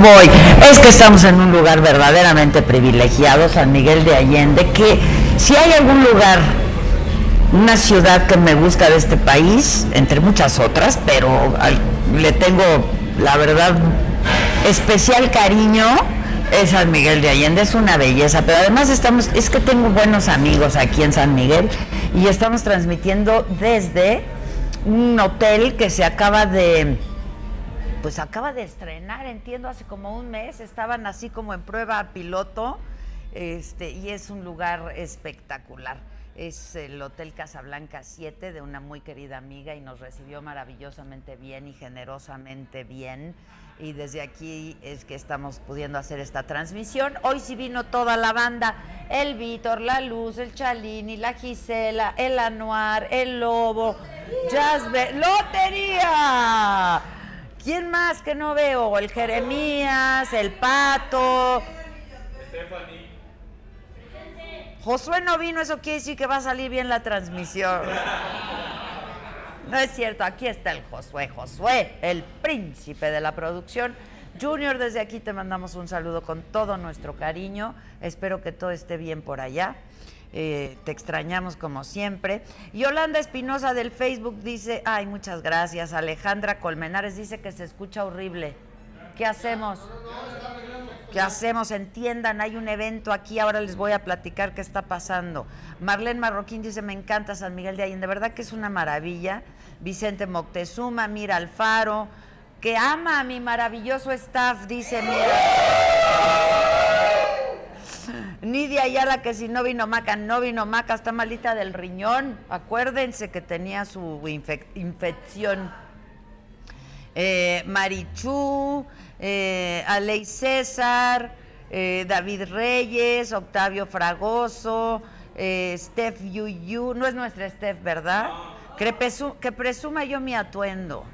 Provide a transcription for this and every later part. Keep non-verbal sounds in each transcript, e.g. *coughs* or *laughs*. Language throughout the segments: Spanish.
Voy. Es que estamos en un lugar verdaderamente privilegiado, San Miguel de Allende, que si hay algún lugar, una ciudad que me gusta de este país, entre muchas otras, pero le tengo, la verdad, especial cariño, es San Miguel de Allende, es una belleza, pero además estamos, es que tengo buenos amigos aquí en San Miguel y estamos transmitiendo desde un hotel que se acaba de pues acaba de estrenar, entiendo, hace como un mes, estaban así como en prueba piloto Este, y es un lugar espectacular. Es el Hotel Casablanca 7 de una muy querida amiga y nos recibió maravillosamente bien y generosamente bien. Y desde aquí es que estamos pudiendo hacer esta transmisión. Hoy sí vino toda la banda: el Víctor, la Luz, el Chalini, la Gisela, el Anuar, el Lobo, Jasper, ¡Lotería! ¿Quién más que no veo? El Jeremías, el Pato. Stephanie. Josué no vino, eso quiere decir que va a salir bien la transmisión. No es cierto, aquí está el Josué, Josué, el príncipe de la producción. Junior, desde aquí te mandamos un saludo con todo nuestro cariño. Espero que todo esté bien por allá. Eh, te extrañamos como siempre. Yolanda Espinosa del Facebook dice, ay, muchas gracias. Alejandra Colmenares dice que se escucha horrible. ¿Qué hacemos? ¿Qué hacemos? Entiendan, hay un evento aquí, ahora les voy a platicar qué está pasando. Marlene Marroquín dice, me encanta San Miguel de Allende, de verdad que es una maravilla. Vicente Moctezuma, Mira Alfaro, que ama a mi maravilloso staff, dice, mira. Nidia Ayala, que si no vino Maca, no vino Maca, está malita del riñón. Acuérdense que tenía su infección. Eh, Marichú, eh, Aley César, eh, David Reyes, Octavio Fragoso, eh, Steph Yuyu, no es nuestra Steph, ¿verdad? Que, que, presuma yo mi atuendo.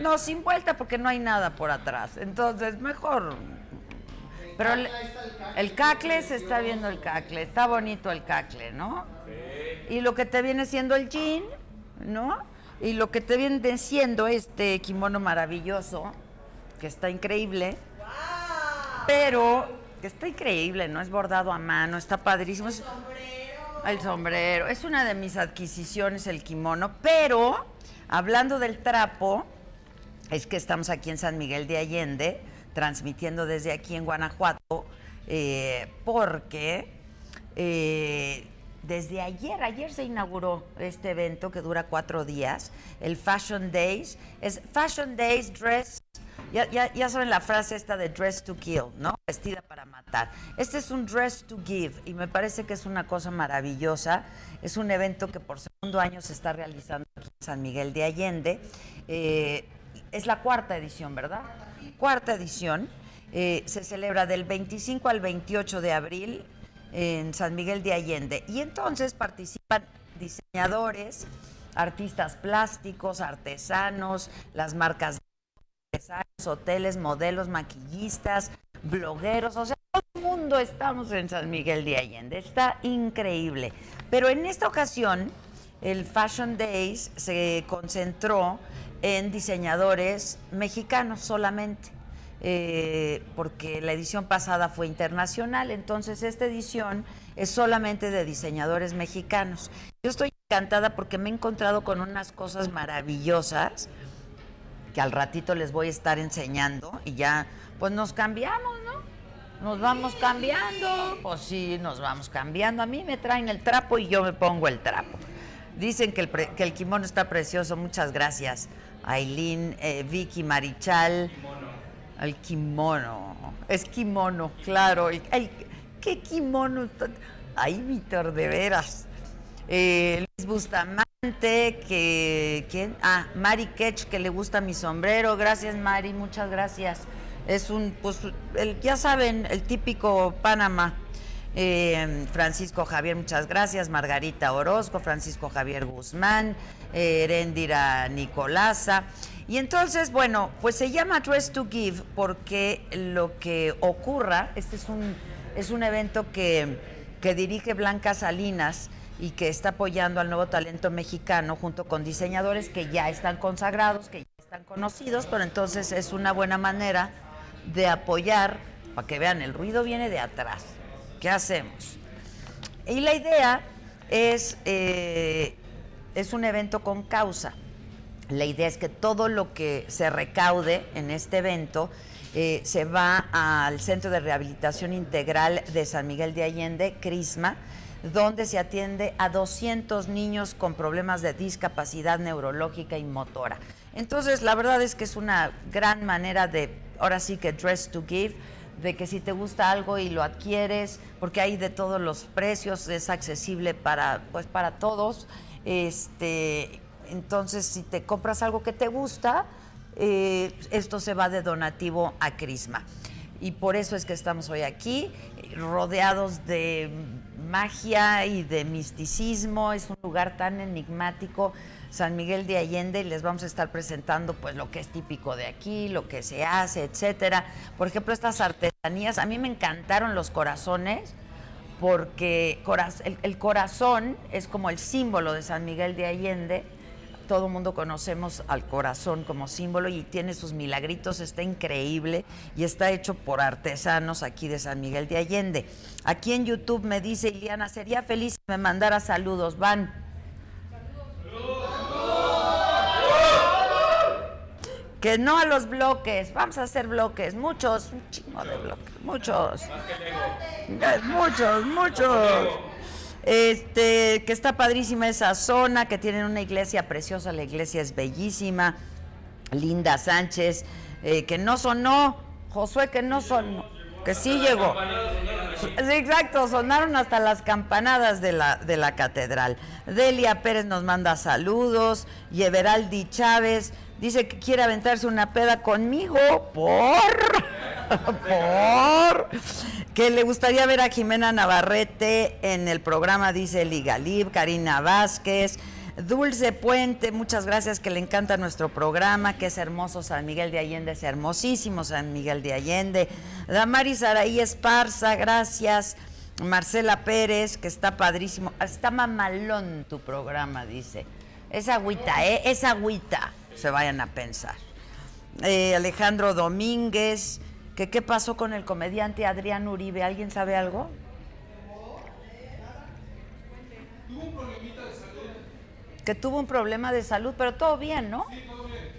No, sin vuelta porque no hay nada por atrás. Entonces, mejor. Pero el, el cacle se está viendo el cacle. Está bonito el cacle, ¿no? Y lo que te viene siendo el jean, ¿no? Y lo que te viene siendo este kimono maravilloso, que está increíble, pero que está increíble, ¿no? Es bordado a mano, está padrísimo. El sombrero. El sombrero. Es una de mis adquisiciones el kimono, pero hablando del trapo, es que estamos aquí en San Miguel de Allende, transmitiendo desde aquí en Guanajuato, eh, porque eh, desde ayer, ayer se inauguró este evento que dura cuatro días, el Fashion Days. Es Fashion Days Dress, ya, ya, saben la frase esta de Dress to Kill, ¿no? Vestida para matar. Este es un Dress to Give y me parece que es una cosa maravillosa. Es un evento que por segundo año se está realizando en San Miguel de Allende. Eh, es la cuarta edición, ¿verdad? Cuarta edición. Eh, se celebra del 25 al 28 de abril en San Miguel de Allende. Y entonces participan diseñadores, artistas plásticos, artesanos, las marcas de hoteles, modelos, maquillistas, blogueros, o sea, todo el mundo estamos en San Miguel de Allende. Está increíble. Pero en esta ocasión, el Fashion Days se concentró en diseñadores mexicanos solamente. Eh, porque la edición pasada fue internacional, entonces esta edición es solamente de diseñadores mexicanos. Yo estoy encantada porque me he encontrado con unas cosas maravillosas que al ratito les voy a estar enseñando y ya pues nos cambiamos, ¿no? Nos vamos cambiando, pues sí, nos vamos cambiando. A mí me traen el trapo y yo me pongo el trapo. Dicen que el, que el kimono está precioso, muchas gracias. Aileen, eh, Vicky, Marichal. El kimono. Es kimono, claro. ¿Qué kimono? Ay, Víctor, de veras. Eh, Luis Bustamante, que. ¿Quién? Ah, Mari Ketch, que le gusta mi sombrero. Gracias, Mari, muchas gracias. Es un, pues, el, ya saben, el típico Panamá. Eh, Francisco Javier, muchas gracias. Margarita Orozco, Francisco Javier Guzmán, eh, Erendira Nicolasa. Y entonces, bueno, pues se llama Dress to Give porque lo que ocurra, este es un, es un evento que, que dirige Blanca Salinas y que está apoyando al nuevo talento mexicano junto con diseñadores que ya están consagrados, que ya están conocidos, pero entonces es una buena manera de apoyar, para que vean, el ruido viene de atrás. ¿Qué hacemos? Y la idea es, eh, es un evento con causa. La idea es que todo lo que se recaude en este evento eh, se va al Centro de Rehabilitación Integral de San Miguel de Allende, CRISMA, donde se atiende a 200 niños con problemas de discapacidad neurológica y motora. Entonces, la verdad es que es una gran manera de, ahora sí que dress to give, de que si te gusta algo y lo adquieres, porque hay de todos los precios, es accesible para, pues para todos. Este, entonces, si te compras algo que te gusta, eh, esto se va de donativo a Crisma. Y por eso es que estamos hoy aquí, rodeados de magia y de misticismo. Es un lugar tan enigmático, San Miguel de Allende, y les vamos a estar presentando pues lo que es típico de aquí, lo que se hace, etcétera. Por ejemplo, estas artesanías, a mí me encantaron los corazones porque el, corazón es como el símbolo de San Miguel de Allende. Todo el mundo conocemos al corazón como símbolo y tiene sus milagritos, está increíble y está hecho por artesanos aquí de San Miguel de Allende. Aquí en YouTube me dice Iliana, sería feliz si me mandara saludos. Van. Que no a los bloques, vamos a hacer bloques, muchos, un chingo de bloques, muchos. Muchos, muchos. Este, que está padrísima esa zona, que tienen una iglesia preciosa, la iglesia es bellísima. Linda Sánchez, eh, que no sonó, Josué que no sonó, que sí llegó. Sí, exacto, sonaron hasta las campanadas de la, de la catedral. Delia Pérez nos manda saludos, y Everaldi Chávez dice que quiere aventarse una peda conmigo, por, *laughs* por, que le gustaría ver a Jimena Navarrete en el programa, dice Ligalib, Karina Vázquez. Dulce Puente, muchas gracias, que le encanta nuestro programa, que es hermoso San Miguel de Allende, es hermosísimo San Miguel de Allende. Damaris Araí Esparza, gracias. Marcela Pérez, que está padrísimo. Está mamalón tu programa, dice. Es agüita, ¿eh? Es agüita, se vayan a pensar. Eh, Alejandro Domínguez, que qué pasó con el comediante Adrián Uribe, ¿alguien sabe algo? Tuvo un problemita de salud. Que tuvo un problema de salud, pero todo bien, ¿no? Sí, todo bien.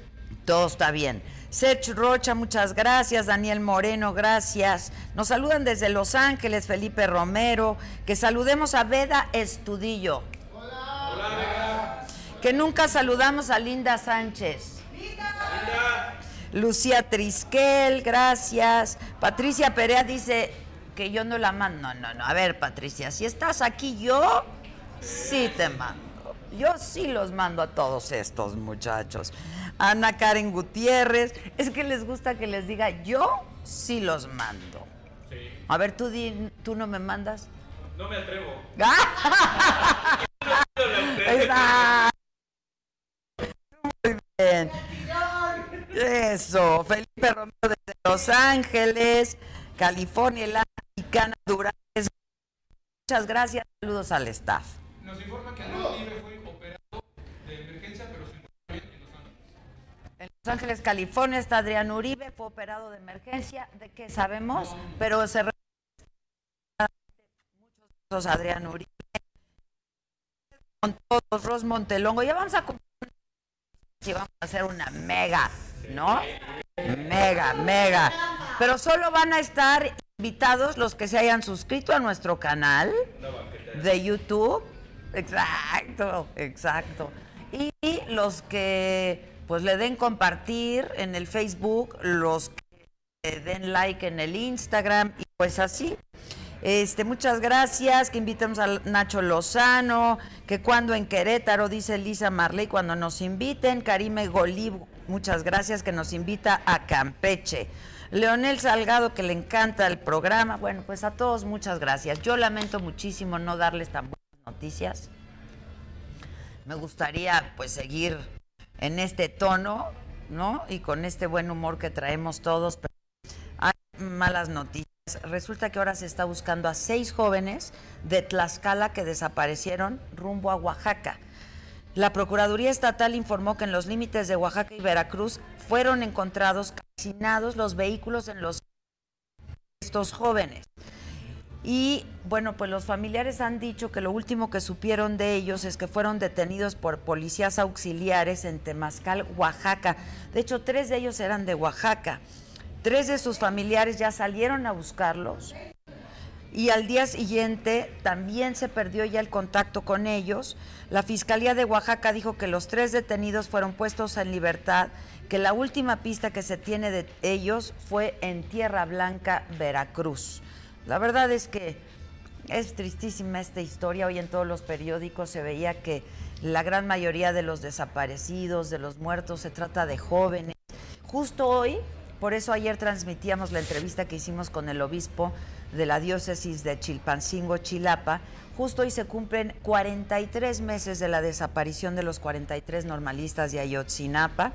Todo está bien. Sech Rocha, muchas gracias. Daniel Moreno, gracias. Nos saludan desde Los Ángeles, Felipe Romero. Que saludemos a Veda Estudillo. Hola. Hola. Que nunca saludamos a Linda Sánchez. Linda. Lucía Trisquel, gracias. Patricia Perea dice que yo no la mando. No, no, no. A ver, Patricia, si estás aquí yo, sí te mando. Yo sí los mando a todos estos muchachos. Ana Karen Gutiérrez. Es que les gusta que les diga, yo sí los mando. Sí. A ver, tú, tú no me mandas. No me atrevo. *laughs* Muy bien. Eso. Felipe Romero desde Los Ángeles, California, la mexicana Durán. Muchas gracias. Saludos al staff. Nos informa que Uribe fue operado de emergencia, pero sin en Los Ángeles, California, está Adrián Uribe, fue operado de emergencia, ¿de qué sabemos? Pero se muchos Adrián Uribe, con todos, Ros Montelongo, ya vamos a y vamos a hacer una mega, ¿no? Mega, mega. Pero solo van a estar invitados los que se hayan suscrito a nuestro canal de YouTube. Exacto, exacto. Y los que pues le den compartir en el Facebook, los que den like en el Instagram y pues así. Este, muchas gracias, que invitemos a Nacho Lozano, que cuando en Querétaro, dice Lisa Marley, cuando nos inviten, Karime Golib, muchas gracias, que nos invita a Campeche. Leonel Salgado, que le encanta el programa, bueno, pues a todos muchas gracias. Yo lamento muchísimo no darles tan buenas noticias. Me gustaría pues seguir en este tono, ¿no? Y con este buen humor que traemos todos. Pero hay malas noticias. Resulta que ahora se está buscando a seis jóvenes de Tlaxcala que desaparecieron rumbo a Oaxaca. La Procuraduría Estatal informó que en los límites de Oaxaca y Veracruz fueron encontrados calcinados los vehículos en los estos jóvenes. Y bueno, pues los familiares han dicho que lo último que supieron de ellos es que fueron detenidos por policías auxiliares en Temazcal, Oaxaca. De hecho, tres de ellos eran de Oaxaca. Tres de sus familiares ya salieron a buscarlos y al día siguiente también se perdió ya el contacto con ellos. La Fiscalía de Oaxaca dijo que los tres detenidos fueron puestos en libertad, que la última pista que se tiene de ellos fue en Tierra Blanca, Veracruz. La verdad es que es tristísima esta historia. Hoy en todos los periódicos se veía que la gran mayoría de los desaparecidos, de los muertos, se trata de jóvenes. Justo hoy, por eso ayer transmitíamos la entrevista que hicimos con el obispo de la diócesis de Chilpancingo, Chilapa. Justo hoy se cumplen 43 meses de la desaparición de los 43 normalistas de Ayotzinapa.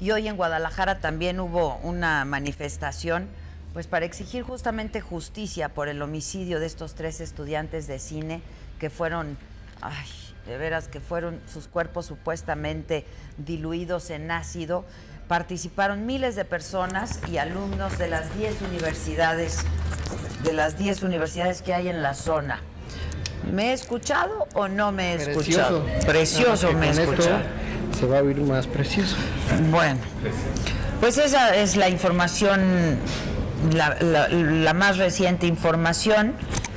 Y hoy en Guadalajara también hubo una manifestación pues para exigir justamente justicia por el homicidio de estos tres estudiantes de cine que fueron, ay, de veras que fueron sus cuerpos supuestamente diluidos en ácido. Participaron miles de personas y alumnos de las 10 universidades, de las 10 universidades que hay en la zona. ¿Me he escuchado o no me he escuchado? Precioso me he escuchado. Se va a oír más precioso. Bueno, pues esa es la información, la, la- la más reciente información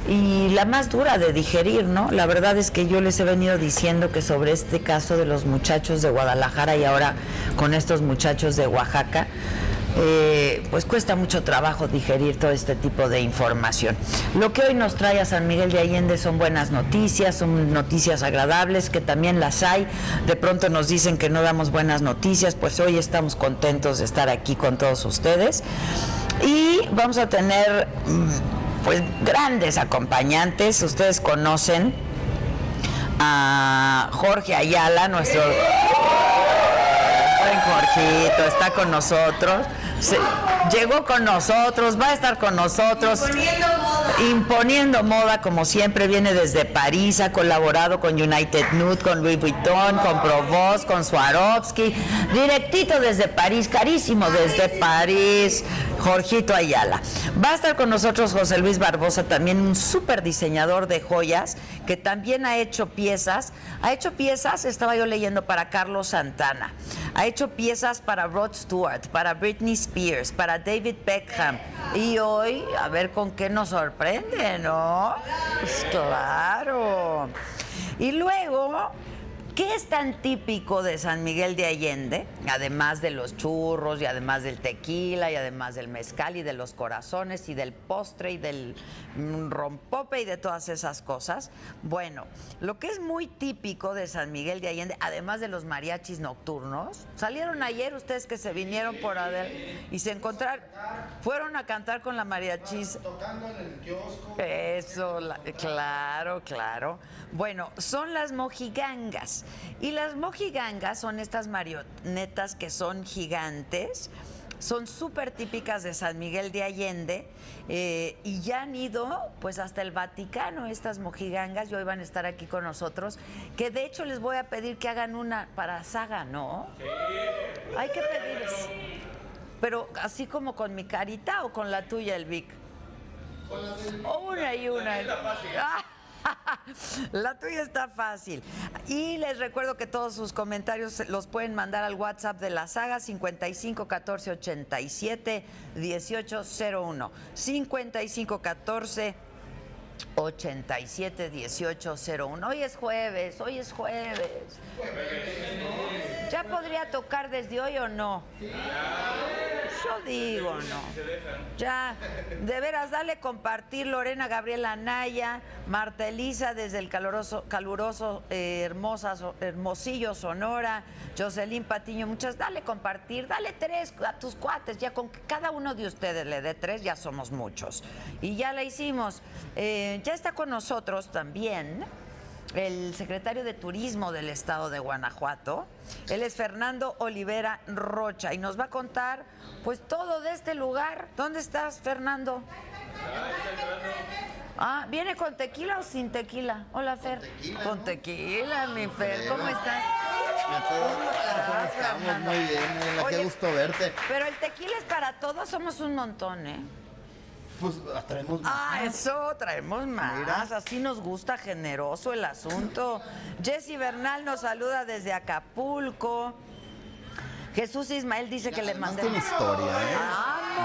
y la más dura de digerir, ¿no? La verdad es que yo les he venido diciendo que sobre este caso de los muchachos de Guadalajara y ahora con estos muchachos de Oaxaca, eh, pues cuesta mucho trabajo digerir todo este tipo de información. Lo que hoy nos trae a San Miguel de Allende son buenas noticias, son noticias agradables, que también las hay. De pronto nos dicen que no damos buenas noticias, pues hoy estamos contentos de estar aquí con todos ustedes. Y vamos a tener mm, pues grandes acompañantes, ustedes conocen a Jorge Ayala, nuestro Buen Jorgito, está con nosotros. Se- llegó con nosotros, va a estar con nosotros. Imponiendo moda. Imponiendo moda, como siempre, viene desde París, ha colaborado con United Nude, con Louis Vuitton, con Provost, con Swarovski. Directito desde París, carísimo desde París. Jorgito Ayala. Va a estar con nosotros José Luis Barbosa, también un súper diseñador de joyas, que también ha hecho piezas. Ha hecho piezas, estaba yo leyendo, para Carlos Santana. Ha hecho piezas para Rod Stewart, para Britney Spears, para David Beckham. Y hoy, a ver con qué nos sorprende, ¿no? Pues claro. Y luego, ¿Qué es tan típico de San Miguel de Allende? Además de los churros y además del tequila y además del mezcal y de los corazones y del postre y del mm, rompope y de todas esas cosas. Bueno, lo que es muy típico de San Miguel de Allende, además de los mariachis nocturnos, salieron ayer ustedes que se vinieron por a ver y se encontraron, fueron a cantar con la mariachis. Tocando en el kiosco. Eso, la- claro, claro. Bueno, son las mojigangas. Y las mojigangas son estas marionetas que son gigantes. Son súper típicas de San Miguel de Allende eh, y ya han ido pues hasta el Vaticano estas mojigangas y hoy van a estar aquí con nosotros que de hecho les voy a pedir que hagan una para Saga, ¿no? Hay que pedirles. Pero así como con mi carita o con la tuya, el Vic. Una y una. La tuya está fácil. Y les recuerdo que todos sus comentarios los pueden mandar al WhatsApp de la saga 55 14 87 18 01. 55 14 87 18 01. Hoy es jueves, hoy es jueves. ¿Ya podría tocar desde hoy o no? Yo digo, no. Ya, de veras, dale compartir Lorena Gabriela Naya, Marta Elisa desde el caluroso, caluroso eh, hermosa, Hermosillo, Sonora, Jocelyn Patiño, muchas, dale compartir, dale tres a tus cuates, ya con que cada uno de ustedes le dé tres, ya somos muchos. Y ya la hicimos. Eh, ya está con nosotros también el secretario de Turismo del Estado de Guanajuato. Él es Fernando Olivera Rocha y nos va a contar pues todo de este lugar. ¿Dónde estás, Fernando? Ah, ¿viene con tequila o sin tequila? Hola, Fer. Con tequila, mi Fer. ¿Cómo estás? ¿Cómo estamos? Muy bien, qué Oye, gusto verte. Pero el tequila es para todos, somos un montón, ¿eh? Pues traemos más. Ah, eso, traemos más. Mira. Así nos gusta, generoso el asunto. Jessy Bernal nos saluda desde Acapulco. Jesús Ismael dice que le Además mandé. tiene historia, ¿eh?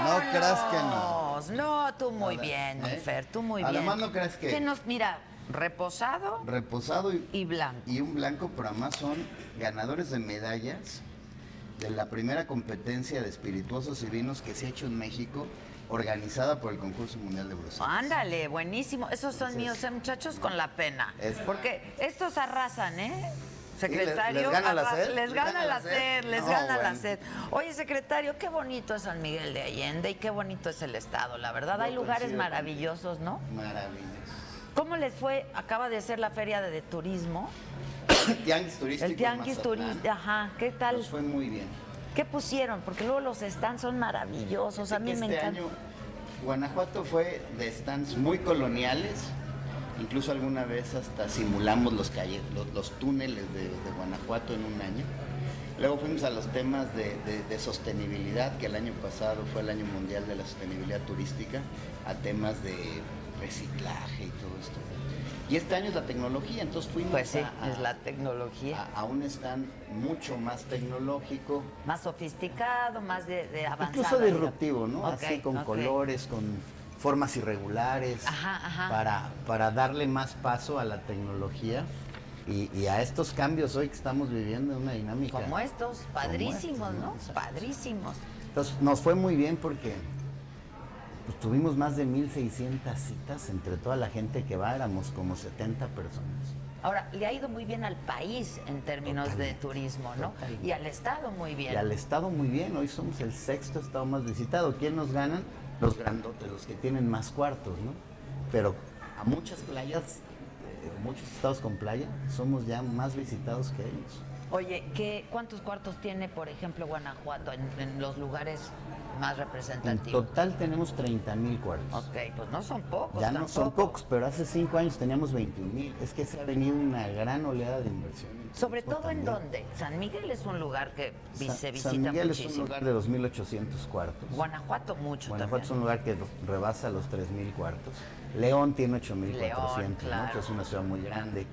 No creas que no. No, tú muy ver, bien, ¿eh? Fer, tú muy Además, bien. no creas que- Que nos, mira, reposado Reposado y, y blanco. y un blanco, pero además son ganadores de medallas de la primera competencia de espirituosos y vinos que se ha hecho en México, organizada por el Concurso Mundial de Bruselas. Ándale, buenísimo. Esos son míos, eh, muchachos, con la pena. Es- Porque estos arrasan, ¿eh? Secretario, les gana la arra- sed, les gana la sed, les No, gana la sed. Oye, secretario, qué bonito es San Miguel de Allende y qué bonito es el estado, la verdad. Yo Hay lugares maravillosos, ¿no? Maravilloso. ¿Cómo les fue? Acaba de ser la feria de, de turismo. *coughs* El tianguis turístico. El tianguis turista, ajá, ¿qué tal? Nos fue muy bien. ¿Qué pusieron? Porque luego los stands son maravillosos, a mí este me encanta. año Guanajuato fue de stands muy coloniales. Incluso alguna vez hasta simulamos los, calle, los, los túneles de, de Guanajuato en un año. Luego fuimos a los temas de, de- de sostenibilidad, que el año pasado fue el año mundial de la sostenibilidad turística, a temas de reciclaje y todo esto. Y este año es la tecnología, entonces fuimos Pues sí, a, es la tecnología. a- a un stand mucho más tecnológico, Más sofisticado, más de, de avanzado. Incluso disruptivo, ¿no? Así con colores, con formas irregulares, Ajá, ajá. Para, para darle más paso a la tecnología y, y a estos cambios hoy que estamos viviendo en una dinámica. Como estos, padrísimos, estos, ¿no? Exacto. Padrísimos. Entonces nos fue muy bien porque pues, tuvimos más de 1.600 citas entre toda la gente que va, éramos como 70 personas. Ahora, le ha ido muy bien al país en términos de turismo, ¿no? totalmente. Y al Estado muy bien. Y al estado muy bien, hoy somos el sexto estado más visitado. ¿Quién nos ganan? Los grandotes, los que tienen más cuartos, ¿no? Pero a muchas playas, eh, muchos estados con playa, somos ya más visitados que ellos. Oye, ¿qué, ¿cuántos cuartos tiene, por ejemplo, Guanajuato en, en los lugares más En representativos? total tenemos 30 mil cuartos. Ok, pues no son pocos. Ya no son pocos, pero hace cinco años teníamos 21 mil. Es que se ha venido una gran oleada de inversión. en Sobre todo en dónde? San Miguel es un lugar que se visita San Miguel muchísimo. es un lugar de 2.800 cuartos. Guanajuato mucho Guanajuato es un lugar que rebasa los 3.000 cuartos. León tiene 8.400, León, ¿no? claro. que es una ciudad muy grande.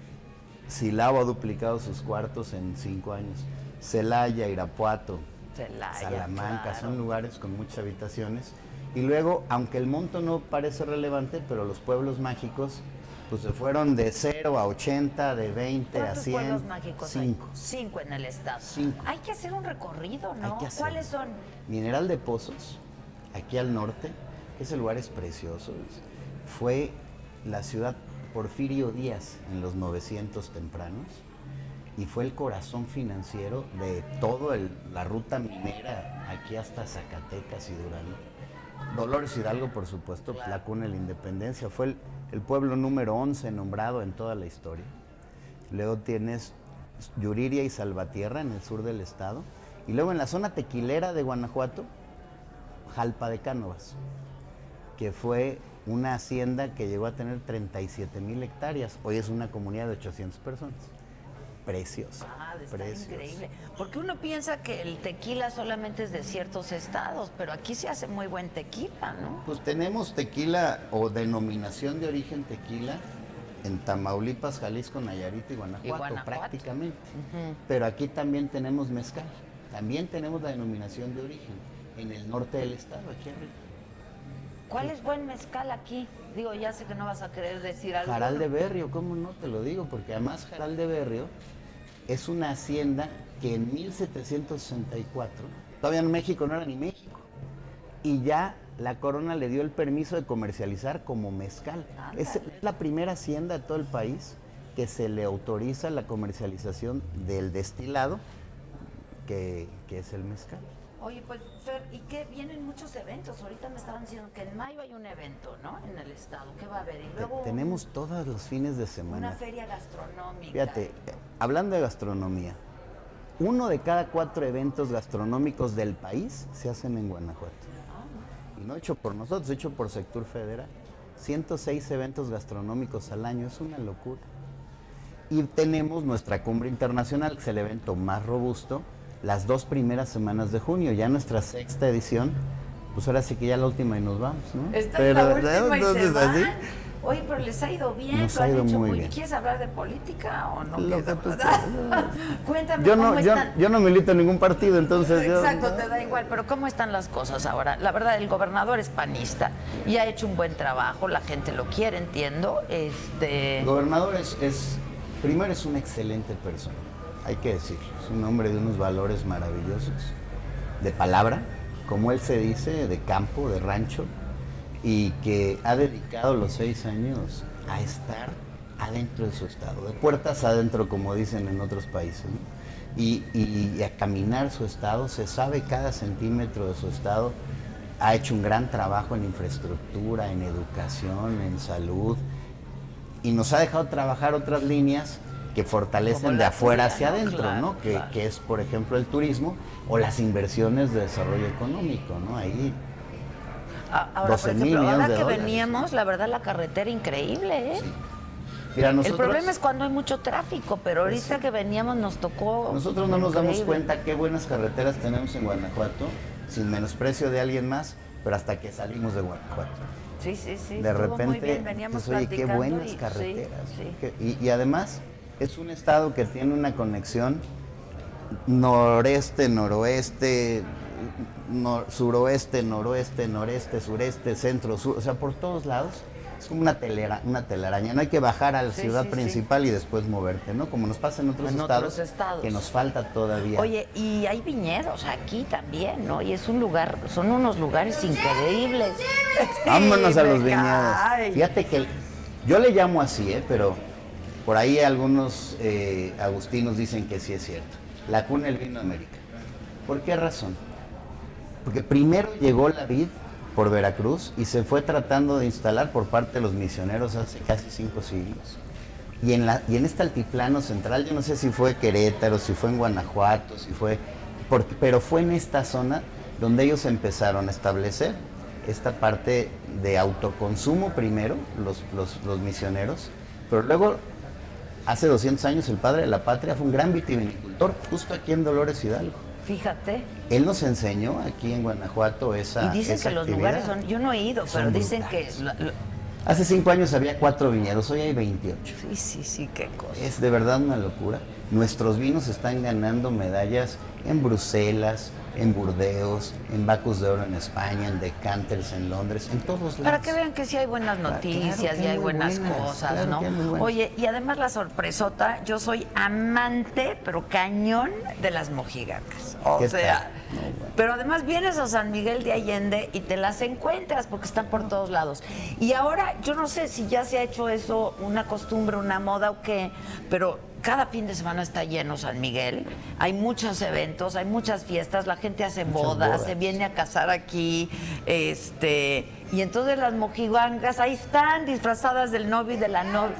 Silao ha duplicado sus cuartos en cinco años. Celaya, Irapuato, Celaya, Salamanca, claro. son lugares con muchas habitaciones. Y luego, aunque el monto no parece relevante, pero los pueblos mágicos pues se fueron de 0 a 80, de 20 a ¿Cuántos 100. pueblos mágicos hay? Cinco. Cinco en el estado. Cinco. Hay que hacer un recorrido, ¿no? Que. ¿Cuáles son? Mineral de Pozos, aquí al norte, ese lugar es precioso. Fue la ciudad Porfirio Díaz en los 900 tempranos y fue el corazón financiero de toda la ruta minera aquí hasta Zacatecas y Durango. Dolores Hidalgo, por supuesto, pues, la cuna de la independencia. Fue el, el pueblo número 11 nombrado en toda la historia. Luego tienes Yuriria y Salvatierra en el sur del estado. Y luego en la zona tequilera de Guanajuato, Jalpa de Cánovas, que fue una hacienda que llegó a tener 37 mil hectáreas. Hoy es una comunidad de 800 personas. Preciosa. Ah, de estar preciosa. increíble. Porque uno piensa que el tequila solamente es de ciertos estados, pero aquí se hace muy buen tequila, ¿no? Pues tenemos tequila o denominación de origen tequila en Tamaulipas, Jalisco, Nayarit y Guanajuato, Guanajuato. prácticamente. Pero aquí también tenemos mezcal. También tenemos la denominación de origen en el norte del estado, aquí arriba. ¿Cuál es buen mezcal aquí? Digo, ya sé que no vas a querer decir algo. Jaral de Berrio, ¿cómo no te lo digo? Porque además Jaral de Berrio es una hacienda que en 1764, todavía en México no era ni México, y ya la corona le dio el permiso de comercializar como mezcal. Es la primera hacienda de todo el país que se le autoriza la comercialización del destilado, que, que es el mezcal. Oye, pues, Fer, ¿y qué? Vienen muchos eventos. Ahorita me estaban diciendo que en mayo hay un evento, ¿no? En el estado. ¿Qué va a haber? Y luego tenemos todos los fines de semana. una feria gastronómica. Fíjate, hablando de gastronomía, uno de cada cuatro eventos gastronómicos del país se hacen en Guanajuato. Y no hecho por nosotros, hecho por Sector Federal. 106 eventos gastronómicos al año, es una locura. Y tenemos nuestra cumbre internacional, que es el evento más robusto, las dos primeras semanas de junio, ya nuestra sexta edición. Pues ahora sí que ya la última y nos vamos, ¿no? Esta es la última y se entonces, van. así. Oye, pero les ha ido bien, Nos lo ha han ido hecho muy bien. ¿Quieres hablar de política o no? Lo que tú? *laughs* Cuéntame Yo cómo no, yo, están. yo no milito en ningún partido, entonces yo- Exacto, te da igual, pero ¿cómo están las cosas ahora? La verdad, el gobernador es panista y ha hecho un buen trabajo, la gente lo quiere, entiendo. Este, El gobernador es, es- primero es una excelente persona, hay que decirlo. Es un hombre de unos valores maravillosos. de palabra, como él se dice, de campo, de rancho, y que ha dedicado los seis años a estar adentro de su estado, de puertas adentro, como dicen en otros países, y a caminar su estado, se sabe cada centímetro de su estado, ha hecho un gran trabajo en infraestructura, en educación, en salud, y nos ha dejado trabajar otras líneas que fortalecen de afuera hacia adentro, Claro, ¿no? Que, claro. que es, por ejemplo, el turismo o las inversiones de desarrollo económico, ¿no? Ahí Ahora, 12 por mil ejemplo, ahora millones de que dólares. veníamos, la verdad, la carretera increíble, ¿eh? Mira, El problema es cuando hay mucho tráfico, pero ahorita que veníamos nos tocó. nosotros no nos damos cuenta qué buenas carreteras tenemos en Guanajuato, sin menosprecio de alguien más, pero hasta que salimos de Guanajuato. Sí, sí, sí. de estuvo muy repente, bien, veníamos dices, oye, qué buenas y- sí, carreteras. sí. Y además es un estado que tiene una conexión noreste, noroeste, nor- suroeste, noroeste, noreste, sureste, centro, sur, o sea, por todos lados. Es como una, telera, una telaraña. No hay que bajar a la Sí, ciudad sí, sí. principal y después moverte, ¿no? Como nos pasa en otros, En estados, otros estados. que nos falta todavía. Oye, y hay viñedos aquí también, ¿no? Y es un lugar, son unos lugares increíbles. Vámonos a los viñedos. Fíjate que yo le llamo así, ¿eh? pero por ahí algunos eh, agustinos dicen que sí es cierto. La cuna del vino de América. ¿Por qué razón? Porque primero llegó la vid por Veracruz y se fue tratando de instalar por parte de los misioneros hace casi cinco siglos. Y en, la, y en este altiplano central, yo no sé si fue Querétaro, si fue en Guanajuato, si fue... porque- pero fue en esta zona donde ellos empezaron a establecer esta parte de autoconsumo primero, los, los, los misioneros, pero luego, hace 200 años, el padre de la patria fue un gran vitivinicultor, justo aquí en Dolores Hidalgo. Fíjate. Él nos enseñó aquí en Guanajuato esa Y dicen esa que los lugares son, yo no he ido, pero dicen brutales. que... lo- lo- Hace cinco años había cuatro viñedos, hoy hay 28. sí, sí, sí, qué cosa. Es de verdad una locura. Nuestros vinos están ganando medallas en Bruselas, en Burdeos, en Bacus de Oro en España, en Decanters en Londres, en todos lados. Para que vean que sí hay buenas noticias claro y hay buenas, buenas, cosas, claro ¿no? buenas. Oye, y además la sorpresota, yo soy amante, pero cañón de las mojigatas. O ¿Qué sea, tal? No, bueno. pero además vienes a San Miguel de Allende y te las encuentras porque están por todos lados. Y ahora, yo no sé si ya se ha hecho eso una costumbre, una moda o qué, pero cada fin de semana está lleno San Miguel. Hay muchos eventos, hay muchas fiestas, la gente hace bodas, bodas. se viene a casar aquí, este, y entonces las mojigangas ahí están disfrazadas del novio y de la novia.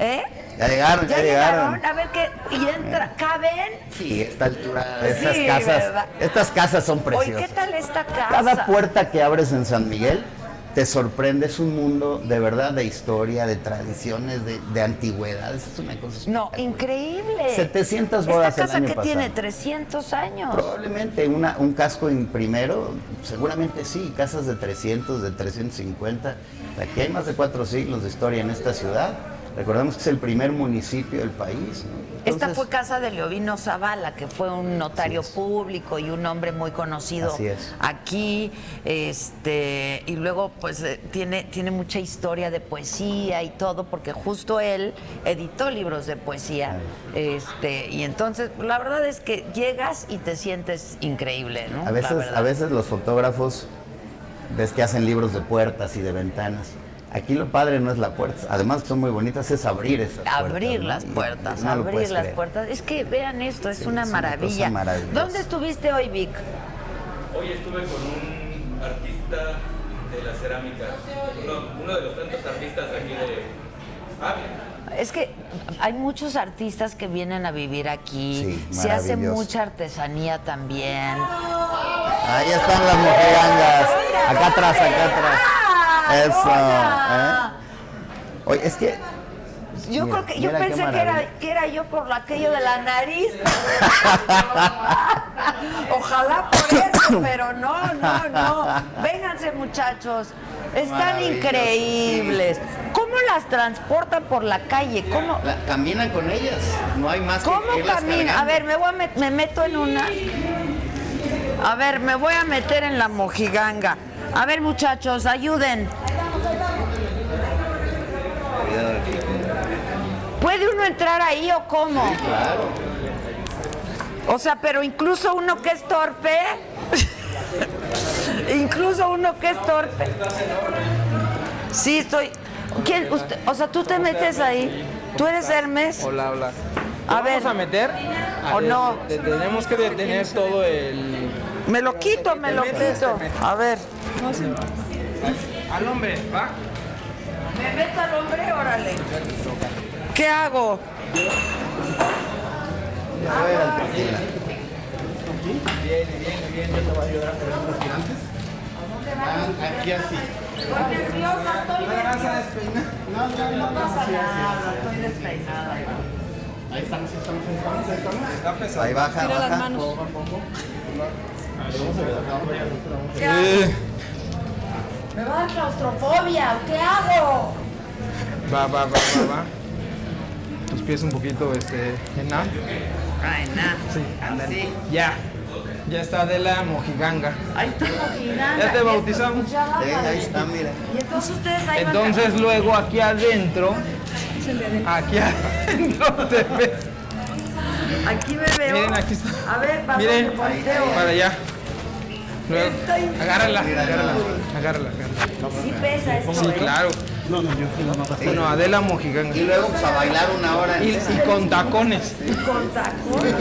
¿Eh? Ya llegaron, ya, llegaron. A ver qué, y entra, ¿caben? Sí, esta altura, estas Sí, casas, ¿verdad? estas casas son Oye, preciosas. ¿qué tal esta casa? Cada puerta que abres en San Miguel te sorprende, es un mundo de verdad de historia, de tradiciones, de, de antigüedades, es una cosa No, increíble. 700 bodas Esta el casa año que tiene pasado. 300 años. Probablemente una, un casco en primero, seguramente sí, casas de 300, de 350. Aquí hay más de cuatro siglos de historia en esta ciudad. Recordemos que es el primer municipio del país. ¿no? Esta fue casa de Leovino Zavala, que fue un notario público y un hombre muy conocido es. aquí. Este, y luego, pues, eh, tiene, tiene mucha historia de poesía y todo, porque justo él editó libros de poesía. Este, y entonces, la verdad es que llegas y te sientes increíble, ¿no? A veces, a veces los fotógrafos ves que hacen libros de puertas y de ventanas. Aquí lo padre no es la puerta, además que son muy bonitas, es abrir esas puertas. Abrir ¿no? las puertas, y no lo abrir las creer. puertas. Es que vean esto, es Sí, una es una cosa maravilla. ¿Dónde estuviste hoy, Vic? Hoy estuve con un artista de la cerámica, uno, uno de los tantos artistas aquí de... Ah. Es que hay muchos artistas que vienen a vivir aquí. Sí, Se hace mucha artesanía también. Ahí están las mojigangas. Acá atrás, acá atrás. Eso. ¿eh? Oye, es que. Yo mira, creo que yo pensé que era, que era yo por aquello de la nariz. *laughs* Ojalá por eso, pero no, no, no. *laughs* Vénganse muchachos. Están increíbles. ¿Cómo las transportan por la calle? ¿Cómo, La- caminan con ellas. No hay más ¿Cómo que irlas camina? A ver, me, voy a met- me meto en una. A ver, me voy a meter en la mojiganga. A ver, muchachos, ayuden. Cuidado aquí. ¿Puede uno entrar ahí o cómo? Claro. O sea, pero incluso uno que es torpe, *laughs* incluso uno que es torpe. Sí, estoy. ¿Quién? Usted, o sea, tú te metes ahí. ¿Tú eres Hermes? Hola, hola. A ¿Vamos ver. a meter? ¿O no? Te- tenemos que detener todo el... Me lo quito, me lo quito. A ver. Al hombre, ¿va? ¿Me meto al hombre? Órale. ¿Qué hago? A ver, al tequila. Aquí así. Estoy nerviosa, estoy nerviosa. No pasa nada, estoy despeinada. Ahí estamos, ahí estamos, ahí estamos, ahí estamos. Está pesado. Ahí baja, baja. ¿Qué hago? Me va a dar claustrofobia, ¿qué hago? Va, va, va, va, va. Tus pies un poquito, este, en A. Ay, nada. Sí, ándale. Ya. Ya está Adela Mojiganga. Ahí está Mojiganga. Ya te bautizamos. ya ahí está, mira. Y entonces ustedes ahí van Entonces luego aquí adentro, aquí *laughs* adentro te ves. Aquí me veo. Miren, aquí está. A ver, ¿para Miren, para allá. Luego, agárrala, agárrala, agárrala, agárrala. Sí pesa esto, Sí, ¿eh? claro. Bueno, Adela Mojiganga. Y luego pues, a bailar una hora Y, y con tacones. Y con tacones.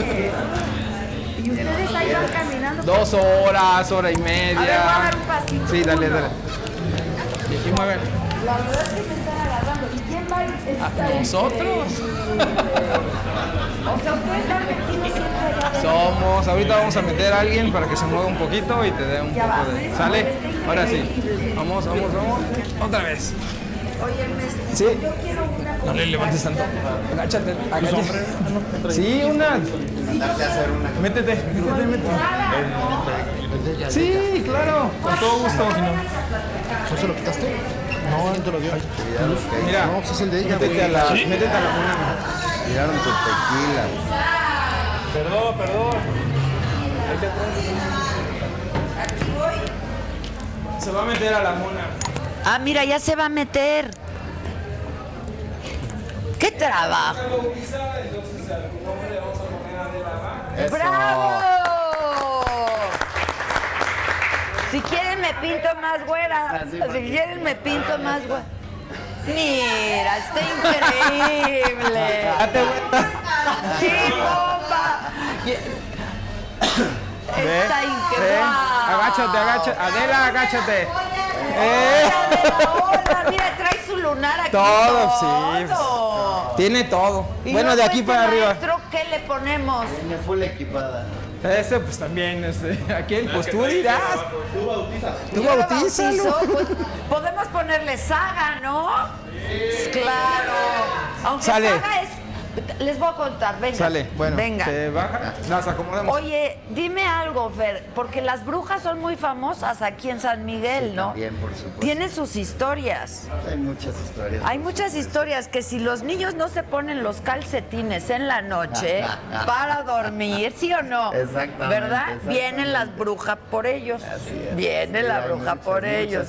Y ustedes ahí van caminando. Dos horas, hora y A ver, voy a media. dar un pasito. Sí, dale, dale. Y aquí mueve. La verdad es que me están agarrando. ¿Y quién va a Nosotros. Somos, ahorita vamos a meter a alguien para que se mueva un poquito y te dé un poco de. ¿Sale? Ahora sí. Vamos, vamos, vamos. Otra vez. Sí. yo quiero una No le levantes tanto. Agáchate, agáchate. Sí, una. Métete, métete. Sí, claro. Con todo gusto. ¿No se lo quitaste? No, no te lo dio. Mira, No, pues es el de ella, métete a la, güey. métete a la mona. Tiraron tu tequila. Perdón, perdón. Se va a meter a la mona. Ah, mira, ya se va a meter. ¿Qué trabajo? Eso. ¡Bravo! Si quieren me pinto más güera. Si quieren me pinto más güera. Mira, está increíble. *laughs* ¡Sí, bomba! Está increíble. Agáchate, agáchate. Adela, agáchate. Eh. Hola, mira, trae su lunar aquí. Todo, sí. todo. Tiene todo. Bueno, de luego aquí este para arriba. maestro, ¿qué le ponemos? Viene full equipada. Ese pues también, este, *laughs* aquel, pues tú dirás. Tú Yo lo bautízalo. bautizo, pues, podemos ponerle saga, ¿no? Claro. Aunque Sale. saga es. Les voy a contar, venga. Sale, bueno, Venga. se baja, las acomodamos. Oye, dime algo, Fer, porque las brujas son muy famosas aquí en San Miguel, ¿no? También, por supuesto. Tienen sus historias. Hay muchas historias. Hay muchas historias que si los niños no se ponen los calcetines en la noche *laughs* para dormir, ¿sí o no? Exactamente, ¿Verdad? exactamente. Vienen las brujas por ellos. Así es. Viene Sí, la bruja muchas, por muchas ellos.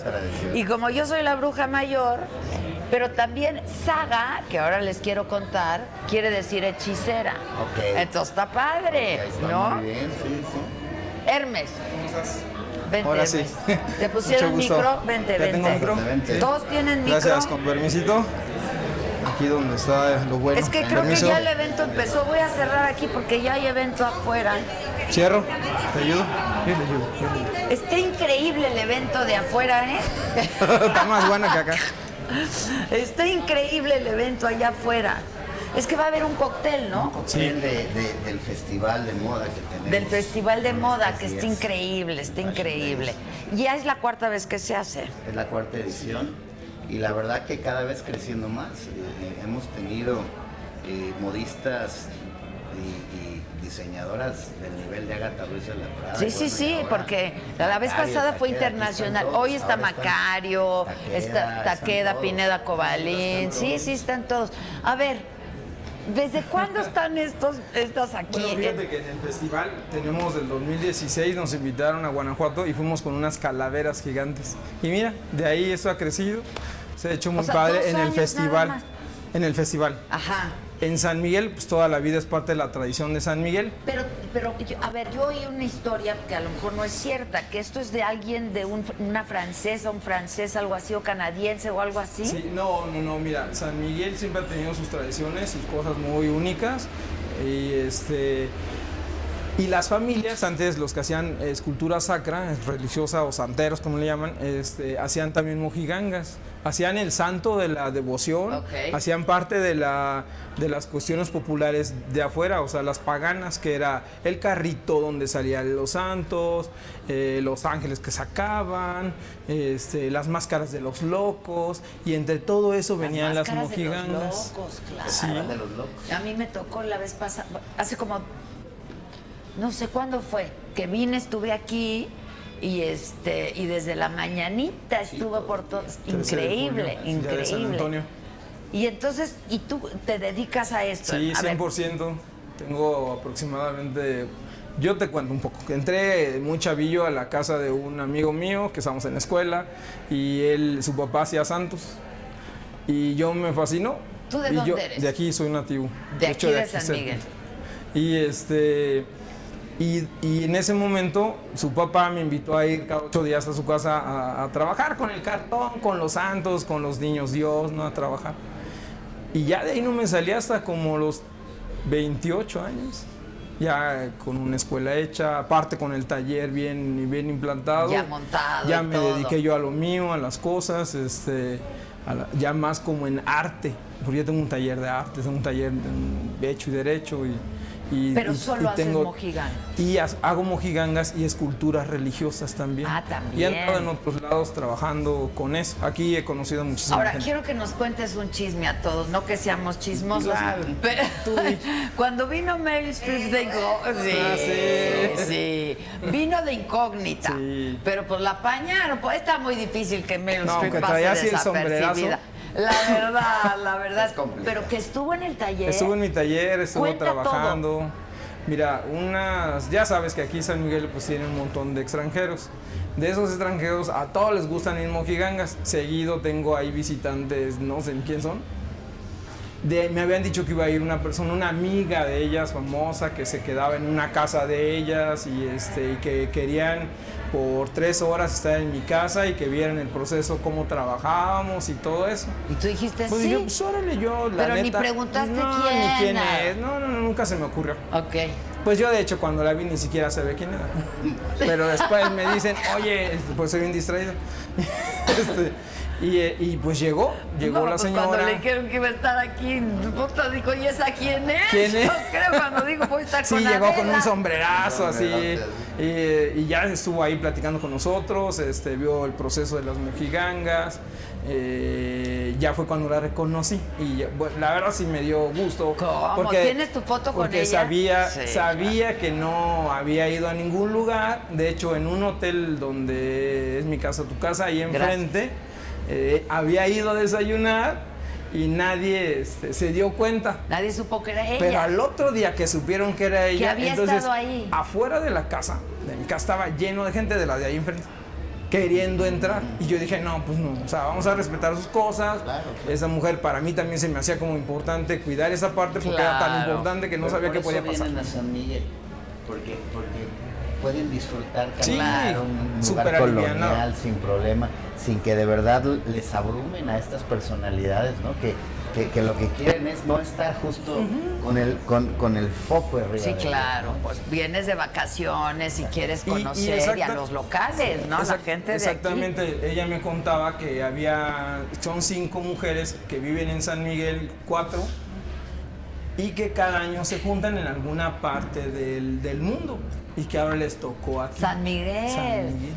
Y como yo soy la bruja mayor, pero también saga, que ahora les quiero contar, quiere decir hechicera. Ok. Entonces está padre, Ahí está ¿no? Muy bien, sí, sí. Hermes. Vente, Ahora sí. ¿Te pusieron micro? Vente, ¿Ya vente. tengo micro? Vente. Todos tienen micro. Gracias, con permisito. Aquí donde está lo bueno. Es que creo Permiso. que ya el evento empezó. Voy a cerrar aquí porque ya hay evento afuera. Cierro. ¿Te ayudo? Sí, te ayudo. sí, te ayudo. Está increíble el evento de afuera, ¿eh? *laughs* Está más bueno que acá. *laughs* Está increíble el evento allá afuera. Es que va a haber un cóctel, ¿no? Cóctel de- de- del festival de moda que tenemos. Del Festival de Moda, que está es. increíble, está increíble. Ya es la cuarta vez que se hace. Es la cuarta edición y la verdad que cada vez creciendo más. Eh, eh, hemos tenido eh, modistas y, y diseñadoras del nivel de Agatha Ruiz de la Prada. Sí, sí, sí, ahora porque la vez Macario, pasada fue Taqueda, internacional. todos, Hoy está Macario, Taqueda, está Taqueda. Pineda Cobalín. Sí, sí, están todos. A ver, ¿desde cuándo están estos, estas aquí? Bueno, fíjate que en el festival tenemos del 2016, nos invitaron a Guanajuato y fuimos con unas calaveras gigantes. Y mira, de ahí eso ha crecido, se ha hecho muy sea, padre en el festival. En el festival. Ajá. En San Miguel, pues toda la vida es parte de la tradición de San Miguel. Pero, pero yo- a ver, yo oí una historia que a lo mejor no es cierta, que esto es de alguien de un- una francesa, un francés, algo así, o canadiense o algo así. Sí, no, no, no, mira, San Miguel siempre ha tenido sus tradiciones, sus cosas muy únicas. Y este. Y las familias, antes los que hacían escultura sacra, religiosa o santeros, como le llaman, este, hacían también mojigangas. Hacían el santo de la devoción, hacían parte de, la, de las cuestiones populares de afuera, o sea, las paganas, que era el carrito donde salían los santos, eh, los ángeles que sacaban, este, las máscaras de los locos, y entre todo eso venían las, máscaras de los locos, claro. Sí. De los locos. A mí me tocó la vez pasada, hace como, no sé cuándo fue, que vine, estuve aquí y este y desde la mañanita estuve por todo, 13 de increíble, junio, Día de San increíble. Antonio. Y entonces, ¿y tú te dedicas a esto? Sí, a ver, 100%. Tengo aproximadamente. Yo te cuento un poco. que Entré muy chavillo a la casa de un amigo mío que estábamos en la escuela y él, su papá hacía santos. Y yo me fascinó. ¿Tú de y dónde yo, eres? De aquí soy nativo. De aquí de San. Miguel. Y este. Y, y en ese momento su papá me invitó a ir cada ocho días a su casa a, a trabajar con el cartón, con los santos, con los niños Dios, ¿no? A trabajar. Y ya de ahí no me salí hasta como los 28 años. Ya con una escuela hecha, aparte con el taller bien, bien implantado. Ya montado Ya me todo. dediqué yo a lo mío, a las cosas, este, a la- ya más como en arte. Porque yo tengo un taller de arte, tengo un taller de hecho y derecho. Y, y- Pero y- solo y haces tengo- mojigangas. Y hago mojigangas y esculturas religiosas también. Ah, también. Y he andado en otros lados trabajando con eso. Aquí he conocido a muchísima Ahora, gente. quiero que nos cuentes un chisme a todos, no que seamos chismosos. Claro. Pero Tú di. *laughs* cuando vino Meryl Streep de incógnita, sí, Ah, sí. sí, vino de incógnita, Sí. pero pues la apañaron, pues está muy difícil que Meryl No, Streep pase traía así el desapercibida. sombrerazo. La verdad, la *laughs* verdad, pero que estuvo en el taller. Estuvo en mi taller, estuvo Cuenta trabajando. Mira, unas, ya sabes que aquí San Miguel pues tiene un montón de extranjeros. De esos extranjeros a todos les gustan ir mojigangas. Seguido tengo ahí visitantes, no sé quién son. De- me habían dicho que iba a ir una persona, una amiga de ellas famosa que se quedaba en una casa de ellas y, este, y que querían por tres horas estar en mi casa y que vieran el proceso, cómo trabajábamos y todo eso. Y tú dijiste Pues sí. yo, pues órale, yo, la Pero ni neta, preguntaste no, quién, ni quién es. No, no, no, nunca se me ocurrió. Ok. Pues yo, de hecho, cuando la vi ni siquiera sabía quién era. Pero después me dicen, oye, pues soy bien distraído. *laughs* Este, y, eh, y pues llegó, llegó No, la pues señora. Cuando le dijeron que iba a estar aquí, puta, dijo, ¿y esa quién es? ¿Quién es? Yo creo cuando dijo, voy a estar Sí, con llegó con Adela. un sombrerazo así. Sombrerazo, Y, y ya estuvo ahí platicando con nosotros, este, vio el proceso de las mojigangas. eh, ya fue cuando la reconocí. Y ya- bueno, la verdad sí me dio gusto. ¿Cómo? ¿Tienes tu foto con porque ella? Sabía, Sí, sabía que no había ido a ningún lugar. De hecho, en un hotel donde es mi casa, tu casa, ahí enfrente, eh, había ido a desayunar y nadie este, se dio cuenta. Nadie supo que era ella. Pero al otro día que supieron que era ella, había entonces estado ahí. afuera de la casa, de mi casa estaba lleno de gente de la de ahí enfrente queriendo entrar y yo dije no pues no o sea vamos a respetar sus cosas Claro, claro. esa mujer para mí también se me hacía como importante cuidar esa parte porque era tan importante que no Pero sabía por qué eso podía pasar San Miguel, porque, porque pueden disfrutar Sí, caminar un lugar colonial sin problema, sin que de verdad les abrumen a estas personalidades, ¿no? Que, que, que lo que quieren es no estar justo con, el, con, con el foco arriba. Sí, de- claro, pues vienes de vacaciones y quieres Y- y conocer y, a los locales, ¿no? La Exact- gente de Exactamente, ella me contaba que había, son cinco mujeres que viven en San Miguel, cuatro, y que cada año se juntan en alguna parte del, del mundo y que ahora les tocó aquí. San Miguel. San Miguel.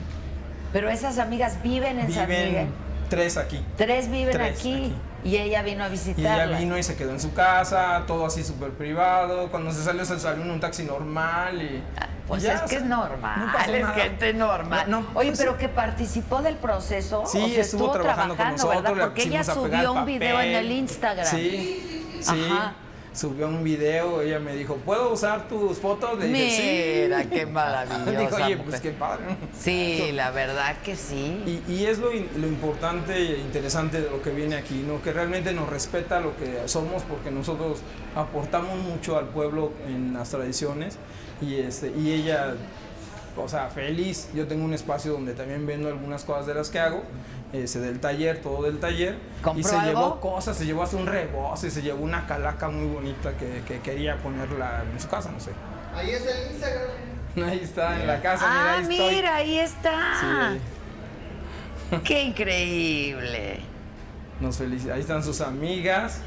Pero esas amigas viven en San Miguel. Tres aquí. Tres viven Tres aquí, aquí. y ella vino a Y visitarla. ella vino y se quedó en su casa, todo así súper privado. Cuando se salió, se salió en un taxi normal y. Pues y ya, es que es normal, no es gente normal. No, no, Oye, pues pero que participó del proceso, Sí, o sea, estuvo trabajando con nosotros, ¿verdad? Porque ella subió un video en el Instagram. Sí, sí. Ajá. Subió un video, ella me dijo, ¿puedo usar tus fotos? Le dije, Mira, sí. qué maravillosa *laughs* Dijo, oye, mujer". pues qué padre. Sí, la verdad que sí. Y, y es lo, lo importante e interesante de lo que viene aquí, ¿no? Que realmente nos respeta lo que somos porque nosotros aportamos mucho al pueblo en las tradiciones y, este, y ella, o sea, feliz. Yo tengo un espacio donde también vendo algunas cosas de las que hago, ese del taller, todo del taller. Y ¿Compró se algo? llevó cosas, se llevó hasta un rebozo y se llevó una calaca muy bonita que, que quería ponerla en su casa, no sé. Ahí está el Instagram. Ahí está, en la casa, mira, ah, ahí estoy. mira, ahí está. Sí. Qué increíble. Nos felicita. Ahí están sus amigas.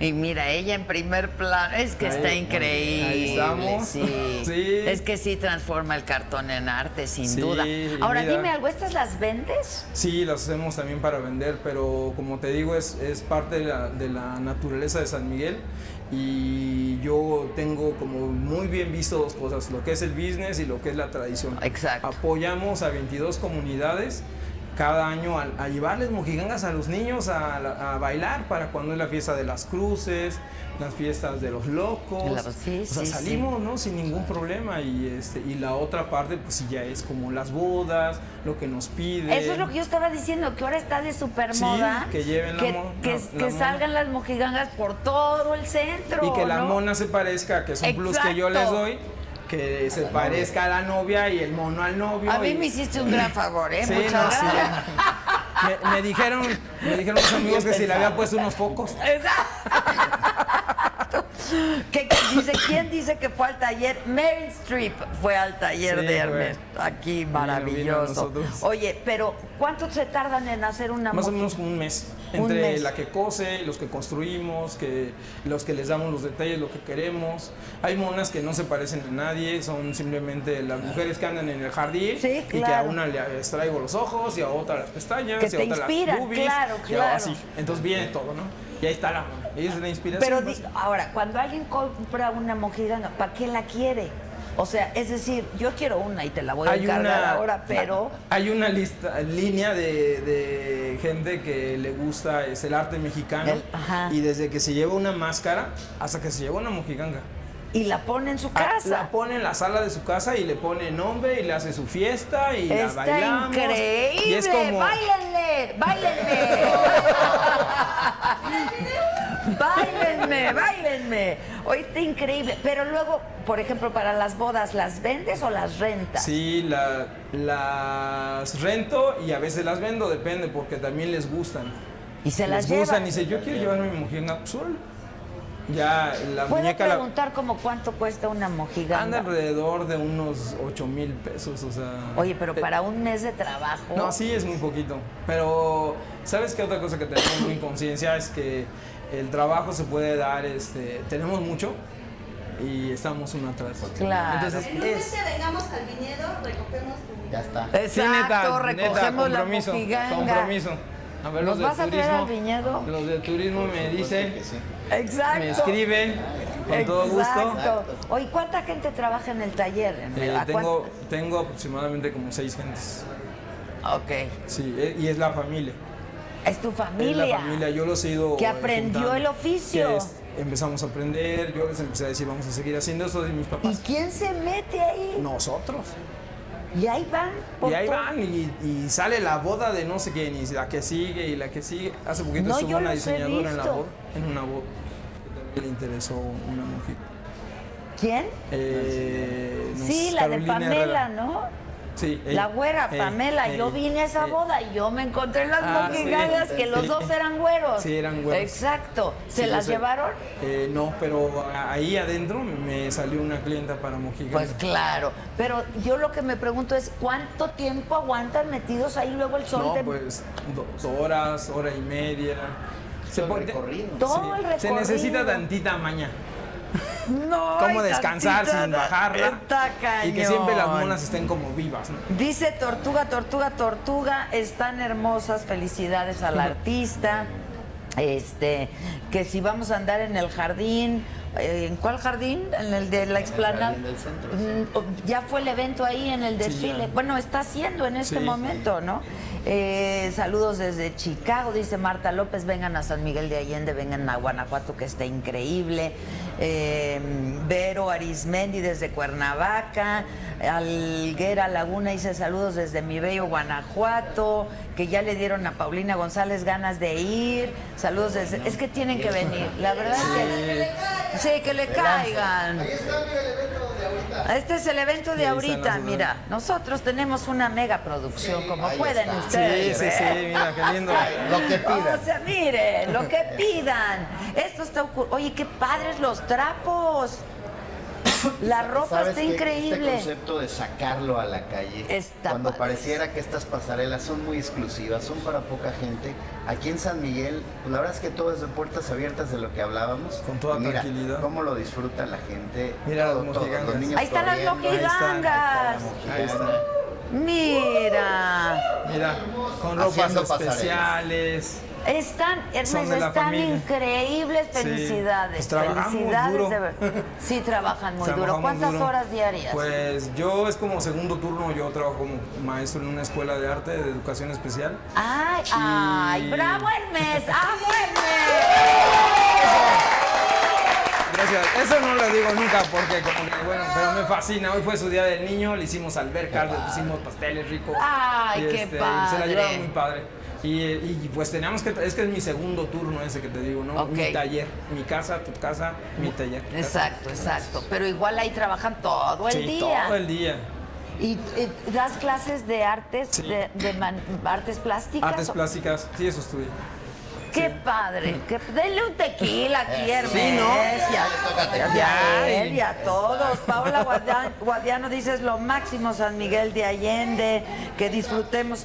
Y mira, ella en primer plano, es que Ahí- está ahí increíble. estamos. Sí. Sí. Es que sí transforma el cartón en arte, sin Sí, duda. Ahora mira. dime algo, ¿estas las vendes? Sí, las hacemos también para vender, pero como te digo, es, es parte de la, de la naturaleza de San Miguel y yo tengo como muy bien visto dos cosas, lo que es el business y lo que es la tradición. Exacto. Apoyamos a 22 comunidades cada año a, a llevarles mojigangas a los niños a, a bailar para cuando es la fiesta de las cruces, las fiestas de los locos. Claro, sí, o sea, sí, salimos ¿no? sin ningún problema y, este, y la otra parte pues sí ya es como las bodas, lo que nos piden. Eso es lo que yo estaba diciendo, que ahora está de super moda. Sí, que lleven la que, mo- que- la- que la mona. salgan las mojigangas por todo el centro. Y que la mona se parezca, que es un plus que yo les doy, que se parezca a la novia y el mono al novio. A mí y- me hiciste un gran favor, ¿eh? Sí, Muchas no, sí. gracias. Me, me dijeron, me dijeron mis amigos que si le había puesto unos focos. Exacto. ¿Qué, qué dice, ¿Quién dice que fue al taller? Meryl Streep fue al taller Sí, de. Hermes. Aquí, maravilloso. Oye, pero ¿cuánto se tardan en hacer una Más o menos como un mes. Entre la que cose, los que construimos, que los que les damos los detalles, lo que queremos. Hay monas que no se parecen a nadie, son simplemente las mujeres que andan en el jardín Sí, y que a una le extraigo los ojos y a otra las pestañas Que y a otra inspiran, las boobies claro, y claro. así. Entonces viene todo, ¿no? Y ahí está la mona. Y es la inspiración. Pero pues. di- ahora, cuando alguien compra una mojiganga, ¿para qué la quiere? O sea, es decir, yo quiero una y te la voy a encargar ahora, pero hay una lista línea de, de gente que le gusta es el arte mexicano El- ajá. y desde que se lleva una máscara hasta que se lleva una mojiganga y la pone en su Ah, casa. la pone en la sala de su casa y le pone nombre y le hace su fiesta y la Está bailamos increíble. y es como Báilenle, báilenme. *laughs* *laughs* *laughs* báilenme, báilenme. Hoy está increíble. Pero luego, por ejemplo, para las bodas, ¿las vendes o las rentas? sí la- las rento y a veces las vendo depende porque también les gustan Y se las les gustan llevan. y dice yo quiero llevarme mi pues, órale. ya la ¿Puedo muñeca la- preguntar como cuánto cuesta una mojiganga? Anda alrededor de unos 8 mil pesos, o sea. Oye, pero eh, para un mes de trabajo. No, sí es muy poquito. Pero, ¿sabes qué otra cosa que tenemos muy conciencia? Es que el trabajo se puede dar, este, tenemos mucho y estamos uno atrás. Claro. Entonces, El lunes es. que vengamos al viñedo, recogemos tu Ya está. Exacto, Sí, neta, recogemos neta, compromiso, compromiso. A ver, ¿Nos los de vas a traer turismo, al viñedo? Los de turismo me dicen, Que sí. Exacto. me escriben, con todo gusto. Exacto. Oye, ¿cuánta gente trabaja en el taller? Eh, ¿A tengo, tengo aproximadamente como seis gentes. Ok. Sí, eh, y es la familia. Es tu familia. Es la familia, yo los he ido. Que aprendió juntando. el oficio. Que es- empezamos a aprender, yo les empecé a decir, vamos a seguir haciendo esto de mis ¿Y papás. quién se mete ahí? Nosotros. Y ahí van. Y ahí todo. van, y, y sale la boda de no sé quién, y la que sigue, y la que sigue. Hace poquito No, estuvo una diseñadora en la boda, en una boda. Que también le interesó una mujer. ¿Quién? Eh, no Sí, la de Pamela, Herrera. ¿no? Sí, La güera, Eh, Pamela. eh, yo vine a esa eh, boda y yo me encontré las Ah, sí. que los Sí. dos eran güeros. Sí, eran güeros. Exacto. ¿Se Sí, las llevaron? Eh, no, pero ahí adentro me salió una clienta para Mojiganga. Pues claro. Pero yo lo que me pregunto es, ¿cuánto tiempo aguantan metidos ahí luego el sol? No, te- pues dos horas, hora y media. Se Todo el recorrido. Todo el Se necesita tantita maña. *laughs* No, Cómo descansar tantita- sin bajarla. Está Y que siempre las monas estén como vivas, ¿no? Dice Tortuga, Tortuga, Tortuga, están hermosas, felicidades al *laughs* artista. Este, que si vamos a andar en el jardín, eh, ¿en cuál jardín? En el de la explanada. jardín del centro, sí. Mm, Ya fue el evento ahí en el desfile. bueno, está haciendo en este Sí. momento, ¿no? Eh, saludos desde Chicago, dice Marta López, vengan a San Miguel de Allende, vengan a Guanajuato, que está increíble. Eh, Vero Arismendi desde Cuernavaca, Alguera Laguna dice saludos desde mi bello Guanajuato, que ya le dieron a Paulina González ganas de ir. Saludos desde... Es que tienen que venir, la verdad es que... Sí, que le caigan. Este es el evento de Sí, ahorita, mira. Nosotros tenemos una mega producción, como pueden Sí, ustedes. sí, sí, ver. mira, qué lindo. *laughs* Lo que pidan. O sea, miren, lo que pidan. Esto está ocurriendo. Oye, qué padres los trapos. La ropa ¿Sabes está increíble. Este concepto de sacarlo a la calle, Está cuando padre. pareciera que estas pasarelas son muy exclusivas, son para poca gente, aquí en San Miguel, pues la verdad es que todo es de puertas abiertas de lo que hablábamos. Con toda mira, tranquilidad. cómo lo disfruta la gente. Mira las todo, los niños Ahí están las mojigangas. Ahí está. mojiganga. Mira. Mira, con Haciendo ropas pasarela. Están, la están increíbles. Sí, Felicidades. pues trabajamos Felicidades. duro. de ver- Sí, trabajan muy duro. ¿Cuántas duro. horas diarias? Pues yo es como segundo turno, yo trabajo como maestro en una escuela de arte de educación especial. Ay, Y- ay, bravo Hermes, *laughs* amo Hermes. Gracias. Eso no lo digo nunca porque como que, bueno, pero me fascina. Hoy fue su día del niño, le hicimos albercas, le pusimos pasteles ricos. Ay, Y, qué este, padre. Se la llevaron muy padre. Y, y, pues teníamos que, es que es mi segundo turno ese que te digo, ¿no? Mi taller, mi casa, tu casa, mi taller. Exacto, exacto. Pero igual ahí trabajan todo el Sí, día. todo el día. ¿Y, das clases de artes, Sí. de, de man- artes plásticas? Artes plásticas, sí, eso estudié. Qué padre. Que, denle un tequila aquí, Hermes. Sí, ¿no? Y a, y a Ya, él y- a todos. Paola Guadiano, Guadiano dice es lo máximo San Miguel de Allende. Que disfrutemos.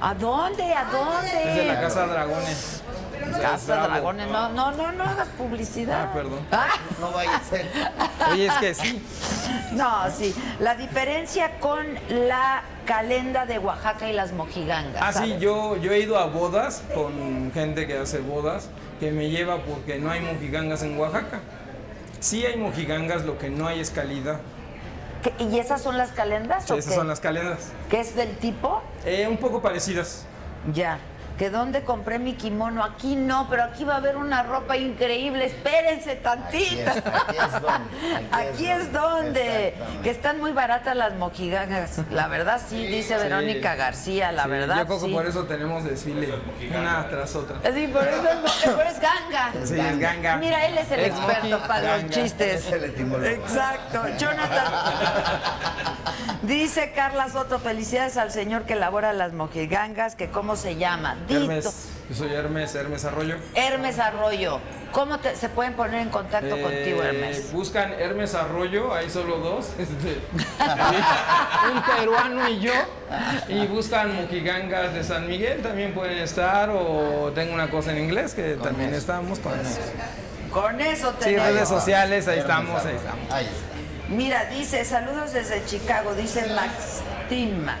¿A dónde? ¿A dónde? Es de la Casa Dragones. Casa. Dragones. No, no, no, no hagas publicidad. Ah, perdón. Ah. No vaya a ser. Oye, es que *laughs* sí. No, sí. La diferencia con la calenda de Oaxaca y las mojigangas. Ah, sí, yo, yo he ido a bodas con gente que hace bodas, que me lleva porque no hay mojigangas en Oaxaca. Sí hay mojigangas, lo que no hay es calidad. ¿Qué- ¿Y esas son las calendas Sí, o esas qué? son las calendas. ¿Qué es del tipo? Eh, un poco parecidas. Ya. ¿Que dónde compré mi kimono? Aquí no, pero aquí va a haber una ropa increíble. Espérense tantito. Aquí es- aquí es donde, aquí *laughs* Aquí es es donde. Que están muy baratas las mojigangas. La verdad sí, dice Sí. Verónica García, la Sí, verdad Yo creo que sí. por eso tenemos desfile, una tras otra. Sí, por eso es, por eso es ganga. *laughs* Sí, es ganga. Mira, él es el Es experto moji, para los chistes. Es el. Exacto. Jonathan. *laughs* Dice Carla Soto, felicidades al señor que elabora las mojigangas, que cómo se llama. Hermes, yo soy Hermes, Hermes Arroyo. Hermes Arroyo. ¿Cómo te- se pueden poner en contacto Eh, contigo, Hermes? Buscan Hermes Arroyo, hay solo dos. *laughs* este, un peruano y yo. Y buscan mojigangas de San Miguel, también pueden estar. O tengo una cosa en inglés que también estamos con eso. Con eso Sí, tenemos. redes sociales, ahí estamos, ahí estamos. Ahí está. Mira, dice, saludos desde Chicago, dice Max Timma.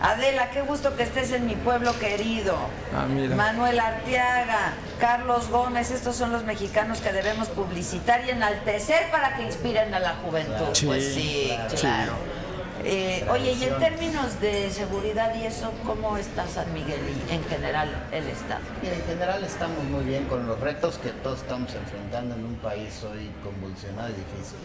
Adela, qué gusto que estés en mi pueblo querido. Ah, mira. Manuel Arteaga, Carlos Gómez, estos son los mexicanos que debemos publicitar y enaltecer para que inspiren a la juventud. Sí, pues sí, claro. Eh, oye, y en términos de seguridad y eso, ¿cómo está San Miguel y en general el Estado? Mira, en general estamos muy bien con los retos que todos estamos enfrentando en un país hoy convulsionado y difícil.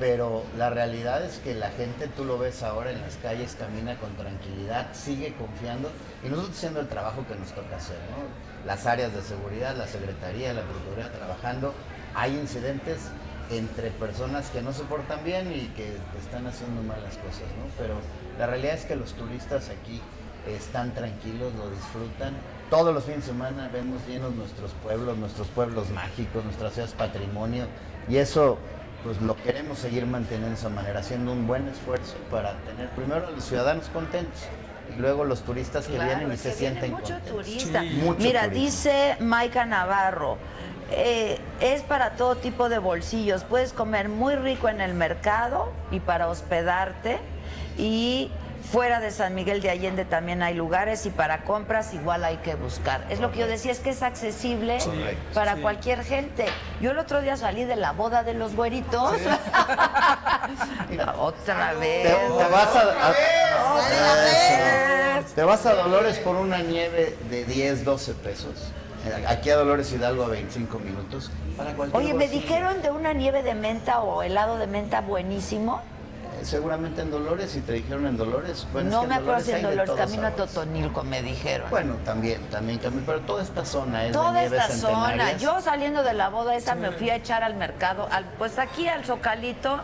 Pero la realidad es que la gente, tú lo ves ahora en las calles, camina con tranquilidad, sigue confiando y nosotros haciendo el trabajo que nos toca hacer, ¿no? Las áreas de seguridad, la Secretaría, la Procuraduría trabajando. Hay incidentes entre personas que no se portan bien y que están haciendo malas cosas, ¿no? Pero la realidad es que los turistas aquí están tranquilos, lo disfrutan. Todos los fines de semana vemos llenos nuestros pueblos, nuestros pueblos mágicos, nuestras ciudades patrimonio y eso pues lo queremos seguir manteniendo de esa manera, haciendo un buen esfuerzo para tener primero a los ciudadanos contentos y luego los turistas que Claro, vienen y se sienten mucho contentos. turista. Sí. Mucho Mira, dice Maika Navarro, eh, es para todo tipo de bolsillos. Puedes comer muy rico en el mercado y para hospedarte. Y fuera de San Miguel de Allende también hay lugares y para compras igual hay que buscar. Es lo que yo decía, es que es accesible para Sí. cualquier gente. Yo el otro día salí de la boda de los güeritos. *laughs* Otra vez. Te, te vas a, a- Eso. Te vas a Dolores por una nieve de 10, 12 pesos. Aquí a Dolores Hidalgo a 25 minutos. Para Oye, me dijeron de una nieve de menta o helado de menta buenísimo. Seguramente en Dolores, si te dijeron en Dolores. Bueno, es no que me acuerdo si en Dolores, camino a sabores. Totonilco, me dijeron. Bueno, también, también, también, pero toda esta zona es Toda esta zona. Yo saliendo de la boda esa me fui a echar al mercado, al- pues aquí al Zocalito,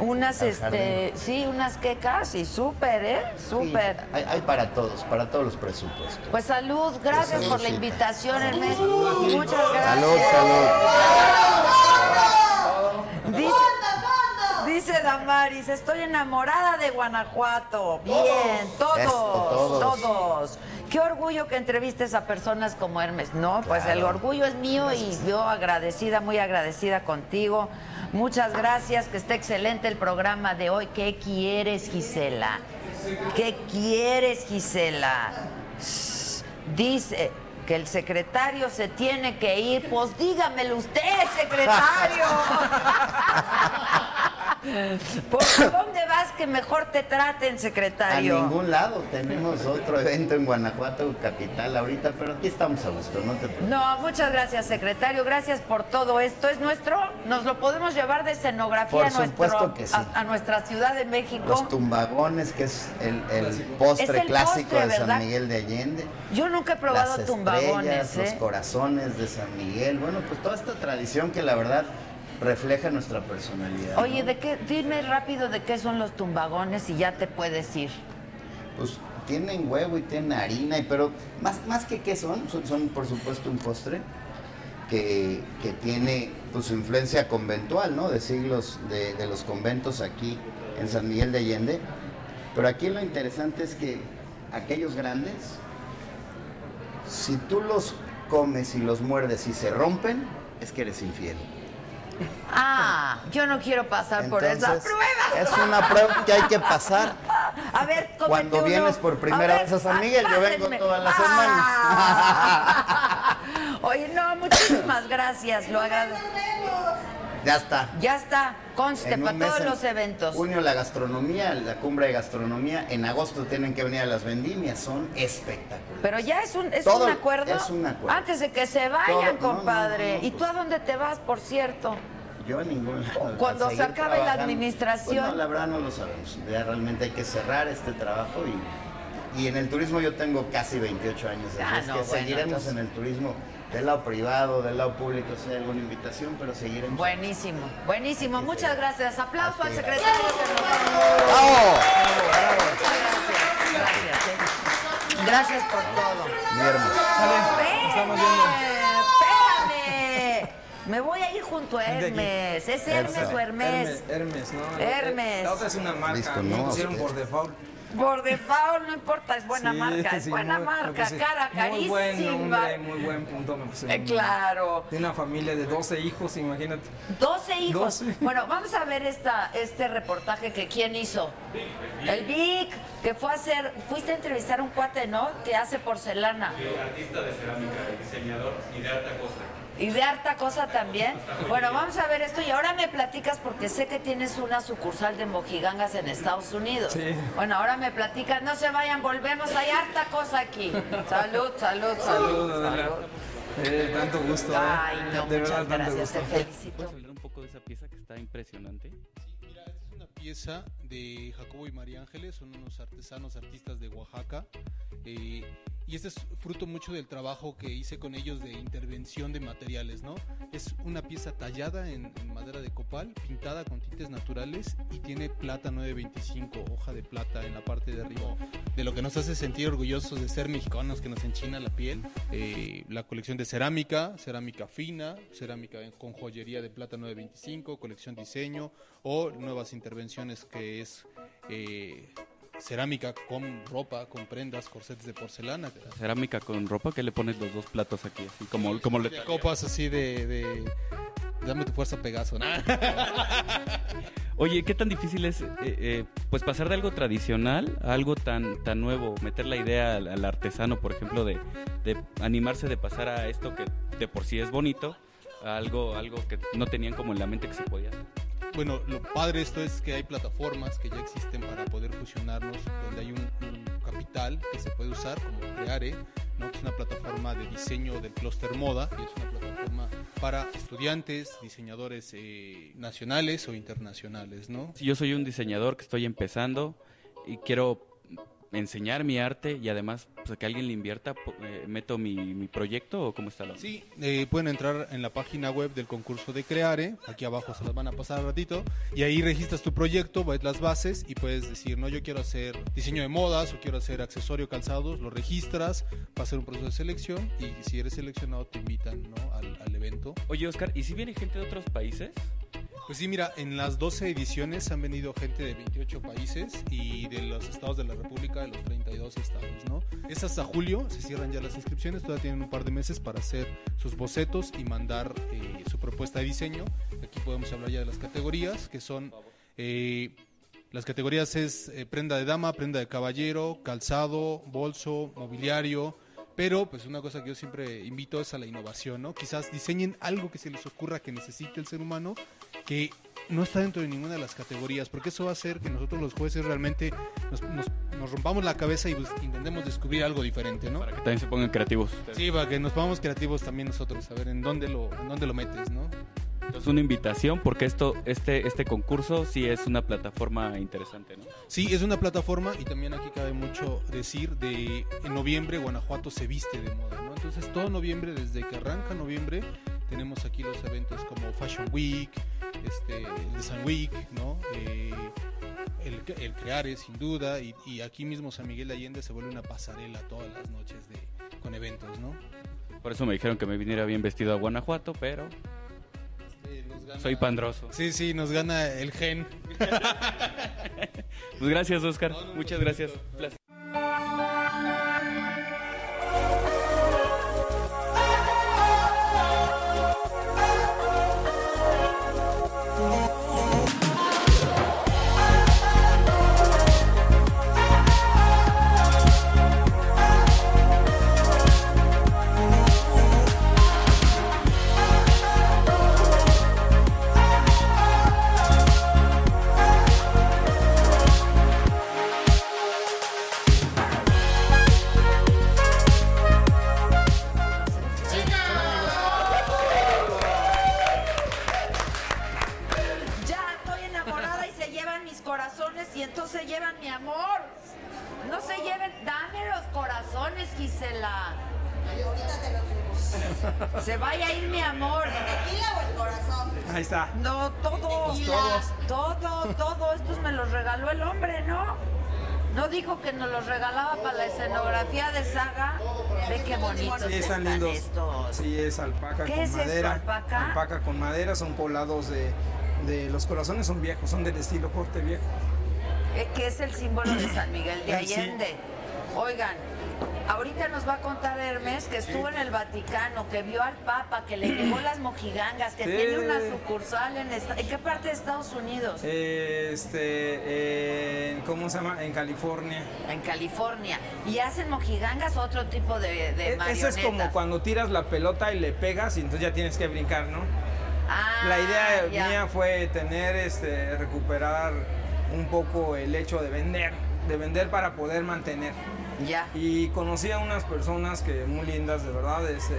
unas, Al este, sí, unas quecas y súper, ¿eh? Sí, Súper. hay, hay para todos, para todos los presupuestos. Pues salud, gracias por la invitación, Hermes. Muchas gracias. Salud, salud. Dice, dice Damaris, estoy enamorada de Guanajuato. Bien, todos, Eso, todos, todos. Qué orgullo que entrevistes a personas como Hermes. No, pues el orgullo es mío y yo agradecida, muy agradecida contigo. Muchas gracias, que esté excelente el programa de hoy. ¿Qué quieres, Gisela? ¿Qué quieres, Gisela? Dice que el secretario se tiene que ir. Pues dígamelo usted, secretario. ¿Por dónde vas que mejor te traten, A secretario? ningún lado tenemos otro evento en Guanajuato, capital, ahorita, pero aquí estamos a gusto, no te preocupes. No, muchas gracias, secretario. Gracias por todo esto. ¿Es nuestro? ¿Nos lo podemos llevar de escenografía Por a, nuestro- que sí. a, a nuestra Ciudad de México? Los tumbagones, que es el, el Es postre el clásico postre, de San. Miguel de Allende. Yo nunca he probado tumbagones, estrellas, los ¿eh? corazones de San Miguel. Bueno, pues toda esta tradición que la verdad refleja nuestra personalidad. Oye, ¿no? ¿de qué? Dime rápido de qué son los tumbagones y ya te puedes ir. Pues tienen huevo y tienen harina, y- pero más, más que qué son, son, son, por supuesto un postre que, que tiene pues, su influencia conventual, ¿no? De siglos de, de los conventos aquí en San Miguel de Allende. Pero aquí lo interesante es que aquellos grandes, si tú los comes y los muerdes y se rompen, es que eres infiel. Ah, yo no quiero pasar por esa prueba. Es una prueba que hay que pasar. A ver, Cuando uno. vienes por primera ver, vez a San ah, Miguel, yo vengo todas las Ah. *laughs* Oye, no, muchísimas gracias, lo agradezco. Ya está. Ya está, conste, para todos en los eventos. Junio la gastronomía, la cumbre de gastronomía. En agosto tienen que venir a las vendimias, son espectaculares. Pero ya es un, es Todo un acuerdo. es un acuerdo. Antes de que se vayan, Todo- compadre. no, no, ¿Y tú pues- a dónde te vas, por cierto? Yo a ningún lado. Cuando se acabe la administración. Pues no, la verdad no lo sabemos. Ya realmente hay que cerrar este trabajo y, y en el turismo yo tengo casi 28 años. Así Ah, es que bueno, seguiremos entonces- en el turismo del lado privado, del lado público, si hay alguna invitación, pero seguiremos. Buenísimo, buenísimo. Muchas gracias. Aplauso al secretario. ¡Bravo! Muchas gracias. Gracias. eh. Gracias por todo. Mi hermano. estamos viendo. Espérame. Me voy a ir junto a Hermes. ¿Es Hermes Eso. o Hermes? Hermes, Hermes, ¿no? Hermes. La otra es una marca. Listo, me pusieron por default. Por default, no importa, es buena Sí, marca, es sí, buena muy- marca, sí. cara Muy buen carísima. nombre, muy buen punto. Me pusieron. Eh, claro. Tiene una familia de 12 hijos, imagínate. 12 hijos. 12. Bueno, vamos a ver esta, este reportaje que quién hizo. El Vic, que fue a hacer, fuiste a entrevistar a un cuate, ¿no? Que hace porcelana. Artista de cerámica, diseñador y de alta cosa. Y de harta cosa también. Bueno, vamos a ver esto y ahora me platicas porque sé que tienes una sucursal de mojigangas en Estados Unidos. Sí. Bueno, ahora me platicas, no se vayan, volvemos, hay harta cosa aquí. Salud, salud, salud. Salud. Eh, tanto gusto. eh. Ay, no, de muchas verdad, gracias, te felicito. ¿Puedes hablar un poco de esa pieza que está impresionante? Mira, esta es una pieza de Jacobo y María Ángeles, son unos artesanos, artistas de Oaxaca. eh, y este es fruto mucho del trabajo que hice con ellos de intervención de materiales, ¿no? Es una pieza tallada en, madera de copal, pintada con tintes naturales y tiene plata 925, hoja de plata en la parte de arriba. De lo que nos hace sentir orgullosos de ser mexicanos, que nos enchina la piel. Eh, la colección de cerámica, cerámica fina, cerámica con joyería de plata 925, colección diseño o nuevas intervenciones que es eh, cerámica con ropa, con prendas, corsets de porcelana. Cerámica con ropa, que le pones los dos platos aquí, así como, como le... De copas así de, de- Dame tu fuerza, Pegaso. ¿no? *laughs* Oye, ¿qué tan difícil es eh, eh, pues pasar de algo tradicional a algo tan, tan nuevo? Meter la idea al, al artesano, por ejemplo, de, de animarse de pasar a esto que de por sí es bonito, a algo, algo que no tenían como en la mente que se podía hacer. Bueno, lo padre de esto es que hay plataformas que ya existen para poder fusionarnos, donde hay un, capital que se puede usar, como Creare, ¿no? que es una plataforma de diseño del clúster moda, y es una plataforma para estudiantes, diseñadores eh, nacionales o internacionales, ¿no? Yo soy un diseñador que estoy empezando y quiero enseñar mi arte y además pues, que alguien le invierta, eh, meto mi, mi proyecto o cómo está la Sí, eh, pueden entrar en la página web del concurso de Creare, aquí abajo se las van a pasar al ratito, y ahí registras tu proyecto, ves las bases y puedes decir, no, yo quiero hacer diseño de modas o quiero hacer accesorio calzados, lo registras, va a ser un proceso de selección y si eres seleccionado te invitan ¿no? al, al evento. Oye, Oscar, ¿y si viene gente de otros países? Pues sí, mira, en las 12 ediciones han venido gente de 28 países y de los estados de la República, de los 32 estados, ¿no? Es hasta julio, se cierran ya las inscripciones, todavía tienen un par de meses para hacer sus bocetos y mandar eh, su propuesta de diseño. Aquí podemos hablar ya de las categorías, que son... eh, las categorías es eh, prenda de dama, prenda de caballero, calzado, bolso, mobiliario, pero pues una cosa que yo siempre invito es a la innovación, ¿no? Quizás diseñen algo que se les ocurra que necesite el ser humano que no está dentro de ninguna de las categorías, porque eso va a hacer que nosotros los jueces realmente nos, nos- nos rompamos la cabeza y pues, intentemos descubrir algo diferente, ¿no? Para que también se pongan creativos. Sí, para que nos pongamos creativos también nosotros, a ver en dónde lo, en dónde lo metes, ¿no? Entonces una invitación porque esto, este, este concurso sí es una plataforma interesante, ¿no? Sí, es una plataforma y también aquí cabe mucho decir de en noviembre Guanajuato se viste de moda, ¿no? Entonces todo noviembre, desde que arranca noviembre, tenemos aquí los eventos como Fashion Week, este, el Design Week, ¿no? Eh, el, el Creare, sin duda, y, y aquí mismo San Miguel de Allende se vuelve una pasarela todas las noches de, con eventos, ¿no? Por eso me dijeron que me viniera bien vestido a Guanajuato, pero soy pandroso. Sí, sí, nos gana el gen. *laughs* Pues gracias, Oscar. Muchas gracias. Placer. Madera, son poblados de, de los corazones son viejos, son del estilo corte viejo. Eh, que es el símbolo de San Miguel de *clears throat* Ah, sí. Allende. Oigan, ahorita nos va a contar Hermes que estuvo en el Vaticano, que vio al Papa, que le llevó las mojigangas, que Sí. tiene una sucursal en, esta- ¿en qué parte de Estados Unidos? Este, en- ¿cómo se llama? En California. En California. ¿Y hacen mojigangas o otro tipo de, de E- Eso es marionetas? como cuando tiras la pelota y le pegas y entonces ya tienes que brincar, ¿no? Ah, La idea ya. mía fue tener, este, recuperar un poco el hecho de vender, de vender para poder mantener. Ya. Y conocí a unas personas que muy lindas, de verdad, este,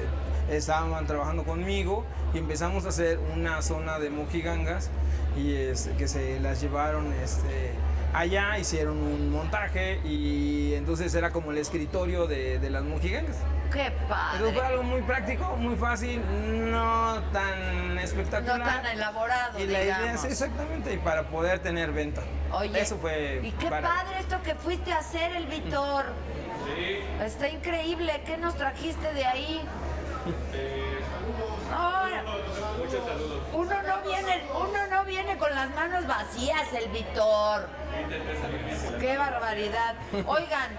estaban trabajando conmigo y empezamos a hacer una zona de mojigangas y este, que se las llevaron este, allá, hicieron un montaje y entonces era como el escritorio de, de las mojigangas. Qué Entonces padre. fue algo muy práctico, muy fácil, no tan espectacular. No tan elaborado, Y la idea es exactamente y para poder tener venta. Oye, Eso fue y qué para- padre esto que fuiste a hacer, el Víctor. Está increíble. ¿Qué nos trajiste de ahí? No, Uno no viene, uno no viene con las manos vacías, el Víctor. Qué barbaridad. Oigan,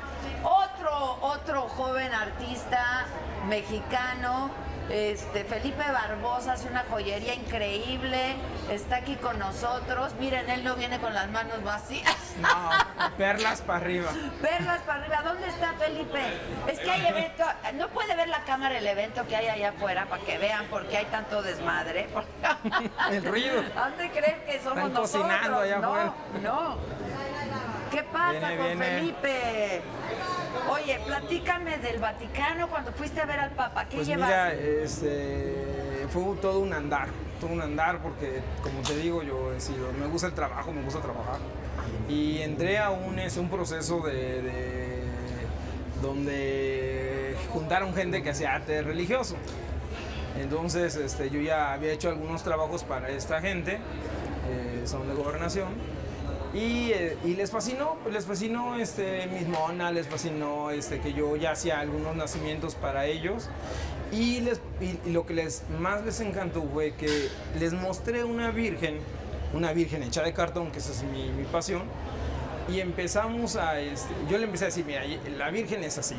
otro, otro joven artista mexicano Este, Felipe Barbosa hace una joyería increíble, está aquí con nosotros. Miren, él no viene con las manos vacías. No, perlas para arriba. Perlas para arriba. ¿Dónde está Felipe? Es que hay evento. No puede ver la cámara el evento que hay allá afuera para que vean por qué hay tanto desmadre. *laughs* El ruido. ¿Han de creer que somos Están nosotros? cocinando allá no, afuera. no. ¿Qué pasa Viene, con viene. Felipe? Oye, platícame del Vaticano cuando fuiste a ver al Papa. ¿Qué Pues llevaste? mira, este, fue todo un andar, todo un andar porque, como te digo, yo he sido, me gusta el trabajo, me gusta trabajar. Y entré a un, es un proceso de, de- donde juntaron gente que hacía arte religioso. Entonces, este, yo ya había hecho algunos trabajos para esta gente, eh, son de gobernación. Y, eh, y les fascinó, les fascinó este, mis monas, les fascinó este, que yo ya hacía algunos nacimientos para ellos. Y, les, y lo que les, más les encantó fue que les mostré una virgen, una virgen hecha de cartón, que esa es mi, mi pasión. Y empezamos a, este, yo le empecé a decir, mira, la virgen es así.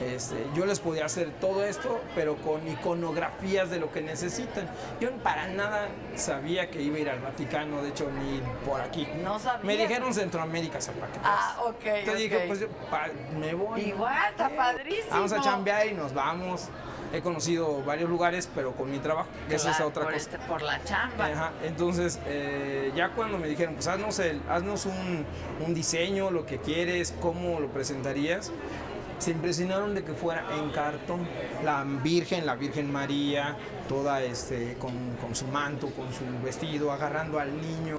Este, yo les podía hacer todo esto, pero con iconografías de lo que necesitan. Yo para nada sabía que iba a ir al Vaticano, de hecho, ni por aquí. No sabía. Me dijeron Centroamérica, Zapaquetas. Ah, ok. Te ok. dije, pues yo pa- me voy. Igual, está padrísimo. Vamos a chambear y nos vamos. He conocido varios lugares, pero con mi trabajo, que esa es Claro, otra por, cosa. este- por la chamba. Ajá, Entonces, eh, ya cuando me dijeron, pues haznos, el, haznos un, un diseño, lo que quieres, cómo lo presentarías, se impresionaron de que fuera en cartón. La Virgen, la Virgen María, toda este, con, con su manto, con su vestido, agarrando al niño.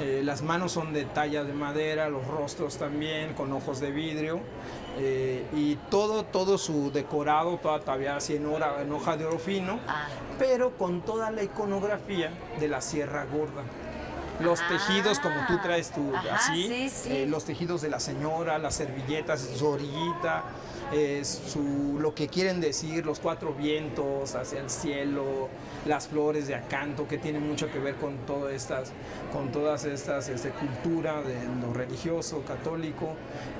Eh, las manos son de talla de madera, los rostros también, con ojos de vidrio. eh, y todo, todo su decorado, toda todavía así en, hora- en hoja de oro fino, Ah. pero con toda la iconografía de la Sierra Gorda. Los tejidos, como tú traes tú, así, sí, sí. eh, los tejidos de la señora, las servilletas, su orillita, eh, su, lo que quieren decir, los cuatro vientos hacia el cielo, las flores de acanto, que tienen mucho que ver con todas estas, con todas estas este, cultura de lo religioso, católico.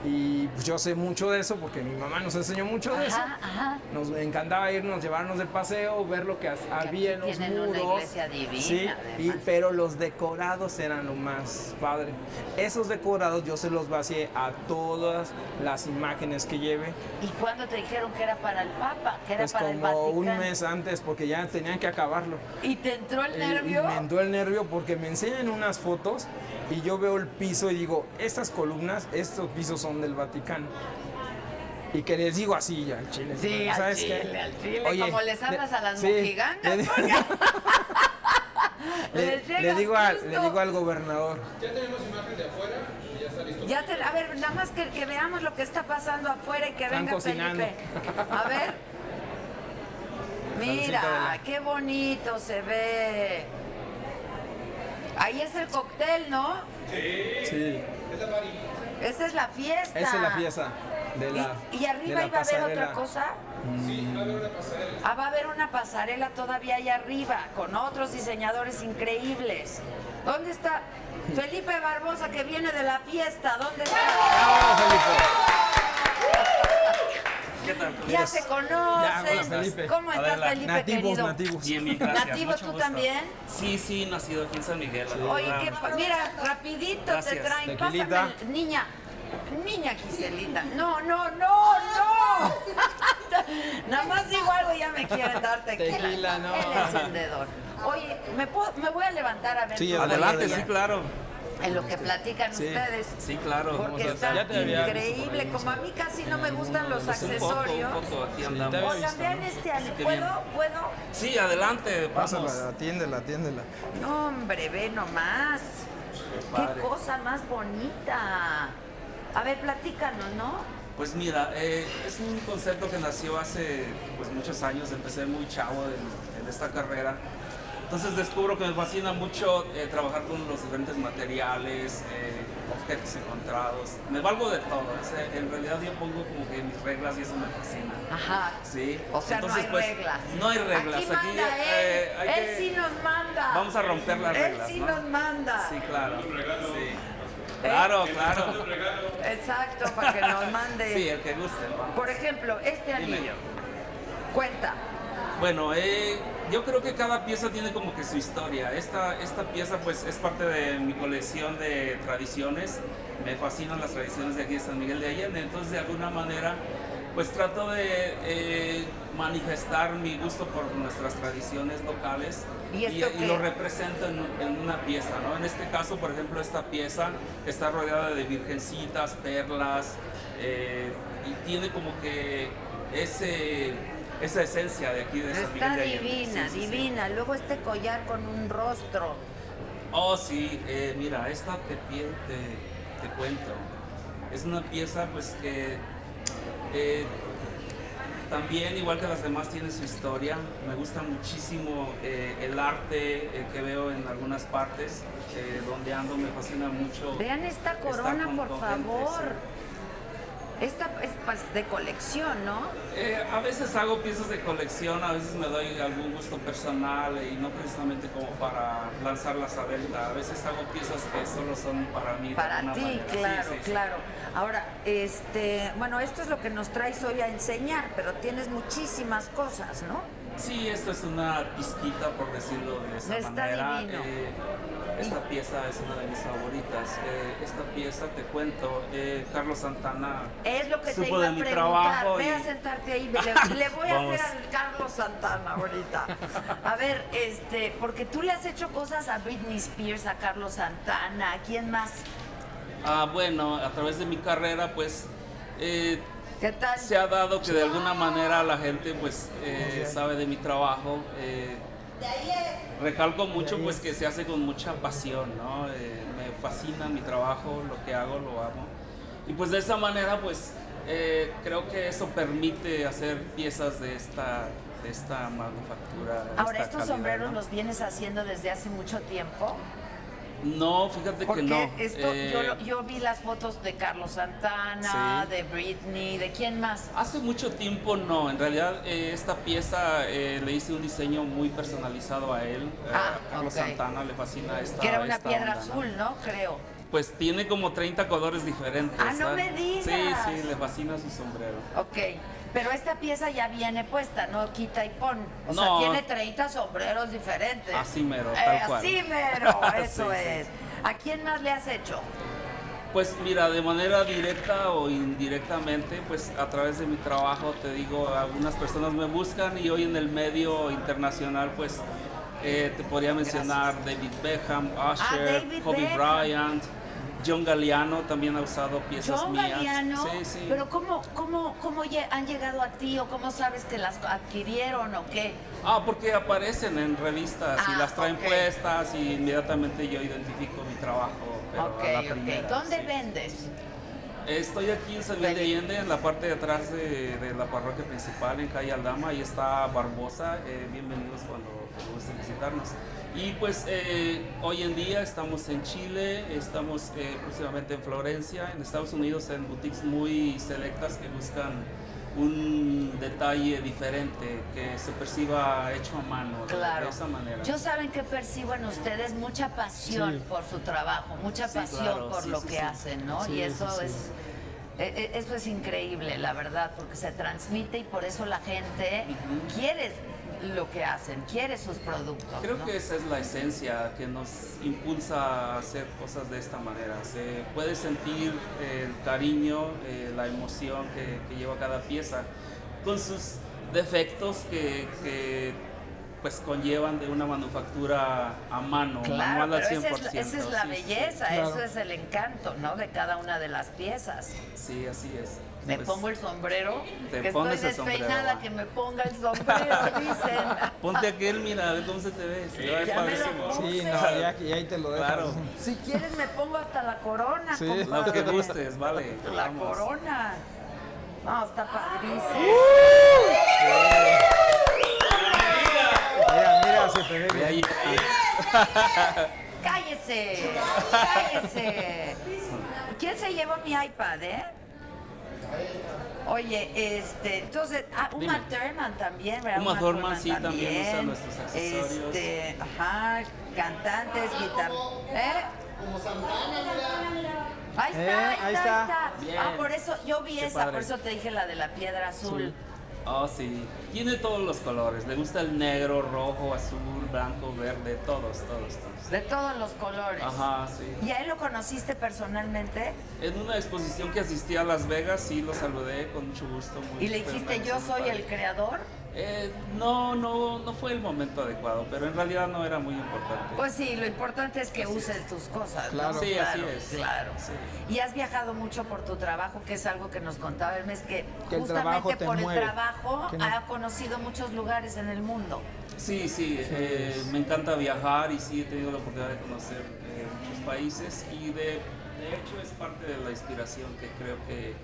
Y pues, yo sé mucho de eso porque mi mamá nos enseñó mucho de eso. Ajá. Nos encantaba irnos, llevarnos de paseo, ver lo que ha- había en los una muros. iglesia divina, Sí, y- pero los decorados eran lo más padre. Esos decorados yo se los vacié a todas las imágenes que lleve. ¿Y cuándo te dijeron que era para el Papa? Que era Pues para el como un Vaticano? mes antes, porque ya tenían que acabarlo. ¿Y te entró el Y- nervio? Y me entró el nervio porque me enseñan unas fotos y yo veo el piso y digo, estas columnas, estos pisos son del Vaticano. Y que les digo así ya al chile. Sí, al ¿sabes chile, qué? al chile, Oye, como les le- hablas a las sí, mojigangas, le porque *laughs* *laughs* Le, les le digo al, le digo al gobernador. Ya te- a ver, nada más que, que veamos lo que está pasando afuera y que Están venga cocinando. Felipe. A ver. *laughs* Mira, qué bonito se ve. Ahí es el cóctel, ¿no? Sí, Esa es la fiesta. esa es la fiesta de la ¿Y, y de arriba la iba a haber otra pasarela. cosa? Ah, va a haber una pasarela todavía allá arriba, con otros diseñadores increíbles. ¿Dónde está Felipe Barbosa que viene de la fiesta? ¿Dónde está? ¡Bravo, Felipe! ¿Qué tal? Ya se Ya, conocen. ¿Cómo estás, Adela. Felipe, Nativos, querido? nativos. Bien, bien, gracias. ¿Nativo Mucho tú gusto. también? Sí, sí, nacido aquí en San Miguel. la Oye, pa- mira, rapidito te Gracias. traen. Tequilita. Pásame, niña. Niña Giselita. No, no, no, no. *laughs* Nada más digo algo y ya me quieren dar tequila. Tequila, no. El encendedor. Oye, ¿me, puedo- me voy a levantar a ver Sí, Adelante, sí, claro. En lo que platican Sí. ustedes. Sí, claro. Porque está increíble. Como a mí casi no me gustan los un poco, accesorios. un poco, aquí andamos. te había Oigan, visto, vean ¿no? este Así que ¿Puedo? bien. ¿Puedo? Sí, adelante, vamos. Pásala, atiéndela, atiéndela. No, hombre, ve nomás. Qué cosa más bonita. A ver, platícanos, ¿no? Pues mira, eh, es un concepto que nació hace pues, muchos años, empecé muy chavo en, en esta carrera. Entonces descubro que me fascina mucho eh, trabajar con los diferentes materiales, eh, objetos encontrados. Me valgo de todo. en realidad yo pongo como que mis reglas y eso me fascina. Ajá. Sí. O sea, Entonces, no hay pues, reglas. No hay reglas. Aquí manda él. eh, hay él que- sí nos manda. Vamos a romper las Él reglas. sí ¿no? nos manda. Sí, claro. Sí. Claro, claro. *laughs* Exacto, para que nos mande. Sí, el que guste. Por ejemplo, este Dime anillo. yo. Cuenta. Bueno, eh, yo creo que cada pieza tiene como que su historia. Esta, esta pieza pues es parte de mi colección de tradiciones. Me fascinan las tradiciones de aquí de San Miguel de Allende. Entonces de alguna manera pues trato de eh, manifestar mi gusto por nuestras tradiciones locales ¿Y esto qué? lo represento en, en una pieza, ¿no? En este caso, por ejemplo, esta pieza está rodeada de virgencitas, perlas, eh, y tiene como que ese, esa esencia de aquí de San Está Miguel de Allende. divina, Sí, sí, sí. divina. Luego este collar con un rostro. Oh, sí, eh, mira, esta te, te, te cuento. Es una pieza pues que eh, también, igual que las demás, tiene su historia. Me gusta muchísimo eh, el arte eh, que veo en algunas partes. eh, donde ando me fascina mucho. Vean esta corona, por gente, favor. sí. Esta es pues, de colección, ¿no? Eh, a veces hago piezas de colección, a veces me doy algún gusto personal y no precisamente como para lanzarlas a venta. A veces hago piezas que solo son para mí. Para ti, claro, sí, sí. claro. Ahora, este, bueno, esto es lo que nos traes hoy a enseñar, pero tienes muchísimas cosas, ¿no? Sí, esto es una pizquita, por decirlo de esa Está manera. divino. Eh, esta pieza es una de mis favoritas. Eh, esta pieza, te cuento, eh, Carlos Santana Es lo que te supo iba de a mi preguntar. trabajo. Ve y- a sentarte ahí. Le, le voy a hacer al Carlos Santana ahorita. A ver, este, porque tú le has hecho cosas a Britney Spears, a Carlos Santana, ¿a quién más? Ah, bueno, a través de mi carrera, pues eh, ¿Qué tal? se ha dado que de alguna manera la gente pues eh, sabe de mi trabajo. eh, recalco mucho pues que se hace con mucha pasión, ¿no? Eh, me fascina mi trabajo, lo que hago, lo amo. Y pues de esa manera pues eh, creo que eso permite hacer piezas de esta, de esta manufactura. de Ahora, esta estos calidad, sombreros ¿no? los vienes haciendo desde hace mucho tiempo. No, fíjate Porque que no. esto, Eh, yo, vi las fotos de Carlos Santana, Sí. de Britney, ¿de quién más? Hace mucho tiempo no, en realidad eh, esta pieza eh, le hice un diseño muy personalizado a él, Ah, a Carlos. Santana le fascina esta Que era una piedra azul, ¿no? Creo. Pues tiene como 30 colores diferentes. Ah, no me digas. Sí, sí, le fascina su sombrero. Ok, pero esta pieza ya viene puesta, no quita y pon. O sea, No. tiene 30 sombreros diferentes. Así mero, Eh, tal cual. Así mero, *laughs* eso sí. es. ¿A quién más le has hecho? Pues mira, de manera directa o indirectamente, pues a través de mi trabajo, te digo, algunas personas me buscan y hoy en el medio internacional, pues eh, te podría mencionar David Beckham, Usher, Ah, David Kobe Beckham. Bryant, John Galliano también ha usado piezas John mías. Galliano. Sí, sí. Pero ¿cómo, cómo, cómo han llegado a ti o cómo sabes que las adquirieron o qué? Ah, porque aparecen en revistas Ah, y las traen puestas y inmediatamente yo identifico mi trabajo. pero ok, a la ok. primera, ¿Dónde sí. vendes? Estoy aquí en San Miguel de Allende, en la parte de atrás de, de la parroquia principal, en calle Aldama. Ahí está Barbosa. eh, bienvenidos cuando, cuando gusten visitarnos. Y pues eh, hoy en día estamos en Chile, estamos eh, próximamente en Florencia, en Estados Unidos, en boutiques muy selectas que buscan un detalle diferente, que se perciba hecho a mano, de- Claro. de esa manera. Yo saben que percibo en ustedes mucha pasión Sí. por su trabajo, mucha Sí, pasión claro, por sí, lo sí, que sí. hacen, ¿no? Sí, y eso sí. es eh, eh, eso es increíble, la verdad, porque se transmite y por eso la gente quiere lo que hacen, quiere sus productos. Creo ¿no? que esa es la esencia que nos impulsa a hacer cosas de esta manera. Se puede sentir el cariño, eh, la emoción que, que lleva cada pieza, con sus defectos que, que, pues conllevan de una manufactura a mano, Claro, manual al pero 100%. esa es, la- esa es la Sí, sí, sí. belleza, eso es el encanto, ¿no? De cada una de las piezas. Sí, así es. Me Pues, pongo el sombrero, te que estoy pones sombrero, despeinada, que me ponga el sombrero, *laughs* dicen. Ponte aquel, mira, a ver cómo se te ve. Se te ve Ya padrísimo. Sí, no, ya, y ahí te lo dejas. Claro. Si quieres me pongo hasta la corona, Sí. compadre. Lo que gustes, vale. La vamos. corona. No, está padrísimo. Mira, mira, se te ve bien. Cállese, cállese. ¿Quién se llevó mi iPad, eh? Oye, este, entonces, ah, Uma Dime. Thurman también, ¿verdad? Uma Thurman sí, también usa nuestros accesorios. Este, ajá, cantantes, guitarra. ¿Eh? Ahí está, Eh, ahí está, ahí está. Bien. Ah, por eso, yo vi Qué esa, padre. por eso te dije la de la piedra azul. Oh, sí. Tiene todos los colores. Le gusta el negro, rojo, azul, blanco, verde, todos, todos, todos. De todos los colores. Ajá, sí. ¿Y a él lo conociste personalmente? En una exposición que asistí a Las Vegas, sí, lo saludé con mucho gusto. muy- ¿Y le dijiste yo soy el padre". creador? Eh, no, no, no fue el momento adecuado, pero en realidad no era muy importante. Pues sí, lo importante es que uses tus cosas. ¿no? Claro. Sí, así es. Claro. Sí. Y has viajado mucho por tu trabajo, que es algo que nos contaba Hermes, que, Que el justamente por mueve, el trabajo no- ha conocido muchos lugares en el mundo. Sí, sí, eh, me encanta viajar y sí he tenido la oportunidad de conocer eh, muchos países y de, de hecho es parte de la inspiración que creo que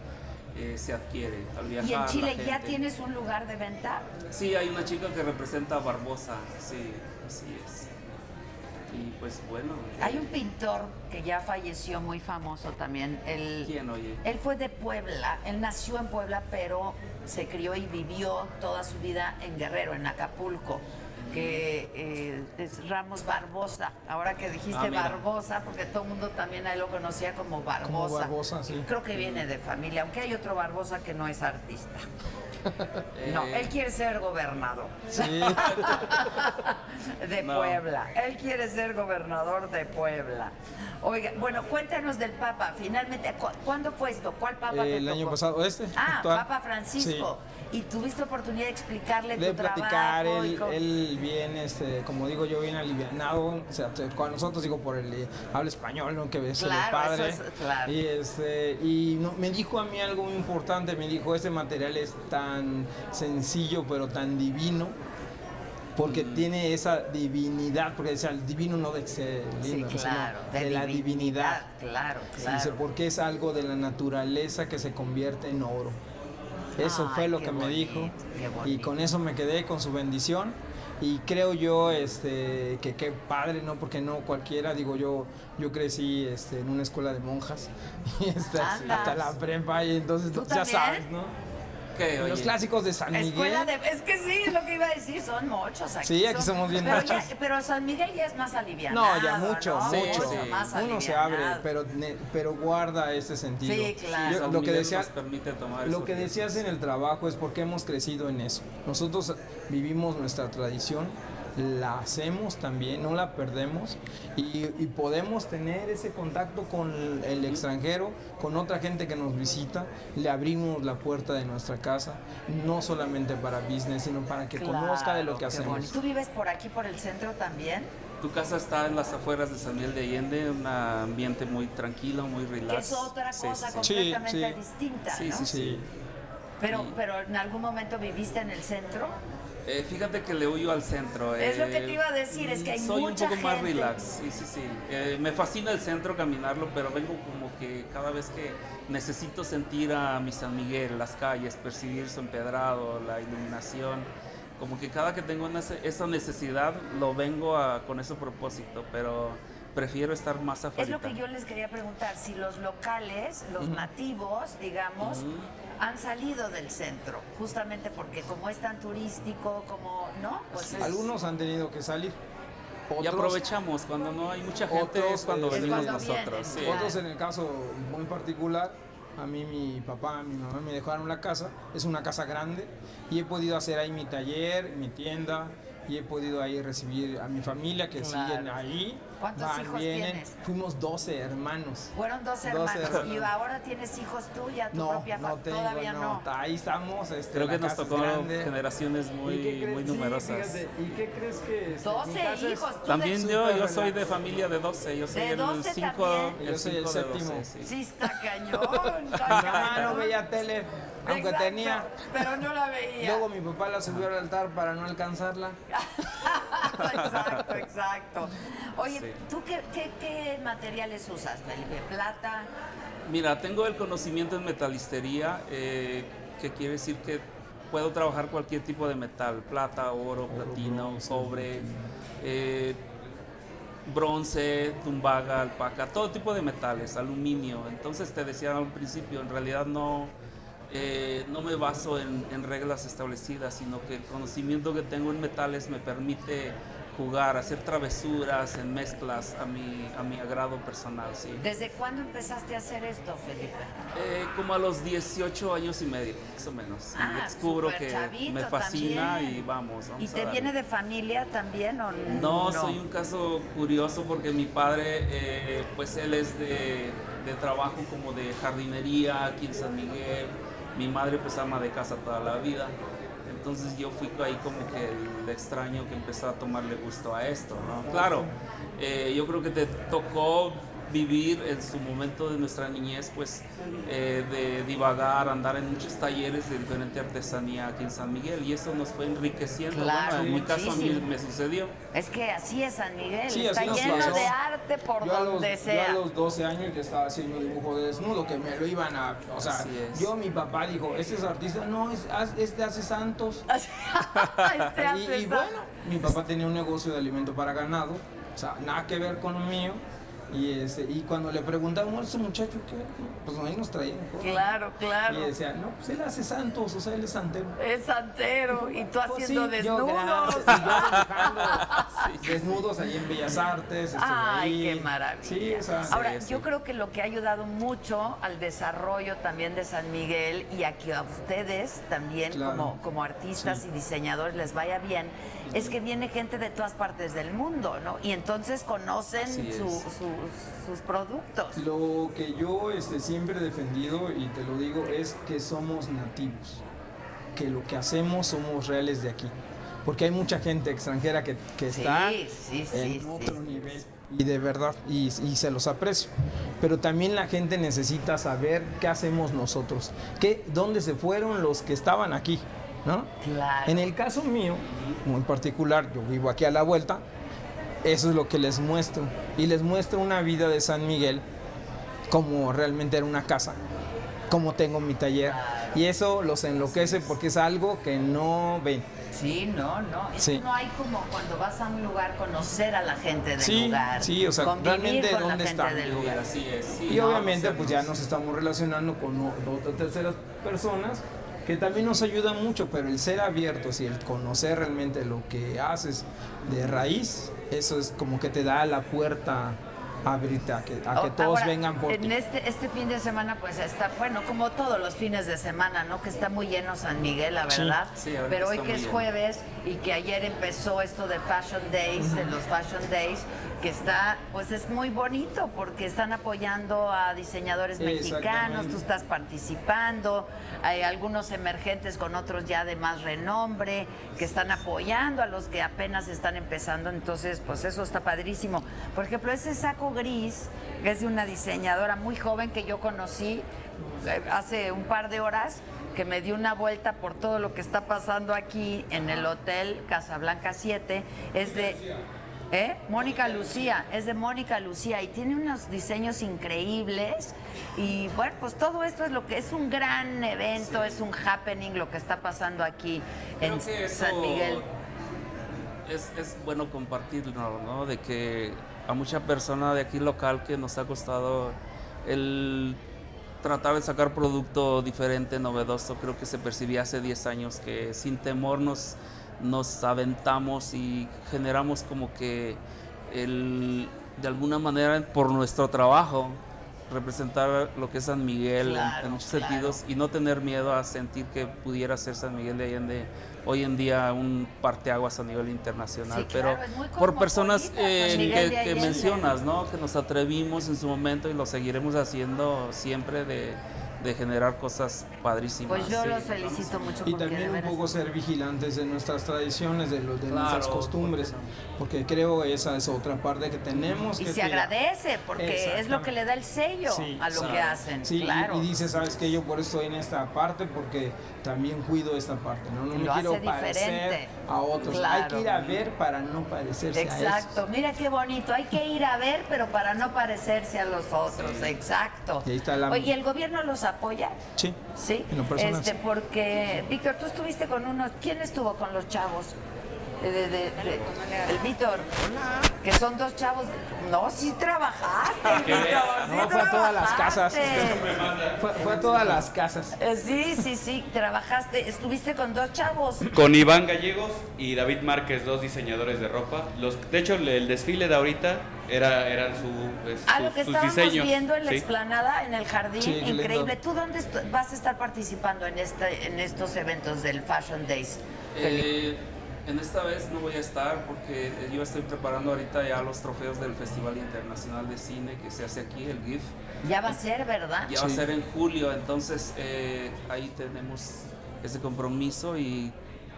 eh, se adquiere al viajar. ¿Y en Chile ya tienes un lugar de venta? Sí, hay una chica que representa a Barbosa, sí, así es. Y pues bueno. Hay un pintor que ya falleció muy famoso también. Él, ¿Quién, oye? Él fue de Puebla, él nació en Puebla, pero se crió y vivió toda su vida en Guerrero, en Acapulco, que eh, es Ramos Barbosa. Ahora que dijiste Ah. Barbosa, porque todo el mundo también a él lo conocía como Barbosa. Como Barbosa, sí. Creo que viene de familia, aunque hay otro Barbosa que no es artista. *laughs* No, Eh, él quiere ser gobernador. Sí. *laughs* de No. Puebla. Él quiere ser gobernador de Puebla. Oiga, bueno, cuéntanos del Papa. Finalmente, ¿cu- ¿cuándo fue esto? ¿Cuál Papa te el año pasado, este. Ah, actual. Papa Francisco. Y tuviste oportunidad de explicarle de tu platicar, trabajo. él, cómo- él viene, este, como digo yo, bien alivianado, o sea, te- con nosotros digo por el eh, habla español, ¿no? que es el padre. eso es- claro. Y, este, y no- me dijo a mí algo muy importante, me dijo, este material es tan sencillo pero tan divino, porque Mm. tiene esa divinidad, porque decía, el divino no de Sí, claro, de, la divinidad. Claro, dice, porque es algo de la naturaleza que se convierte en oro. Eso Ay, fue lo que me dijo. Y con eso me quedé con su bendición. Y creo yo este, que qué padre, ¿no? Porque no cualquiera, digo yo, yo crecí este, en una escuela de monjas *laughs* y hasta, Andas. hasta la prepa y entonces ¿Tú ya sabes, ¿no? ¿Qué, Los oye? clásicos de San Miguel. Escuela de... Es que sí, es lo que iba a decir, son muchos aquí. Sí, aquí somos bien pero, ya- machos. pero San Miguel ya es más aliviado. No, ya mucho, ¿no? mucho. Mucho más Uno se abre, pero, ne- pero guarda ese sentido. Sí, claro. Yo- San lo que decía, nos permite tomar Lo que decías en el trabajo es porque hemos crecido en eso. Nosotros vivimos nuestra tradición, la hacemos también, no la perdemos y, y podemos tener ese contacto con el, extranjero, con otra gente que nos visita, le abrimos la puerta de nuestra casa, no solamente para business, sino para que conozca de lo que hacemos. bonito. ¿Tú vives por aquí, por el centro también? Tu casa está en las afueras de San Miguel de Allende, un ambiente muy tranquilo, muy relax. Que es otra cosa sí, sí. completamente sí. distinta, Sí, ¿no? sí, sí. Pero, pero en algún momento viviste en el centro. Eh, fíjate que le huyo al centro. Es lo eh, que te iba a decir, es que hay Soy mucha un poco más gente. relax, sí, sí, sí. Eh, me fascina el centro caminarlo, pero vengo como que cada vez que necesito sentir a mi San Miguel, las calles, percibir su empedrado, la iluminación, como que cada que tengo esa necesidad lo vengo a- con ese propósito, pero prefiero estar más afuera. Es lo que yo les quería preguntar, si los locales, los nativos, digamos, Ujú. han salido del centro, justamente porque como es tan turístico, como, ¿no? Pues es- Algunos han tenido que salir. Y Otros- aprovechamos, cuando no hay mucha gente Otros, es cuando venimos cuando nosotros. vienen, sí. Otros en el caso muy particular, a mí mi papá, mi mamá me dejaron la casa, es una casa grande y he podido hacer ahí mi taller, mi tienda y he podido ahí recibir a mi familia que Claro. siguen ahí. ¿Cuántos hijos tienes? Fuimos 12 hermanos. Fueron dos 12 hermanos. hermanos. Y ahora tienes hijos tú ya, tu No, propia no tengo, Todavía no. Ahí estamos. Este, Creo que nos tocó generaciones ¿Y qué muy, muy Sí, numerosas. fíjate, ¿Y qué crees que este, 12 es- hijos, tú También de- yo, yo soy de familia de 12, yo soy ¿De el 12 5 también? Yo soy el séptimo. Sí está cañón, *laughs* Mi está mamá no cañón. veía tele, aunque Exacto, tenía. Pero no la veía. Luego mi papá la subió al altar para no alcanzarla. *laughs* exacto, exacto. Oye, Sí. ¿tú qué, qué- qué materiales usas, Felipe? ¿Plata? Mira, tengo el conocimiento en metalistería, eh, que quiere decir que puedo trabajar cualquier tipo de metal, plata, oro, platino, cobre, eh, bronce, tumbaga, alpaca, todo tipo de metales, aluminio. Entonces te decía al principio, en realidad no, eh, no me baso en, en reglas establecidas, sino que el conocimiento que tengo en metales me permite jugar, hacer travesuras en mezclas a mi, a mi agrado personal, sí. ¿Desde cuándo empezaste a hacer esto, Felipe? Eh, como a los 18 años y medio, más o menos. Ah, descubro que me fascina también. y vamos. vamos ¿Y te viene de familia también o no? No, soy un caso curioso porque mi padre, eh, pues él es de, de trabajo como de jardinería aquí en San Miguel. Mi madre pues ama de casa toda la vida. Entonces yo fui ahí como que el extraño que empezó a tomarle gusto a esto, ¿no? Claro, eh, yo creo que te tocó vivir en su momento de nuestra niñez, pues eh, de divagar, andar en muchos talleres de diferente artesanía aquí en San Miguel y eso nos fue enriqueciendo. Claro, Bueno, en mi caso a mí muchísimo. me sucedió. Es que así es San Miguel, Sí, está lleno pasó. de arte por yo a los, donde yo sea. a los 12 años que estaba haciendo dibujo de desnudo, que me lo iban a... O sea, Así es. yo, mi papá dijo, este es artista, no, es, este hace santos. *laughs* Este y, hace y santos. bueno, mi papá tenía un negocio de alimento para ganado, o sea, nada que ver con lo mío. Y, este, y cuando le preguntaban, ¿ese muchacho qué? Pues ahí nos traían. joder. Claro, claro. Y decía, no, pues él hace santos, o sea, él es santero. Es santero y tú Pues haciendo sí, yo, desnudos. gracias, y yo *laughs* desnudos ahí en Bellas Artes. Ay, ahí. qué maravilla. Sí, o sea, Ahora, sí, yo creo que lo que ha ayudado mucho al desarrollo también de San Miguel y a que a ustedes también Claro. como, como artistas y diseñadores les vaya bien, es que viene gente de todas partes del mundo, ¿no? Y entonces conocen su- sus- productos. Lo que yo este, siempre he defendido, y te lo digo, es que somos nativos. Que lo que hacemos somos reales de aquí. Porque hay mucha gente extranjera que, que Sí, está sí, sí, en sí. otro nivel. Y de verdad, y, y se los aprecio. Pero también la gente necesita saber qué hacemos nosotros. ¿Qué, ¿Dónde se fueron los que estaban aquí? ¿No? Claro. En el caso mío, muy particular, yo vivo aquí a la vuelta, eso es lo que les muestro. Y les muestro una vida de San Miguel como realmente era una casa, como tengo mi taller. Y eso los enloquece porque es algo que no ven. Sí, no, no. Es Sí. que no hay como cuando vas a un lugar conocer a la gente del Sí, lugar. sí, o sea, convivir realmente con la dónde gente está. del lugar. Así es. sí, Y no, obviamente o sea, pues ya nos estamos relacionando con o- dos o terceras personas que también nos ayudan mucho, pero el ser abiertos y el conocer realmente lo que haces de raíz, eso es como que te da la puerta a abrirte a que, a que O- todos ahora, vengan por en ti. este este fin de semana pues está bueno como todos los fines de semana no que está muy lleno San Miguel la verdad Sí, pero hoy que es lleno. jueves y que ayer empezó esto de Fashion Days de los Fashion Days que está pues es muy bonito porque están apoyando a diseñadores mexicanos tú estás participando hay algunos emergentes con otros ya de más renombre que están apoyando a los que apenas están empezando entonces pues eso está padrísimo. Por ejemplo ese saco gris es de una diseñadora muy joven que yo conocí eh, hace un par de horas que me dio una vuelta por todo lo que está pasando aquí en el hotel Casablanca 7 es de ¿Eh? Mónica Lucía, es de Mónica Lucía y tiene unos diseños increíbles y bueno, pues todo esto es lo que es un gran evento, es un happening lo que está pasando aquí Creo en que eso San Miguel. Es, es bueno compartirlo, ¿no? De que a mucha persona de aquí local que nos ha costado el tratar de sacar producto diferente, novedoso, creo que se percibía hace 10 años que sin temor nos, nos aventamos y generamos como que el, de alguna manera por nuestro trabajo representar lo que es San Miguel en- Claro, en, muchos claro. sentidos y no tener miedo a sentir que pudiera ser San Miguel de Allende hoy en día un parteaguas a nivel internacional, Sí, pero por personas eh, que, que mencionas, ¿no? que nos atrevimos en su momento y lo seguiremos haciendo siempre de, de generar cosas padrísimas. Pues yo sí. los felicito mucho Y porque también un poco ser vigilantes de nuestras tradiciones, de, los, de Claro, nuestras costumbres, porque creo esa es otra parte que tenemos y que se agradece porque es lo que le da el sello Sí, a lo que hacen, Sí, y- claro. y, dice, ¿sabes qué? Yo por eso estoy en esta parte porque también cuido esta parte, ¿no? No me quiero parecer diferente. a otros. Hay que ir a ver para no parecerse a Exacto, mira qué bonito, hay que ir a ver, pero para no parecerse a los otros, exacto. Y ahí está la- Oye, ¿y el gobierno los apoya? Sí. Sí, En lo personal, este, sí. porque, Víctor, tú estuviste con unos, ¿quién estuvo con los chavos? De, de- de- el Víctor, que son dos chavos. No, sí trabajaste, Víctor, sí No, fue a todas las casas. Fue, fue a todas las casas. Eh, Sí, sí, sí, trabajaste. Estuviste con dos chavos. Con Iván Gallegos y David Márquez, dos diseñadores de ropa. Los, de hecho, el, desfile de ahorita era, eran su, es- Ah, sus- lo que sus estábamos diseños. viendo en la sí. explanada, en el jardín, Sí, qué lindo. increíble. ¿Tú dónde vas a estar participando en este, en estos eventos del Fashion Days? Felipe? Eh, en esta vez no voy a estar porque yo estoy preparando ahorita ya los trofeos del Festival Internacional de Cine que se hace aquí, el GIF. ya va a ser, ¿verdad? Ya va a ser en julio, entonces eh, ahí tenemos ese compromiso y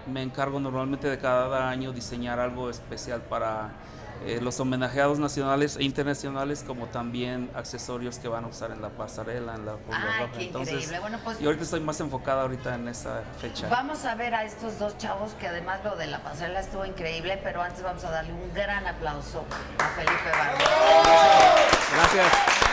me encargo normalmente de cada año diseñar algo especial para eh, los homenajeados nacionales e internacionales, como también accesorios que van a usar en la pasarela, en la Ay, roja. qué Entonces, increíble. Bueno, pues y ahorita estoy más enfocada ahorita en esa fecha. vamos a ver a estos dos chavos que además lo de la pasarela estuvo increíble, pero antes vamos a darle un gran aplauso a Felipe Vargas. Gracias.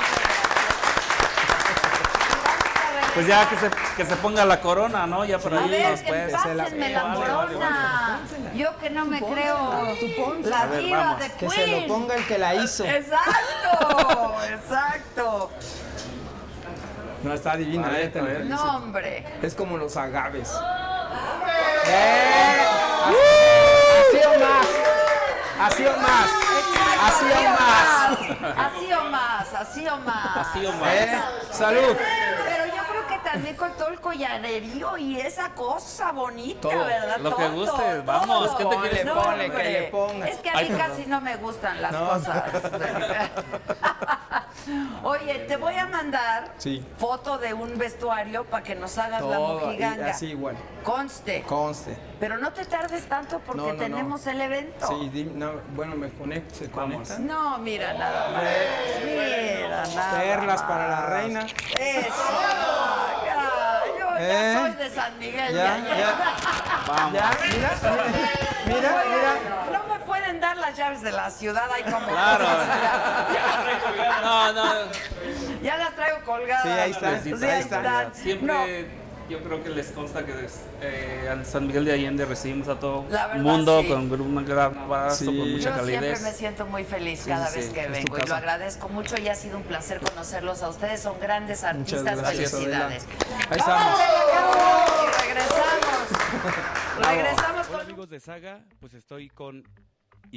Pues ya que se, que se ponga la corona, ¿no? Ya por ahí ver, nos puede- pásenme la Vale, vale, corona. Yo que no me creo la A ver, diva vamos. de Que se lo Queen. ponga el que la hizo. Exacto, *laughs* exacto. No, está divina, ver, eh. No, hombre. Es como los agaves. ¡Eh! Así o más. Así o más. Así o más. Así o más, así o más. Así o más. ¿Eh? Salud. Pero yo creo que también con todo el collarerío y esa cosa bonita, Todo. ¿verdad? Lo que Todo, guste, vamos, todo. ¿qué te quieres? No, Ponle, que le pongas. Es que a mí casi no me gustan las No. cosas. *laughs* Oye, te voy a mandar Sí. foto de un vestuario para que nos hagas la mojiganga. así igual. Conste. Conste. Pero no te tardes tanto porque No, no, no. tenemos el evento. Sí, no, bueno, me conecto, se Vamos. conecta. No, mira nada más. Mira nada Perlas más. para la reina. Eso. Ya, ya ¿Eh? soy de San Miguel. Ya, ya, ya. Vamos. Ya, mira, mira, mira. No me pueden dar las llaves de la ciudad ahí como. Claro. No, no. Ya las traigo colgadas. Sí, ahí está, Sí, ahí está. Siempre No, yo creo que les consta que eh, en San Miguel de Allende recibimos a todo el mundo sí. con un gran abrazo, Sí. con mucha Yo siempre calidez. me siento muy feliz cada sí, vez que vengo y lo agradezco mucho y ha sido un placer conocerlos a ustedes. Son grandes artistas. gracias, Felicidades. Ahí Vamos estamos. y regresamos. *laughs* regresamos Hola con amigos de Saga, pues estoy con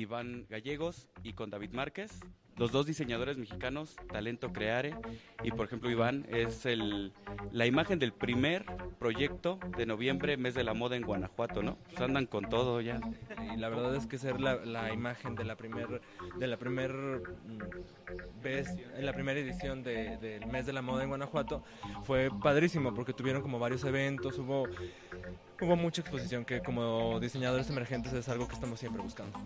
Iván Gallegos y con David Márquez, los dos diseñadores mexicanos, Talento Creare, y por ejemplo Iván es el, la imagen del primer proyecto de noviembre, mes de la moda en Guanajuato, ¿no? Pues andan con todo ya. Y la verdad es que ser la, imagen de la primer de la primer mm, vez en la primera edición de- del mes de la moda en Guanajuato fue padrísimo porque tuvieron como varios eventos, hubo hubo mucha exposición que como diseñadores emergentes es algo que estamos siempre buscando.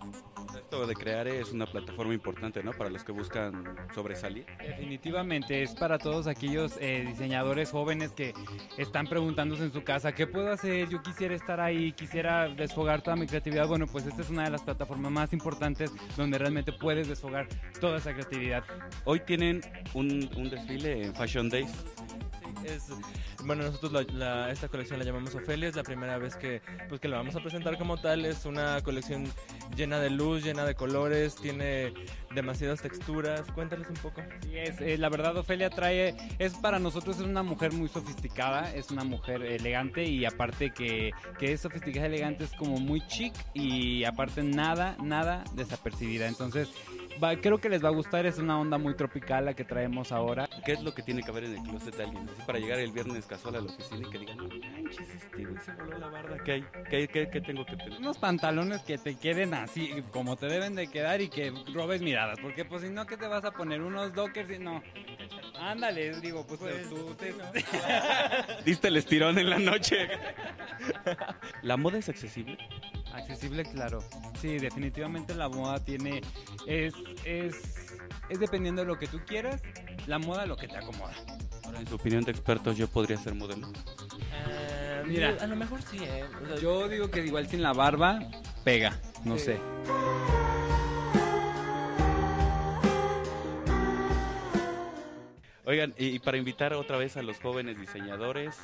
Esto de Creare es una plataforma importante, ¿no? Para los que buscan sobresalir. Definitivamente es para todos aquellos eh, diseñadores jóvenes que están preguntándose en su casa, ¿qué puedo hacer? Yo quisiera estar ahí, quisiera desfogar toda mi creatividad. Bueno, pues esta es una de las plataformas más importantes donde realmente puedes desfogar toda esa creatividad. Hoy tienen un, un desfile en Fashion Days. Es, bueno, nosotros la- esta colección la llamamos Ofelia, es la primera vez que, pues, que la vamos a presentar como tal, es una colección llena de luz, llena de colores, tiene demasiadas texturas, cuéntales un poco. Sí, es, eh, la verdad Ofelia trae, es para nosotros es una mujer muy sofisticada, es una mujer elegante y aparte que, que es sofisticada, elegante, es como muy chic y aparte nada, nada desapercibida. Entonces, va- creo que les va a gustar, es una onda muy tropical la que traemos ahora. ¿Qué es lo que tiene que haber en el closet de alguien? Así para llegar el viernes casual a la oficina y que digan, no manches, este güey se voló la barda. ¿Qué hay? ¿Qué, qué, qué tengo que tener? Unos pantalones que te queden así, como te deben de quedar y que robes porque pues si no, ¿qué te vas a poner? Unos dockers y no. Ándale, digo, pues, tú te- *laughs* Diste el estirón en la noche. *laughs* ¿La moda es accesible? Accesible, claro. Sí, definitivamente la moda tiene. Es, es, es dependiendo de lo que tú quieras, la moda lo que te acomoda. Ahora, en su opinión de expertos, ¿yo podría ser modelo? Mira. a lo mejor sí, ¿eh? O sea, Yo digo que igual sin la barba pega, no Sí. sé. Oigan, y, para invitar otra vez a los jóvenes diseñadores,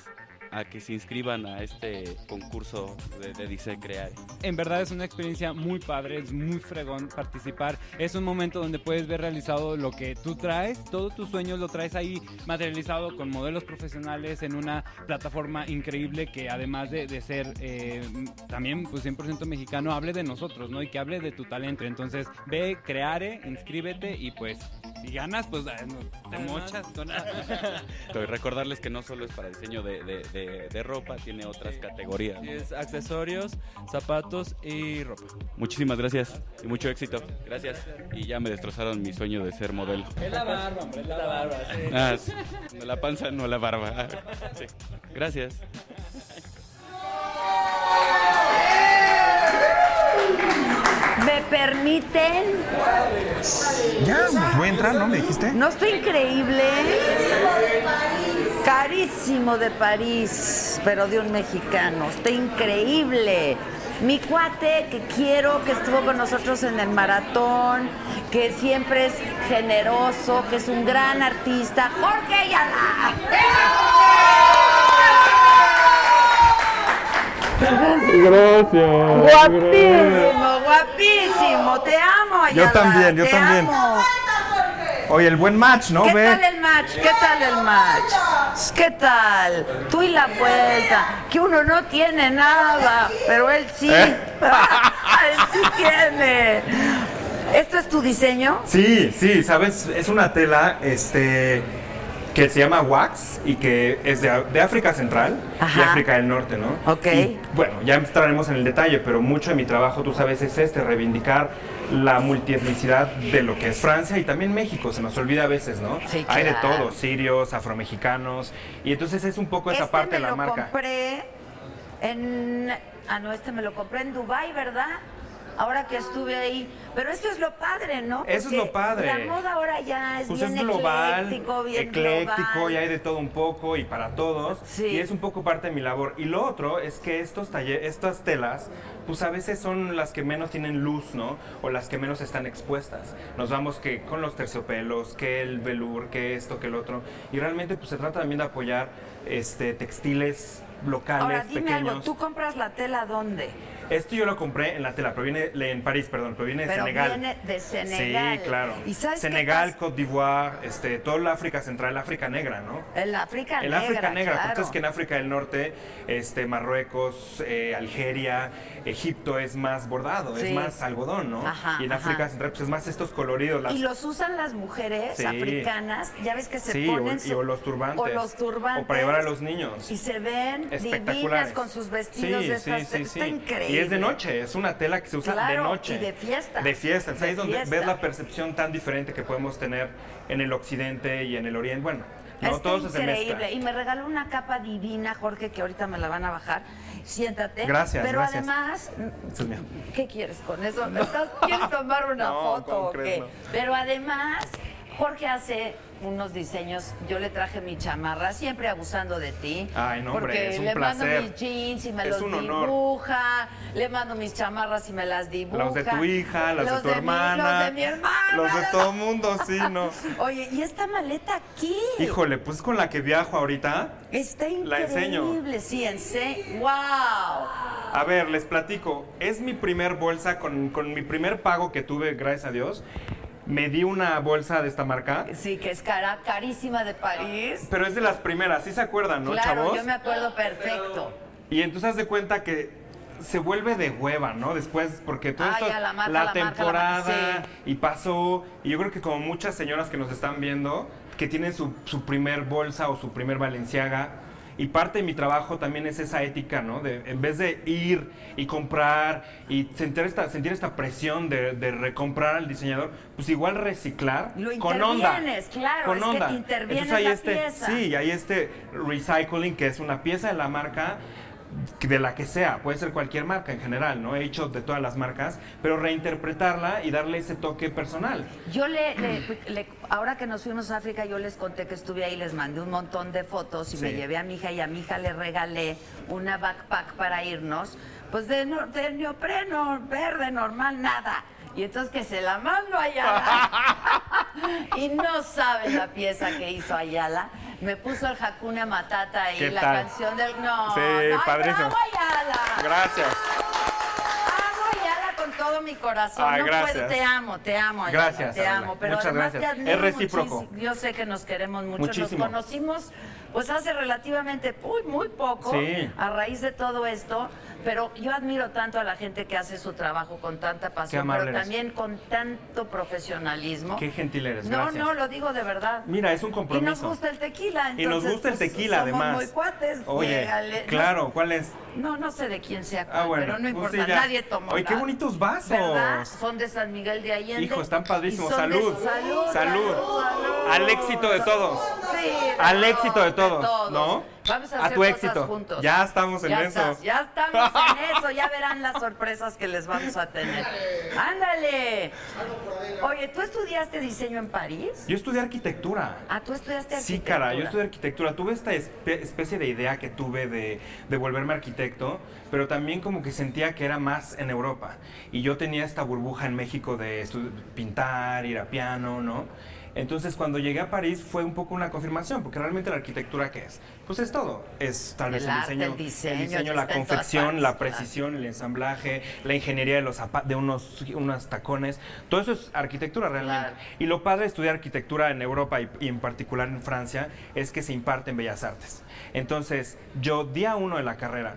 a que se inscriban a este concurso de, de Dice Creare. En verdad es una experiencia muy padre, es muy fregón participar. Es un momento donde puedes ver realizado lo que tú traes, todos tus sueños lo traes ahí materializado con modelos profesionales en una plataforma increíble que además de, de ser eh, también pues 100% mexicano, hable de nosotros, ¿no? Y que hable de tu talento. Entonces ve, creare, inscríbete y pues si ganas, pues te mochas con *laughs* recordarles que no solo es para diseño de, de- de- de ropa, tiene otras categorías. Sí, es accesorios, zapatos y ropa. Muchísimas gracias y mucho éxito. Gracias. Y ya me destrozaron mi sueño de ser modelo. Es la barba, hombre, es la barba. Ah, sí. No la panza, no la barba. Ah, sí. Gracias. Permiten? Ya, pues voy a entrar, ¿no? ¿Me dijiste? ¿No estoy increíble? Carísimo de París, pero de un mexicano. Está increíble. Mi cuate que quiero, que estuvo con nosotros en el maratón, que siempre es generoso, que es un gran artista, Jorge Ayala. Gracias. Guapísimo, guapísimo. Te amo, Ayala. Yo también, yo te también. amo. Oye, el buen match, ¿no? ¿Qué Ve. tal el match? ¿Qué tal el match? ¿Qué tal? Tú y la vuelta. Que uno no tiene nada, pero él sí. ¿Eh? *laughs* él sí tiene. ¿Esto es tu diseño? Sí, sí, sabes, es una tela este que se llama wax y que es de, de África Central y. África del Norte, ¿no? Ok. Y, bueno, ya entraremos en el detalle, pero mucho de mi trabajo, tú sabes, es este, reivindicar la multietnicidad de lo que es Francia y también México, se nos olvida a veces, ¿no? Sí, Hay de todo, sirios, afromexicanos, y entonces es un poco esa este parte me de la lo marca. compré en... Ah, no, este me lo compré en Dubai, ¿verdad? Ahora que estuve ahí. Pero esto es lo padre, ¿no? Eso es Porque lo padre. La moda ahora ya es Pues bien es global, ecléctico, bien ecléctico, global. y hay de todo un poco y para todos. Sí. Y es un poco parte de mi labor. Y lo otro es que estos talle- estas telas, pues a veces son las que menos tienen luz, ¿no? O las que menos están expuestas. Nos vamos que con los terciopelos, que el velour, que esto, que el otro. Y realmente pues se trata también de apoyar este textiles locales, Ahora, dime pequeños. algo, ¿tú compras la tela dónde? Esto yo lo compré en la tela, pero viene en París, perdón, pero viene de Pero Senegal. viene de Senegal. Sí, claro. ¿Y sabes qué Senegal, Côte d'Ivoire, este, toda la África Central, África Negra, ¿no? El África El Negra, África Negra, claro. porque es que en África del Norte, este, Marruecos, eh, Algeria, Egipto es más bordado, Sí. es más algodón, ¿no? Ajá, y en ajá. África Central pues es más estos coloridos. las- Y los usan las mujeres Sí. africanas, ya ves que se sí, o, ponen y- o los turbantes. o los turbantes O para llevar a los niños. y se ven divinas con sus vestidos de sí, estas sí, está increíble. Es de noche, es una tela que se usa de Claro, noche. y de fiesta. De fiesta. Ahí es De donde fiesta. ves la percepción tan diferente que podemos tener en el occidente y en el oriente. Bueno, no Está todo se mezcla. increíble. Y me regaló una capa divina, Jorge, que ahorita me la van a bajar. Siéntate. Gracias, Pero gracias. además, Eso es mío. ¿qué quieres con eso? ¿Estás- ¿Quieres tomar una *laughs* No, foto ¿cómo o qué? No. Pero además, Jorge hace unos diseños. Yo le traje mi chamarra, siempre abusando de ti. Ay, no, hombre, porque es un le placer. mando mis jeans y me Es los un honor. dibuja. Le mando mis chamarras y me las dibuja. Los de tu hija, los, de tu hermana. los de mi hermana. Los de todo mundo, sí, ¿no? *laughs* Oye, ¿y esta maleta aquí? Híjole, pues con la que viajo ahorita. Está increíble. La enseño. Sí, ¡Wow! A ver, les platico. Es mi primer bolsa con, con mi primer pago que tuve, gracias a Dios. Me di una bolsa de esta marca. Sí, que es cara, carísima de París. Pero es de las primeras, ¿sí se acuerdan, no, claro, chavos? yo me acuerdo perfecto. Y entonces haz de cuenta que se vuelve de hueva, ¿no? Después, porque todo Ah, esto, ya, la marca, la marca, la temporada, y pasó, y yo creo que como muchas señoras que nos están viendo, que tienen su, su primer bolsa o su primer Valenciaga, y parte de mi trabajo también es esa ética, ¿no? De, en vez de ir y comprar y sentir esta, sentir esta presión de, de recomprar al diseñador, pues igual reciclar Lo con onda. claro, con es que onda. intervienes Entonces hay la este, pieza. Sí, hay este recycling que es una pieza de la marca de la que sea, puede ser cualquier marca en general, ¿no? He hecho de todas las marcas, pero reinterpretarla y darle ese toque personal. Yo le, le- le- ahora que nos fuimos a África, yo les conté que estuve ahí, les mandé un montón de fotos y me llevé a mi hija y a mi hija le regalé una backpack para irnos, pues de, no- de neopreno verde normal, nada. Y entonces que se la mando allá. *laughs* Y no saben la pieza que hizo Ayala. Me puso el Hakuna Matata ahí, ¿Qué la tal? canción del. No, Sí, no, padrísimo. bravo, Ayala. Gracias. A Ayala con todo mi corazón. Ay, no gracias. puedo, te amo, te amo. Ayala, Gracias, Te amo. Pero Muchas además gracias. te admiro Es recíproco. Yo sé que nos queremos mucho. Muchísimo. Nos conocimos pues hace relativamente muy, muy poco Sí. a raíz de todo esto. Pero yo admiro tanto a la gente que hace su trabajo con tanta pasión, pero eres. también con tanto profesionalismo. Qué gentil eres, No, gracias. no, lo digo de verdad. Mira, es un Y compromiso. nos gusta el tequila. Y nos entonces, gusta el pues, tequila, somos además. muy cuates. Oye. No claro, ¿cuál es? no, no sé de quién sea, Ah, bueno, pero no pues importa, sí, nadie tomó Oye, qué bonitos vasos. ¿Verdad? Son de San Miguel de Allende. Hijo, están padrísimos. Y de- Salud. salud. Salud. Al éxito de todos. Sí, de Al todos, éxito de todos, todos. ¿no? Vamos a, A hacer tu cosas éxito. juntos. Ya estamos en Ya eso. estás, ya estamos en *laughs* eso, ya verán las sorpresas que les vamos a tener. ¡Ándale! Oye, ¿tú estudiaste diseño en París? Yo estudié arquitectura. Ah, ¿tú estudiaste Sí, arquitectura? cara, yo estudié arquitectura. Tuve esta espe- especie de idea que tuve de, de volverme arquitecto, pero también como que sentía que era más en Europa. Y yo tenía esta burbuja en México de pintar, ir a piano, ¿no? Entonces cuando llegué a París fue un poco una confirmación, porque realmente la arquitectura ¿qué es? Pues es todo. Es tal vez El el, arte, diseño, el diseño, diseño, está la confección, partes, la claro. precisión, el ensamblaje, la ingeniería de los de unos, unos tacones. Todo eso es arquitectura realmente. Claro. Y lo padre de estudiar arquitectura en Europa y, y en particular en Francia es que se imparte en Bellas Artes. Entonces, yo día uno de la carrera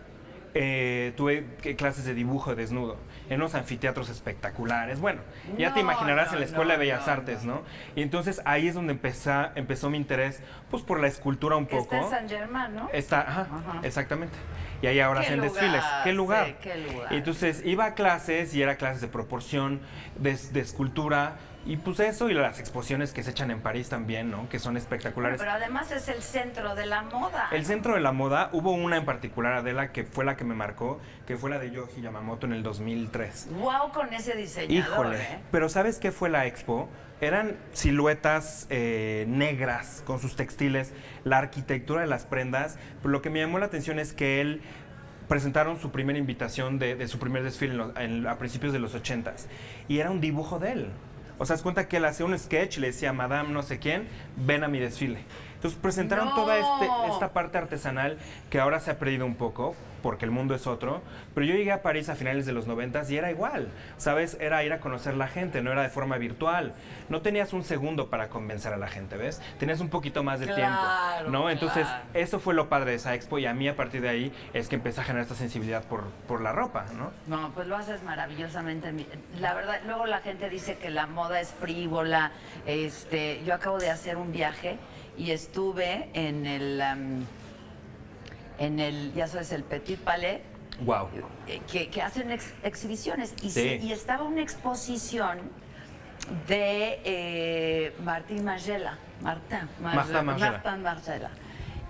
eh, tuve que- clases de dibujo desnudo en unos anfiteatros espectaculares. Bueno, ya te imaginarás no, en la Escuela no, de Bellas Artes, ¿no? Y entonces ahí es donde empezó, empezó mi interés, pues por la escultura un Que poco. está en San Germán, ¿no? Está, ajá, Ajá. exactamente. Y ahí ahora hacen lugar, desfiles. ¿Qué sí, lugar? qué lugar. Y entonces iba a clases y era clases de proporción, de, de escultura. Y pues eso y las exposiciones que se echan en París también, ¿no? Que son espectaculares. Pero además es el centro de la moda. El centro de la moda, hubo una en particular, Adela, que fue la que me marcó, que fue la de Yoji Yamamoto en el 2003. Wow con ese diseñador, Híjole, ¿eh? pero ¿sabes qué fue la expo? Eran siluetas eh, negras con sus textiles, la arquitectura de las prendas. Pero lo que me llamó la atención es que él presentaron su primera invitación de, de su primer desfile en los- en- a principios de los 80s y era un dibujo de él. O sea, es cuenta que él hacía un sketch y le decía, Madame no sé quién, ven a mi desfile. Entonces presentaron ¡No! toda este, esta parte artesanal que ahora se ha perdido un poco porque el mundo es otro. Pero yo llegué a París a finales de los 90 y era igual. ¿Sabes? Era ir a conocer la gente, no era de forma virtual. No tenías un segundo para convencer a la gente, ¿ves? Tenías un poquito más de Claro, tiempo. ¿No? Entonces, claro. eso fue lo padre de esa expo y a mí a partir de ahí es que empecé a generar esta sensibilidad por, por la ropa, ¿no? No, pues lo haces maravillosamente. La verdad, luego la gente dice que la moda es frívola. Este, yo acabo de hacer un viaje y estuve en el, en el, ya sabes, el Petit Palais, Wow. eh, que, que hacen ex- exhibiciones. Y, Sí. sí, y estaba una exposición de eh, Martín Margiela. Marta. Martin Margiela.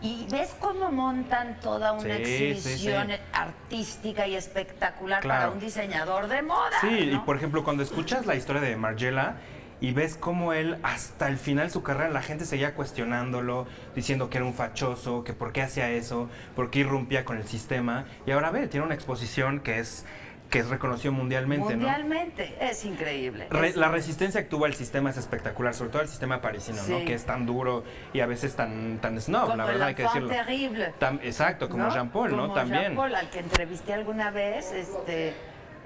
Y ves cómo montan toda una Sí, exhibición sí. artística y espectacular para un diseñador de moda. Sí, y por ejemplo, cuando escuchas la historia de Margiela y ves cómo él hasta el final de su carrera la gente seguía cuestionándolo, diciendo que era un fachoso, que por qué hacía eso, por qué irrumpía con el sistema. Y ahora ve, tiene una exposición que es que es reconocido mundialmente, Mundialmente, es increíble. ¿no? Re- Es- la resistencia que tuvo el sistema es espectacular, sobre todo el sistema parisino, Sí. ¿no? Que es tan duro y a veces tan, tan snob, como la el verdad hay que decirlo. terrible. Tam- exacto, como ¿no? Jean Paul, ¿no? Como También. Jean-Paul, al que entrevisté alguna vez, este,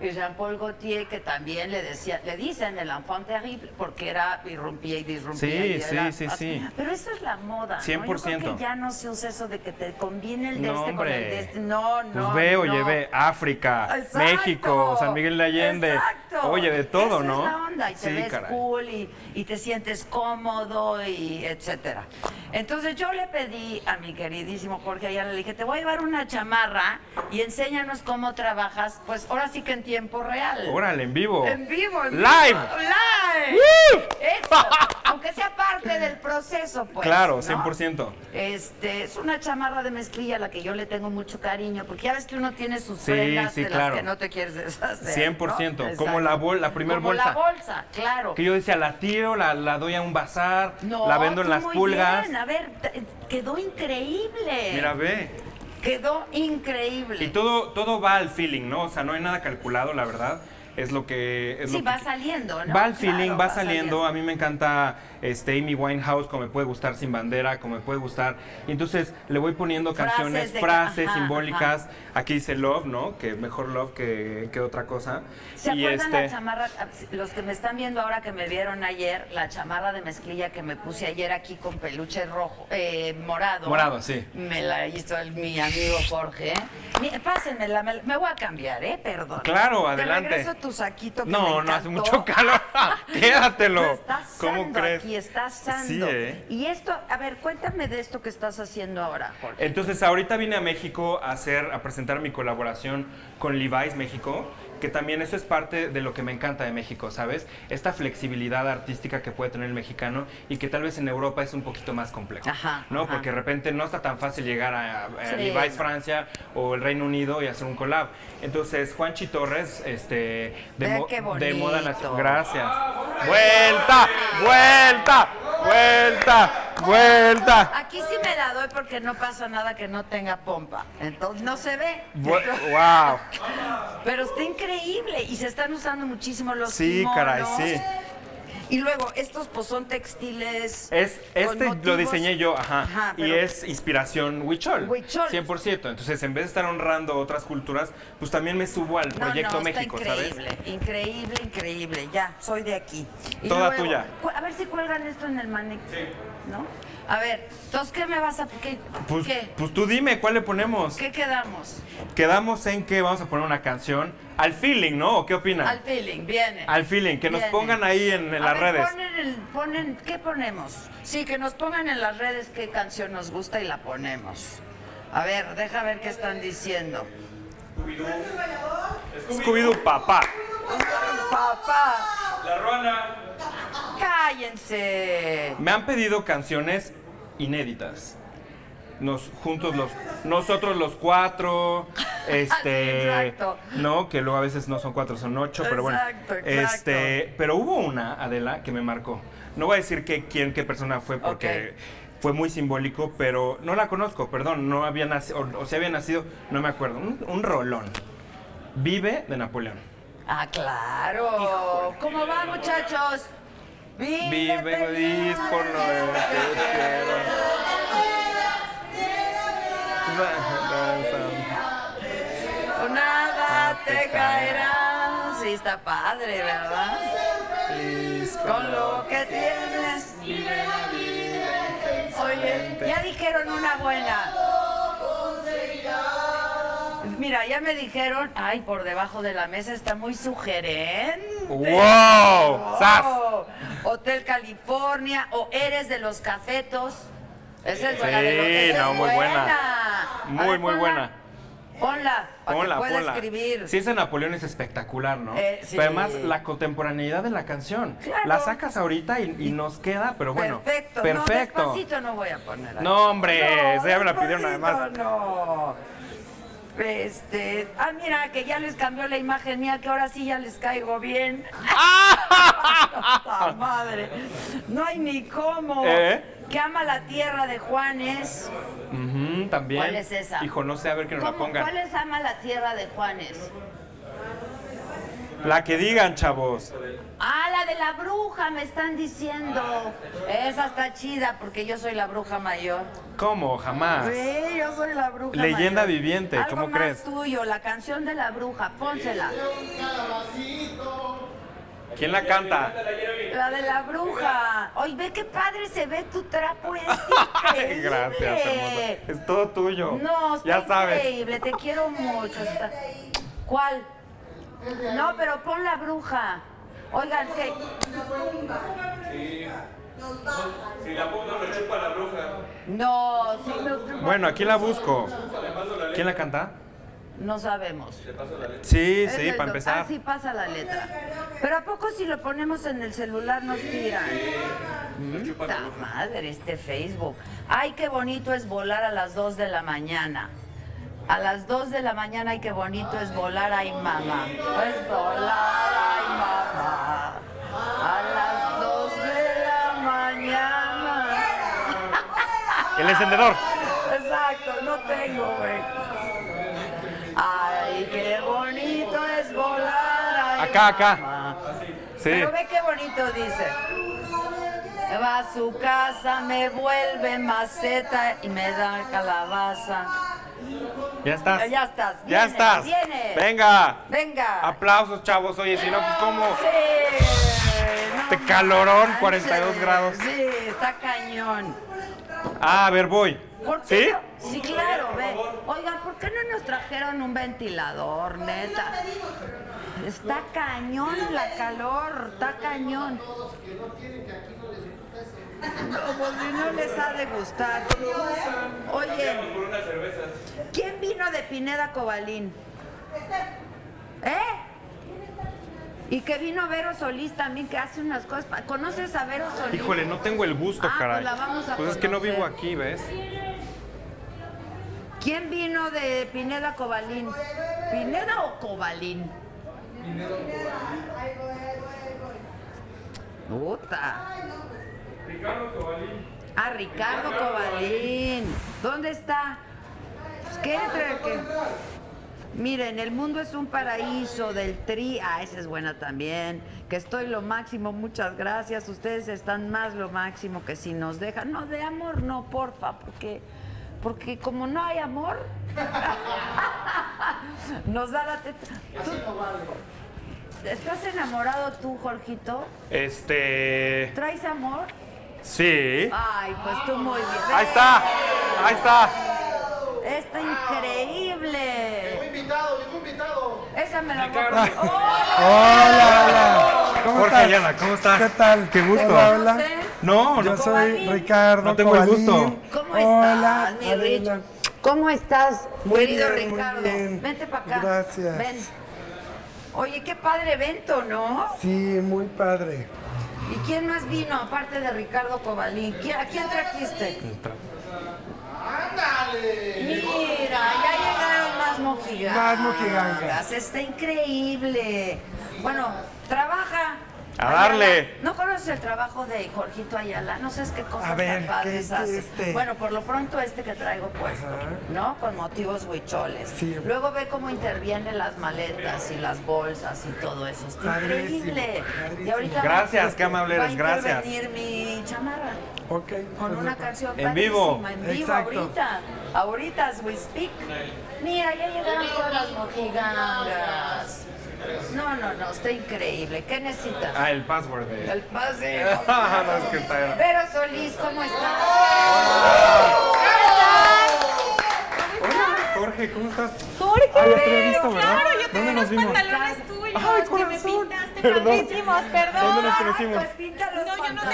y Jean-Paul Gaultier, que también le decía, le dicen el enfant terrible, porque era irrumpía y disrumpía. Sí, y era- sí, sí, sí. Pero eso es la moda. ¿no? Yo 100%. creo que ya no se usa eso de que te combine el de No, este con el de hombre. este. No, no. Pues ve, oye, no. ve, África, Exacto. México, San Miguel de Allende. Exacto. Oye, de todo, Esa ¿no? Es la onda y te sí, ves caray. cool y, y te sientes cómodo y etcétera. Entonces yo le pedí a mi queridísimo Jorge Ayala, le dije, te voy a llevar una chamarra y enséñanos cómo trabajas, pues ahora sí que en tiempo real. Órale, en vivo. En vivo, en Live. vivo. Live. Eso, aunque sea parte del proceso, pues. claro, ¿no? 100%. Este, es una chamarra de mezclilla a la que yo le tengo mucho cariño, porque ya ves que uno tiene sus Sí, prendas sí, de claro. las que no te quieres deshacer. 100%, ¿no? como la bol- la primer Como bolsa. la bolsa, claro. Que yo decía, la tiro, la, la doy a un bazar, No, la vendo en las muy pulgas. bien. A ver, quedó increíble. Mira, ve. Quedó increíble. Y todo, todo va al feeling, ¿no? O sea, no hay nada calculado, la verdad. es lo que... Es Sí, lo que va saliendo, ¿no? Va al feeling, Claro, va saliendo. A mí me encanta este, Amy Winehouse, como me puede gustar Sin Bandera, como me puede gustar. Y entonces le voy poniendo Frases canciones, de- frases ajá, simbólicas. Aquí dice Love, ¿no? Que mejor Love que, que otra cosa. ¿Se y acuerdan este, la chamarra? Los que me están viendo ahora que me vieron ayer, la chamarra de mezclilla que me puse ayer aquí con peluche rojo, eh, morado. Morado, sí. Me la hizo el- mi amigo Jorge. Pásenmela, me, me voy a cambiar, ¿eh? Perdón. Claro, Te adelante. regreso tu saquito que No, me no hace mucho calor. *laughs* Quédatelo. Lo estás ¿Cómo crees? aquí, estás asando. Sí, ¿eh? Y esto, a ver, cuéntame de esto que estás haciendo ahora, Jorge. Entonces, ahorita vine a México a hacer, a presentar mi colaboración con Levi's México, que también eso es parte de lo que me encanta de México, ¿sabes? Esta flexibilidad artística que puede tener el mexicano y que tal vez en Europa es un poquito más complejo, Ajá, ¿no? ajá. Porque de repente no está tan fácil llegar a, a Sí, Levi's no. Francia o el Reino Unido y hacer un collab. Entonces, Juanchi Torres, este, de, mo- qué de moda nacional. Gracias. Vuelta, vuelta, vuelta, vuelta. Aquí sí me la doy porque no pasa nada que no tenga pompa. Entonces no se ve. Bu- wow. Pero está increíble y se están usando muchísimo los Sí, caray, sí. Y luego, estos pues son textiles. Es, este lo diseñé yo, ajá, Ajá, y es inspiración Huichol, Huichol. 100%. Entonces, en vez de estar honrando otras culturas, pues también me subo al No, proyecto no, México, está ¿sabes? increíble, increíble, increíble. Ya, soy de aquí. Y Toda luego, tuya. A ver si cuelgan esto en el maniquí. ¿No? A ver, entonces, ¿qué me vas a... ¿Qué? Pues, ¿Qué? pues tú dime, ¿cuál le ponemos? ¿Qué quedamos? Quedamos en que vamos a poner una canción al feeling, ¿no? ¿O qué opinan? Al feeling, viene. Al feeling, que nos pongan ahí en, en A las ver, redes. Ponen el- ponen, ¿Qué ponemos? Sí, que nos pongan en las redes qué canción nos gusta y la ponemos. A ver, deja ver qué están diciendo. Scooby-Doo, papá. Papá, La Ruana. Cállense. Me han pedido canciones inéditas. Nos, juntos los, nosotros los cuatro, *laughs* este, exacto. no, que luego a veces no son cuatro, son ocho, pero bueno, Exacto, exacto. este, pero hubo una, Adela, que me marcó. No voy a decir que quién, qué persona fue, porque fue muy simbólico, pero no la conozco, perdón, no había nacido, o, o si había nacido, no me acuerdo, un, un rolón. Vive de Napoleón. Ah, claro. ¿Cómo va, muchachos? Vive, Vive feliz por lo que quiero. Nada te caerá. Sí, está padre, ¿verdad? Con lo que tienes. Oye, ya dijeron una buena. Mira, ya me dijeron, ay, por debajo de la mesa está muy sugerente. ¡Wow! ¡Sas! Hotel California o Eres de los Cafetos. Esa es Sí, buena. de los- no, muy buena. Muy, ver, muy ponla. buena. Ponla, para Ponla, que pueda ponla. escribir. Sí, ese Napoleón es espectacular, ¿no? Eh, sí. Pero además, la contemporaneidad de la canción. Claro. La sacas ahorita y, y nos queda, pero bueno. Perfecto. Perfecto. No, despacito no voy a poner. ahí. No, hombre, esa ya me la pidieron además. No. Este, ah, mira, que ya les cambió la imagen mía, que ahora sí ya les caigo bien. ¡Ah! *laughs* madre! No hay ni cómo. ¿Eh? Que ama la tierra de Juanes. Ujú, también. ¿Cuál es esa? Hijo, no sé, a ver que nos la ¿Cómo, pongan. ¿Cuál es ama la tierra de Juanes? La que digan, chavos. Ah, la de la bruja, me están diciendo. Esa está chida porque yo soy la bruja mayor. ¿Cómo? Jamás. Sí, yo soy la bruja Leyenda mayor. viviente, Algo ¿cómo más crees? tuyo, la canción de la bruja, pónsela. ¿Quién la canta? La de la bruja. Oye, ve qué padre se ve tu trapo, *laughs* es Ay, increíble. gracias, hermosa. Es todo tuyo. No, está ya sabes. increíble, te quiero mucho. está- ¿Cuál? No, pero pon la bruja. Oigan, ¿qué? Si la pongo, me chupa la bruja. No, sí, no, Bueno, aquí la busco. ¿Quién la canta? no sabemos. Sí, sí, para empezar. Ah, sí, pasa la letra. Pero ¿a poco si lo ponemos en el celular nos tiran? Puta madre, este Facebook. Ay, qué bonito es volar a las 2 de la mañana. A las 2 de la mañana, ay, qué bonito es volar, ay, mamá. Es volar, ay, mamá. A las 2 de la mañana. El encendedor. Exacto, no tengo, güey. Ay, qué bonito es volar. ay, Acá, acá. Sí. Pero ve qué bonito dice. Va a su casa, me vuelve maceta y me da calabaza. Ya estás. Ya estás. Ya estás. Venga. Venga. Aplausos, chavos. Oye, si no, pues cómo. Sí. Este calorón, manches. 42 grados. Sí, está cañón. Ah, a ver, voy. ¿Por qué ¿Sí? no? Sí, claro, ve. Oigan, ¿por qué no nos trajeron un ventilador, neta? Está cañón la calor, está cañón. Como si no les ha de gustar. Oye. ¿quién vino de Pineda Cobalín? ¿Eh? Y que vino Vero Solís también, que hace unas cosas. ¿Conoces a Vero Solís? Híjole, no tengo el gusto, Ah, pues caray. la vamos a Pues es que no vivo aquí, ¿ves? ¿Quién vino de Pineda Cobalín? ¿Pineda o Cobalín? Puta. Ricardo Cobalín. Ah, Ricardo Cobalín. ¿Dónde está? Pues entre, que... Miren, el mundo es un paraíso del tri. Ah, esa es buena también. Que estoy lo máximo, muchas gracias. Ustedes están más lo máximo que si nos dejan. No, de amor no, porfa, porque, porque como no hay amor, *laughs* nos da la teta. ¿Tú- ¿Estás enamorado tú, Jorgito? Este. ¿Traes amor? Sí. Ay, pues tú muy bien. Ahí está. Ahí está. Está increíble. Llegó invitado, llegó invitado. Esa me la voy a Ricardo. poner. Hola, hola. ¿Cómo Jorge estás? Ayala, ¿cómo estás? ¿Qué tal? Qué gusto. Hola, hola. No, Yo no. soy Ricardo. No tengo el gusto. ¿Cómo Hola, estás, mi Rich? ¿Cómo estás, Muy querido bien, muy Ricardo? bien. Vente para acá. Gracias. Ven. Oye, qué padre evento, ¿no? Sí, muy padre. ¿Y quién más vino aparte de Ricardo Cobalín? ¿Quién- ¿A quién trajiste? ¡Ándale! Mira, ya llegaron más mojigangas. Más mojigangas. Está increíble. Bueno, trabaja. A Ayala. darle. ¿No conoces el trabajo de Jorgito Ayala? No sabes qué cosas A ver, tan padres ¿qué- qué hace. este? Bueno, por lo pronto este que traigo puesto, Ajá. ¿no? Con motivos huicholes. Sí. Luego ve cómo intervienen las maletas y las bolsas y todo eso. Está Padrísimo, increíble. padrísimo. Y ahorita Gracias, qué amable va a eres, gracias. intervenir mi chamarra Ok. con una canción En vivo. en vivo Exacto. ahorita. Ahorita as we speak. Mira, ya llegaron todas las mojigangas. No, no, no, está increíble. ¿Qué necesitas? Ah, el password de. El pase. *laughs* no, es que está. Vero Solís, ¿cómo estás? Hola, Jorge, ¿cómo estás? Jorge, Ah, ya te visto, ¿verdad? claro, yo ¿Dónde tengo nos unos vimos? pantalones tuyos Ay, que me pintaste Perdón. padrísimos, perdón. ¿Dónde nos conocimos? Pues pinta los No, yo no te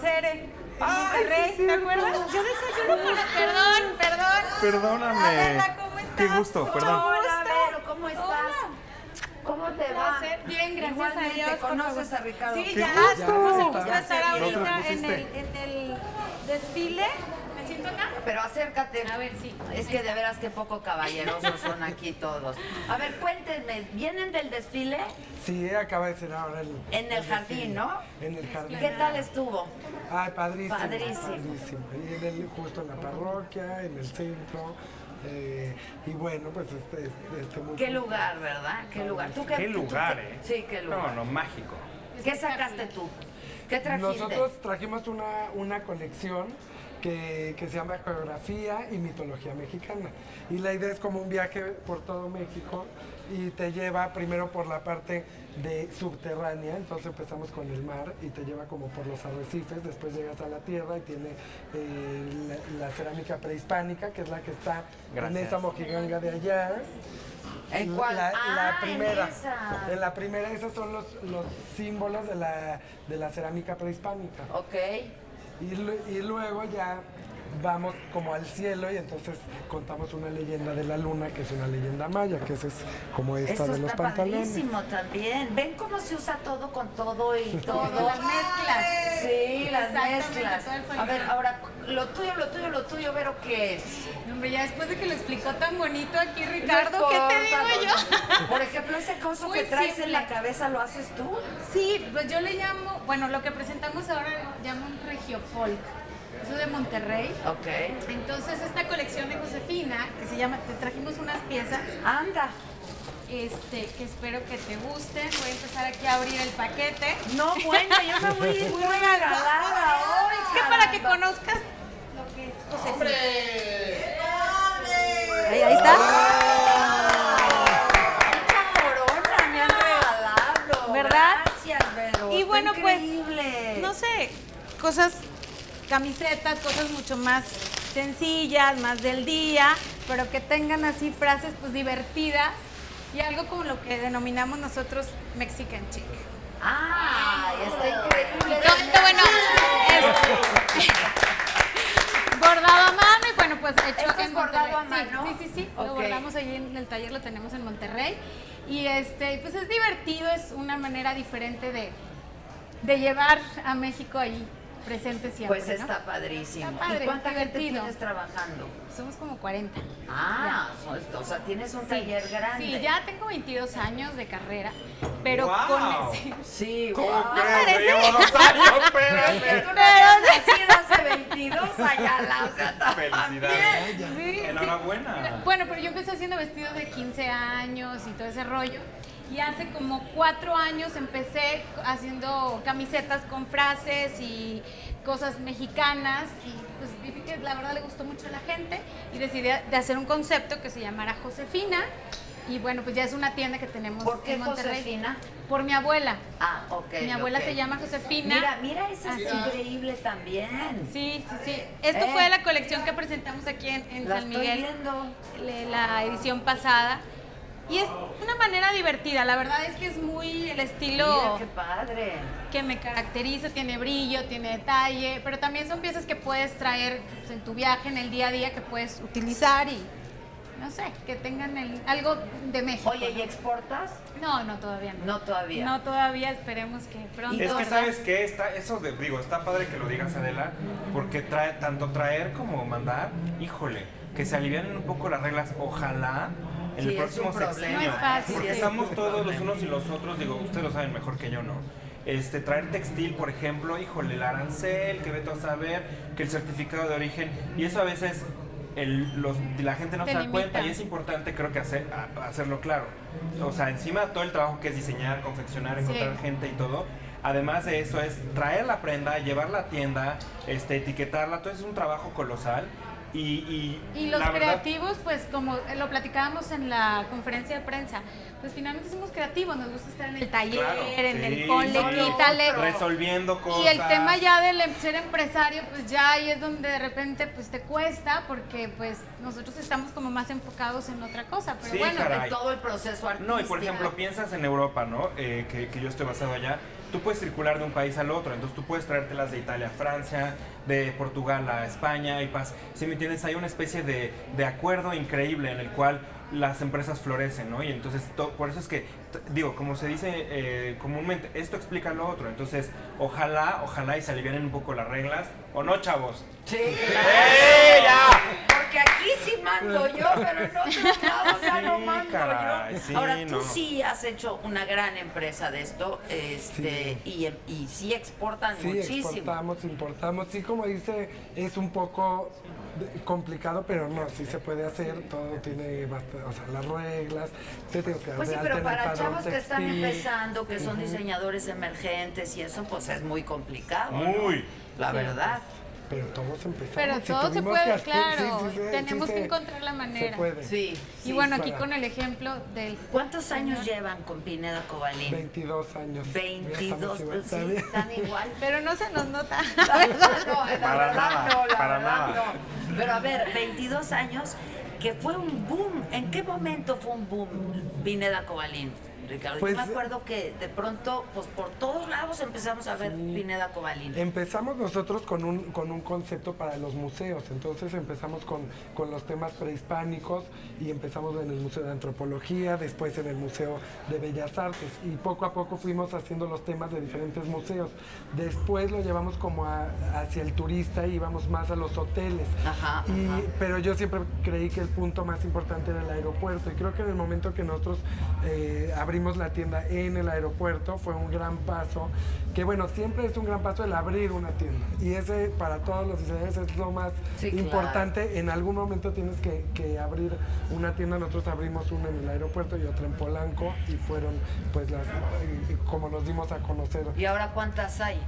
Cere, en Monterrey, ¿te acuerdas? Yo desayuno por Perdón, perdón. Perdóname. ¿Cómo? Qué gusto, Mucho perdón. gusto. Hola, Vero, ¿cómo estás? ¿Cómo te va? Bien, gracias Igualmente, a Dios. ¿Conoces a Ricardo? Sí, Qué ya. gusto. ¿Cómo se Ya estar ahorita ¿Dónde en el, en el desfile? ¿Me siento acá? Pero acércate. A ver, sí. Es que de veras que poco caballerosos son aquí todos. A ver, cuéntenme, ¿vienen del desfile? Sí, acaba de ser ahora el. En el jardín, ¿no? En el jardín. ¿Qué tal estuvo? Ay, padrísimo. Padrísimo. padrísimo. Y en el- justo en la parroquia, en el centro. Eh, y bueno, pues este, este, este muy Qué lugar, ¿verdad? Qué lugar. ¿Tú qué, Qué tú lugar, ¿eh? Sí, qué lugar. No, no, mágico. ¿Qué sacaste tú? ¿Qué trajiste? Nosotros trajimos una, una colección que, que se llama Geografía y Mitología Mexicana. Y la idea es como un viaje por todo México y te lleva primero por la parte de subterránea, entonces empezamos con el mar y te lleva como por los arrecifes, después llegas a la tierra y tiene eh, la, la cerámica prehispánica, que es la que está en esa mojiganga de allá. ¿En cuál? La, Ah, la en primera. esa. En la primera, esos son los, los símbolos de la, de la cerámica prehispánica. Ok. Y luego ya vamos como al cielo y entonces contamos una leyenda de la luna, que es una leyenda maya, que esa es como esta de los está pantalones. padrísimo también. ¿Ven cómo se usa todo con todo y todo? Las mezclas. Sí, las mezclas. A ver, ahora, lo tuyo, lo tuyo, lo tuyo, Vero, ¿qué es? Hombre, ya después de que lo explicó tan bonito aquí Ricardo, ¿qué te digo yo? Por ejemplo, ese coso Muy que traes simple. en la cabeza, ¿lo haces tú? Sí, pues yo le llamo, bueno, lo que presentamos ahora llamo un regiofolk. Eso de Monterrey. Ok. Entonces esta colección de Josefina, que se llama, te trajimos unas piezas. Anda. este, que espero que te gusten. Voy a empezar aquí a abrir el paquete. No, bueno, yo me voy a ir muy regalada hoy, *laughs* Es que para que conozcas lo que es Josefina. Ahí, ahí está. corona me han regalado. ¿Verdad? Gracias, Vero. Y está bueno, pues, increíble. no sé, cosas, camisetas, cosas mucho más sencillas, más del día, pero que tengan así frases pues divertidas y algo como lo que denominamos nosotros Mexican chic. Ah, está increíble. Bueno, es bordado a mano y bueno, pues hecho ¿Esto es en bordado Monterrey. a mano? Sí, sí, sí, lo bordamos allí en el taller, lo tenemos en Monterrey. Y este, pues es divertido, es una manera diferente de, de llevar a México ahí presente siempre. Pues ¿no? está padrísimo. Está padre, ¿Y cuánta gente tienes trabajando? Somos como 40. Ah, o sea, tienes un taller grande. Sí, ya tengo 22 años de carrera, pero con... Sí, *laughs* Sí, ¿Cómo guau. crees? Me parece. Llevo dos años, *laughs* espérate. Pero- Tú no habías nacido hace 22 Ayala, o sea, *laughs* Felicidades. Sí, sí. Enhorabuena. Bueno, pero yo empecé haciendo vestidos de 15 años y todo ese rollo. Y hace como cuatro años empecé haciendo camisetas con frases y cosas mexicanas. Y pues vi que la verdad le gustó mucho a la gente y decidí de hacer un concepto que se llamara Josefina. Y bueno, pues ya es una tienda que tenemos ¿Por qué en Monterrey. Josefina? Por mi abuela. Ah, ok. Mi abuela se llama Josefina. Mira, mira, esa es increíble también. Sí, sí, sí. Esto Eh. fue la colección que presentamos aquí en, en La San estoy Miguel. viendo. le- La edición pasada. Y es una manera divertida. La verdad es que es muy el estilo Mira, qué padre. que me caracteriza. Tiene brillo, tiene detalle. Pero también son piezas que puedes traer pues, en tu viaje, en el día a día, que puedes utilizar y. No sé, que tengan el- algo de México. Oye, ¿y exportas? No, no, todavía no. No todavía. No, todavía. Esperemos que pronto. Es que ¿verdad? sabes que está, eso de, digo, está padre que lo digas Adela, porque trae tanto traer como mandar, híjole, que se alivianen un poco las reglas, ojalá en Sí, el próximo sexenio. No es fácil. Porque estamos todos los unos y los otros, digo, ustedes lo saben mejor que yo, ¿no? Este, traer textil, por ejemplo, híjole, el arancel, que vete a saber, que el certificado de origen, y eso a veces el- los- la gente no se da cuenta y es importante creo que hacer, a- hacerlo claro. O sea, encima de todo el trabajo que es diseñar, confeccionar, Sí. encontrar gente y todo, además de eso es traer la prenda, llevarla a tienda, este, etiquetarla, todo eso es un trabajo colosal y, y, Y los la verdad- creativos, pues como lo platicábamos en la conferencia de prensa, pues finalmente somos creativos, nos gusta estar en el taller, Claro, en sí, el ponle, sí, quítale. resolviendo cosas. Y el tema ya del em- ser empresario, pues ya ahí es donde de repente pues te cuesta, porque pues nosotros estamos como más enfocados en otra cosa, pero Sí, bueno, caray. Todo el proceso artístico. No, y por ejemplo, piensas en Europa, ¿no? Eh, que, que yo estoy basado allá. Tú puedes circular de un país al otro, entonces tú puedes traértelas de Italia a Francia, de Portugal a España y paz. Si me entiendes, hay una especie de, de acuerdo increíble en el cual las empresas florecen, ¿no? Y entonces, to- por eso es que, digo, como se dice eh, comúnmente, esto explica lo otro. Entonces, ojalá, ojalá y se alivianen un poco las reglas. ¿O no, chavos? Sí, ¡Eh, ya! Porque aquí sí mando yo, pero en otros lados ya no mando caray, yo. sí, Ahora, tú no. sí has hecho una gran empresa de esto este, y, y sí exportan Sí, muchísimo. exportamos, importamos. Sí, como dice, es un poco complicado, pero no, sí se puede hacer. Todo tiene bastante, o sea, las reglas. Te tienes que dar Pues sí, pero para chavos que están empezando, que son diseñadores emergentes y eso, pues es muy complicado. ¿no? Muy. La Sí. Pero todos empezamos. pero si todo se puede, que claro, sí, sí, sí, tenemos sí que se- encontrar la manera. Se puede. Sí. Y bueno, aquí para- con el ejemplo del... ¿Cuántos años señor. llevan con Pineda Cobalín? 22 años. Ya 22, estamos igual, están igual. Pero no se nos nota. *laughs* La verdad no, la Para verdad nada, no, la para verdad nada. no. Pero a ver, 22 años, que fue un boom. ¿En qué momento fue un boom Pineda Cobalín? Ricardo, Pues, yo me acuerdo que de pronto, pues por todos lados empezamos a ver Pineda Cobalín. Empezamos nosotros con un, con un concepto para los museos, entonces empezamos con, con los temas prehispánicos y empezamos en el Museo de Antropología, después en el Museo de Bellas Artes y poco a poco fuimos haciendo los temas de diferentes museos. Después lo llevamos como a- hacia el turista y íbamos más a los hoteles. Ajá, Y- ajá. Pero yo siempre creí que el punto más importante era el aeropuerto y creo que en el momento que nosotros eh, abrimos abrimos la tienda en el aeropuerto, fue un gran paso, que bueno, siempre es un gran paso el abrir una tienda. Y ese para todos los diseñadores es lo más Sí, claro. importante. En algún momento tienes que, que abrir una tienda, nosotros abrimos una en el aeropuerto y otra en Polanco y fueron pues las, eh, como nos dimos a conocer. ¿Y ahora cuántas hay?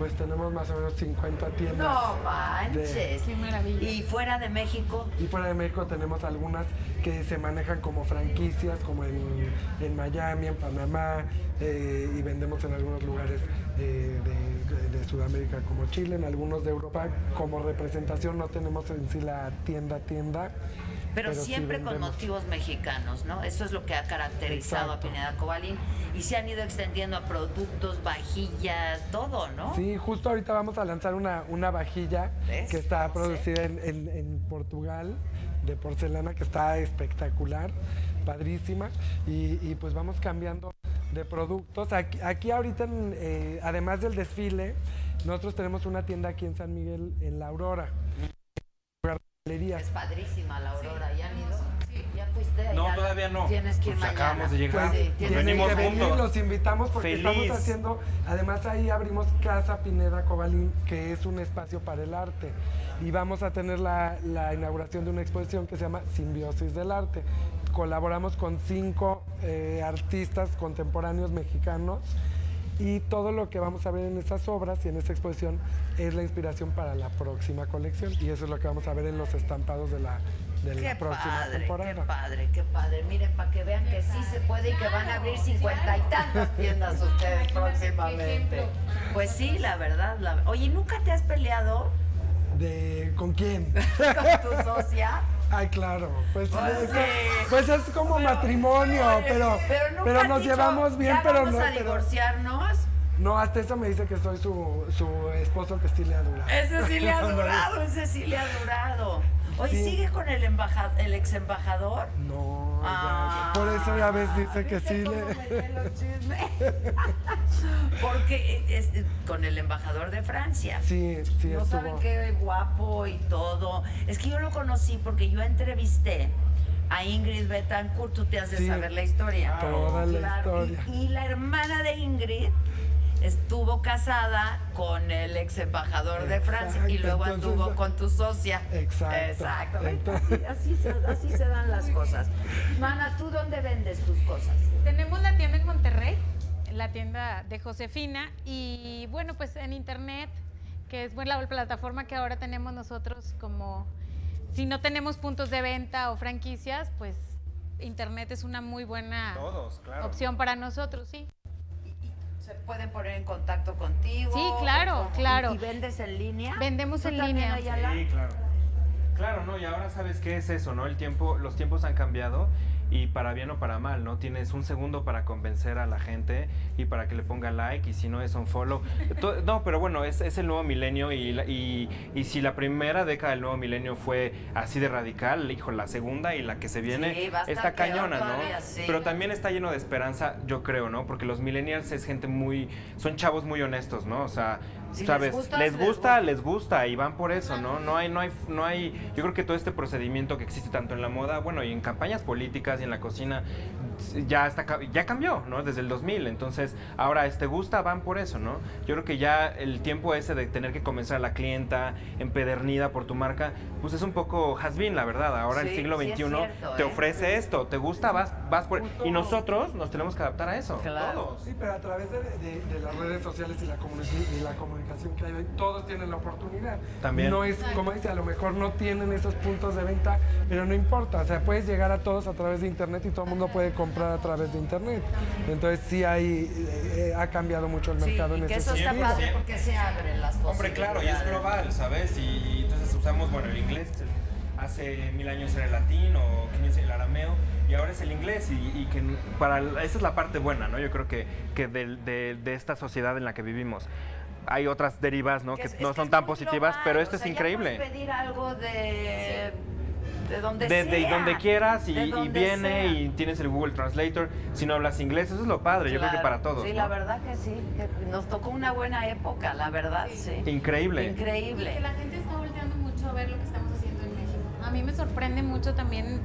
Pues tenemos más o menos 50 tiendas. No de- manches. Qué maravilla. ¿Y fuera de México? Y fuera de México tenemos algunas que se manejan como franquicias, como en, en Miami, en Panamá, eh, y vendemos en algunos lugares eh, de, de Sudamérica como Chile, en algunos de Europa. Como representación no tenemos en sí la tienda tienda. Pero, siempre con motivos mexicanos, ¿no? Eso es lo que ha caracterizado Exacto. a Pineda Cobalín. Y se han ido extendiendo a productos, vajillas, todo, ¿no? Sí, justo ahorita vamos a lanzar una, una vajilla ¿Ves? que está No producida en, en- en Portugal, de porcelana, que está espectacular, padrísima. Y, y pues vamos cambiando de productos. Aquí, aquí ahorita, en, eh, además del desfile, nosotros tenemos una tienda aquí en San Miguel, en La Aurora. Es padrísima la aurora, ¿ya han ido? ¿Ya fuiste? No, Ya todavía no. Tienes que ir Pues mañana. acabamos de llegar. Sí, Venimos que venir, juntos. los invitamos porque Feliz. estamos haciendo, además ahí abrimos Casa Pineda Cobalín, que es un espacio para el arte. Y vamos a tener la, la inauguración de una exposición que se llama Simbiosis del Arte. Colaboramos con cinco eh, artistas contemporáneos mexicanos y todo lo que vamos a ver en esas obras y en esa exposición es la inspiración para la próxima colección. Y eso es lo que vamos a ver en los estampados de la, de la próxima padre, temporada. qué padre, qué padre. Miren, para que vean que sí se puede y que van a abrir cincuenta y tantas *laughs* tiendas ustedes próximamente. Pues sí, la verdad. la- Oye, ¿nunca te has peleado De, ¿Con quién? *laughs* con tu socia? Ay, claro. Pues, Pues es, sí. pues es como matrimonio, pero, Pero pero nos dicho, llevamos bien, "Ya pero vamos no. a divorciarnos? no, hasta eso me dice que soy su, su esposo que sí le ha durado. Ese sí le ha *laughs* durado, ese sí le ha durado. Oye, Sí. ¿sigue con el, embaja- el ex embajador? No, Ah, ya, por eso ya ves, dice que sí le... *laughs* Porque es, con el embajador de Francia. Sí, sí, No estuvo. saben qué guapo y todo. Es que yo lo conocí porque yo entrevisté a Ingrid Betancourt, tú te has de Sí, saber la historia. toda la Claro, historia. Y, y la hermana de Ingrid estuvo casada con el ex embajador de Francia y luego entonces- anduvo con tu socia. Exacto. Entonces- Así, así se, así se dan las cosas. Mana, ¿tú dónde vendes tus cosas? Tenemos la tienda en Monterrey, la tienda de Josefina, y bueno, pues en internet, que es bueno, la plataforma que ahora tenemos nosotros como, si no tenemos puntos de venta o franquicias, pues internet es una muy buena Todos, claro. opción para nosotros, sí. ¿Se pueden poner en contacto contigo? Sí, claro, claro. ¿Y vendes en línea? Vendemos ¿Tú en línea. Sí, claro. Claro, ¿no? Y ahora sabes qué es eso, ¿no? El tiempo, los tiempos han cambiado y para bien o para mal, ¿no? Tienes un segundo para convencer a la gente y para que le ponga like y si no es un follow. No, pero bueno, es, es el nuevo milenio y, y, y si la primera década del nuevo milenio fue así de radical, hijo, la segunda y la que se viene Sí, está cañona, ¿no? sí. Pero también está lleno de esperanza, yo creo, ¿no? Porque los millennials es gente muy, son chavos muy honestos, ¿no? O sea, Si les sabes, gusta, les gusta. les gusta y van por eso, ¿no? No hay, no hay, no hay, yo creo que todo este procedimiento que existe tanto en la moda, bueno, y en campañas políticas y en la cocina, ya está, ya cambió, ¿no? Desde el 2000, entonces ahora este gusta, van por eso, ¿no? Yo creo que ya el tiempo ese de tener que convencer a la clienta empedernida por tu marca, pues es un poco has been, la verdad. Ahora el Sí, siglo sí XXI cierto, te ¿eh? ofrece esto, te gusta, vas, vas por, y nosotros nos tenemos que adaptar a eso, todos. Sí, pero a través de, de- de las redes sociales y la, y la comunicación que hay hoy, todos tienen la oportunidad. También. No es, como dice, a lo mejor no tienen esos puntos de venta, pero no importa. O sea, puedes llegar a todos a través de Internet y todo el mundo puede comprar a través de Internet. Entonces sí hay, eh, ha cambiado mucho el Sí, mercado y en que ese eso está sentido. padre porque se abren las Hombre, claro, y es global, ¿sabes? Y, y entonces usamos, bueno, el inglés, hace mil años era el latín o 15 el arameo, y ahora es el inglés, y, y que para, esa es la parte buena, ¿no? Yo creo que, que del- de, de esta sociedad en la que vivimos. Hay otras derivas, ¿no? Que, es- no es son es tan positivas, global, pero o esto sea, es ya increíble. puedes pedir algo de, de donde De, de sea. donde quieras y, de y donde viene sea. y tienes el Google Translator. Si no hablas inglés, eso es lo padre, yo creo que para todos. Sí, ¿no? la verdad que sí. que nos tocó una buena época, la verdad, sí. Increíble. Increíble. Que la gente está volteando mucho a ver lo que estamos haciendo en México. A mí me sorprende mucho también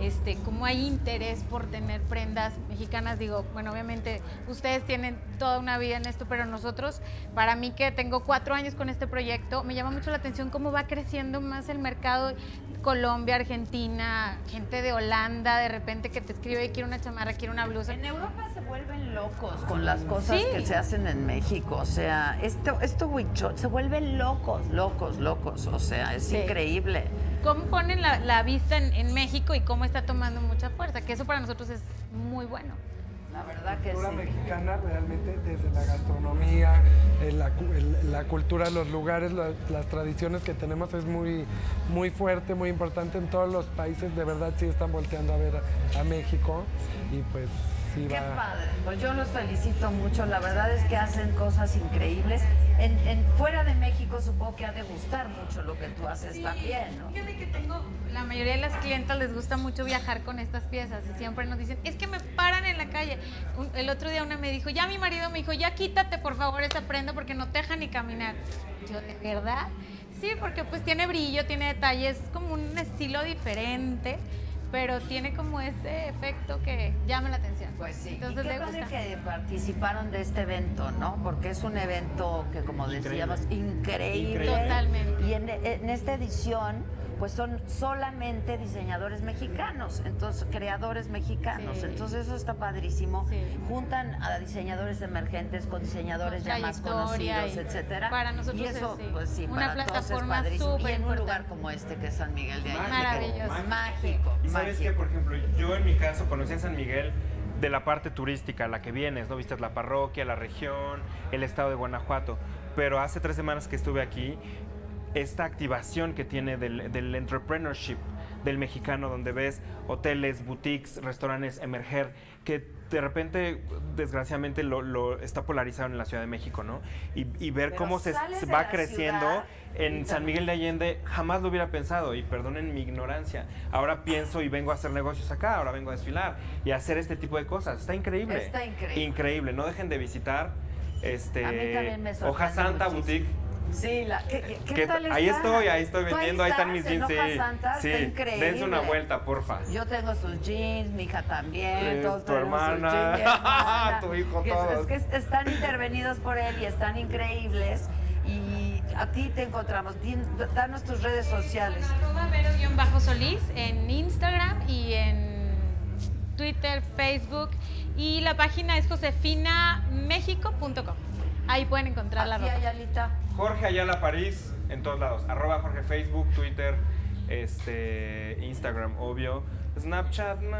este cómo hay interés por tener prendas mexicanas. Digo, bueno, obviamente ustedes tienen toda una vida en esto, pero nosotros, para mí que tengo cuatro años con este proyecto, me llama mucho la atención cómo va creciendo más el mercado. Colombia, Argentina, gente de Holanda, de repente que te escribe y quiere una chamarra, quiere una blusa. En Europa se vuelven locos con las cosas Sí. que se hacen en México. O sea, esto, esto huichol, se vuelven locos, locos, locos. O sea, es Sí. increíble. cómo ponen la, la vista en, en México y cómo está tomando mucha fuerza, que eso para nosotros es muy bueno. La verdad La cultura mexicana realmente desde la gastronomía, la, cultura, los lugares, la- las tradiciones que tenemos es muy, muy fuerte, muy importante en todos los países. De verdad sí están volteando a ver a, a México y pues sí Qué va. padre. Pues yo los felicito mucho. La verdad es que hacen cosas increíbles. En, en- fuera de México supongo que ha de gustar mucho lo que tú haces también, ¿no? Fíjate que tengo, la mayoría de las clientas les gusta mucho viajar con estas piezas y siempre nos dicen, es que me paran en la calle. Un- el otro día una me dijo, ya mi marido me dijo, ya quítate por favor esa prenda porque no te deja ni caminar. Yo, ¿de verdad? Sí, porque pues tiene brillo, tiene detalles, es como un estilo diferente, pero tiene como ese efecto que llama la atención. Pues sí. Entonces y qué le padre gusta. que participaron de este evento, ¿no? Porque es un evento que, como decíamos, increíble. Totalmente. Y en, en esta edición, pues son solamente diseñadores mexicanos, entonces creadores mexicanos. Sí. Entonces eso está padrísimo. Juntan a diseñadores emergentes con diseñadores ya más conocidos, y etcétera. para nosotros y es, eso, sí, pues sí, una para todos es plataforma padrísimo. Y en un lugar como este que es San Miguel de Allende. Maravilloso. Mágico. Y sabes que, por ejemplo, yo en mi caso conocí a San Miguel de la parte turística, la que vienes, ¿no? Vistas la parroquia, la región, el estado de Guanajuato. Pero hace tres semanas que estuve aquí, esta activación que tiene del, del entrepreneurship del mexicano, donde ves hoteles, boutiques, restaurantes emerger, que de repente, desgraciadamente, lo, lo está polarizado en la Ciudad de México, ¿no? Y, y ver Pero cómo se, va creciendo ciudad en San Miguel de Allende, jamás lo hubiera pensado, y perdonen mi ignorancia. Ahora pienso y vengo a hacer negocios acá, ahora vengo a desfilar y a hacer este tipo de cosas. Está increíble. Está increíble. Increíble. No dejen de visitar este A mí también me Hoja Santa muchísimo. Boutique. Sí, la, ¿qué, qué- qué tal ahí está? estoy, ahí estoy ¿Tú vendiendo, ahí, están mis jeans. Sí, Santas? sí. Está increíble. Dense una vuelta, porfa. Yo tengo sus jeans, mi hija también, Eh, todos tu tenemos sus hermana, jeans, mi *laughs* hermana. tu hijo, todos. Es, que están intervenidos por él y están increíbles. Y a ti te encontramos. Danos tus redes sociales. Arroba Vero-Solís en Instagram y en Twitter, Facebook. Y la página es josefinamexico.com. Ahí pueden encontrar la ropa. Ayalita. Jorge Ayala París, en todos lados. Arroba Jorge Facebook, Twitter, este, Instagram, obvio. Snapchat, no.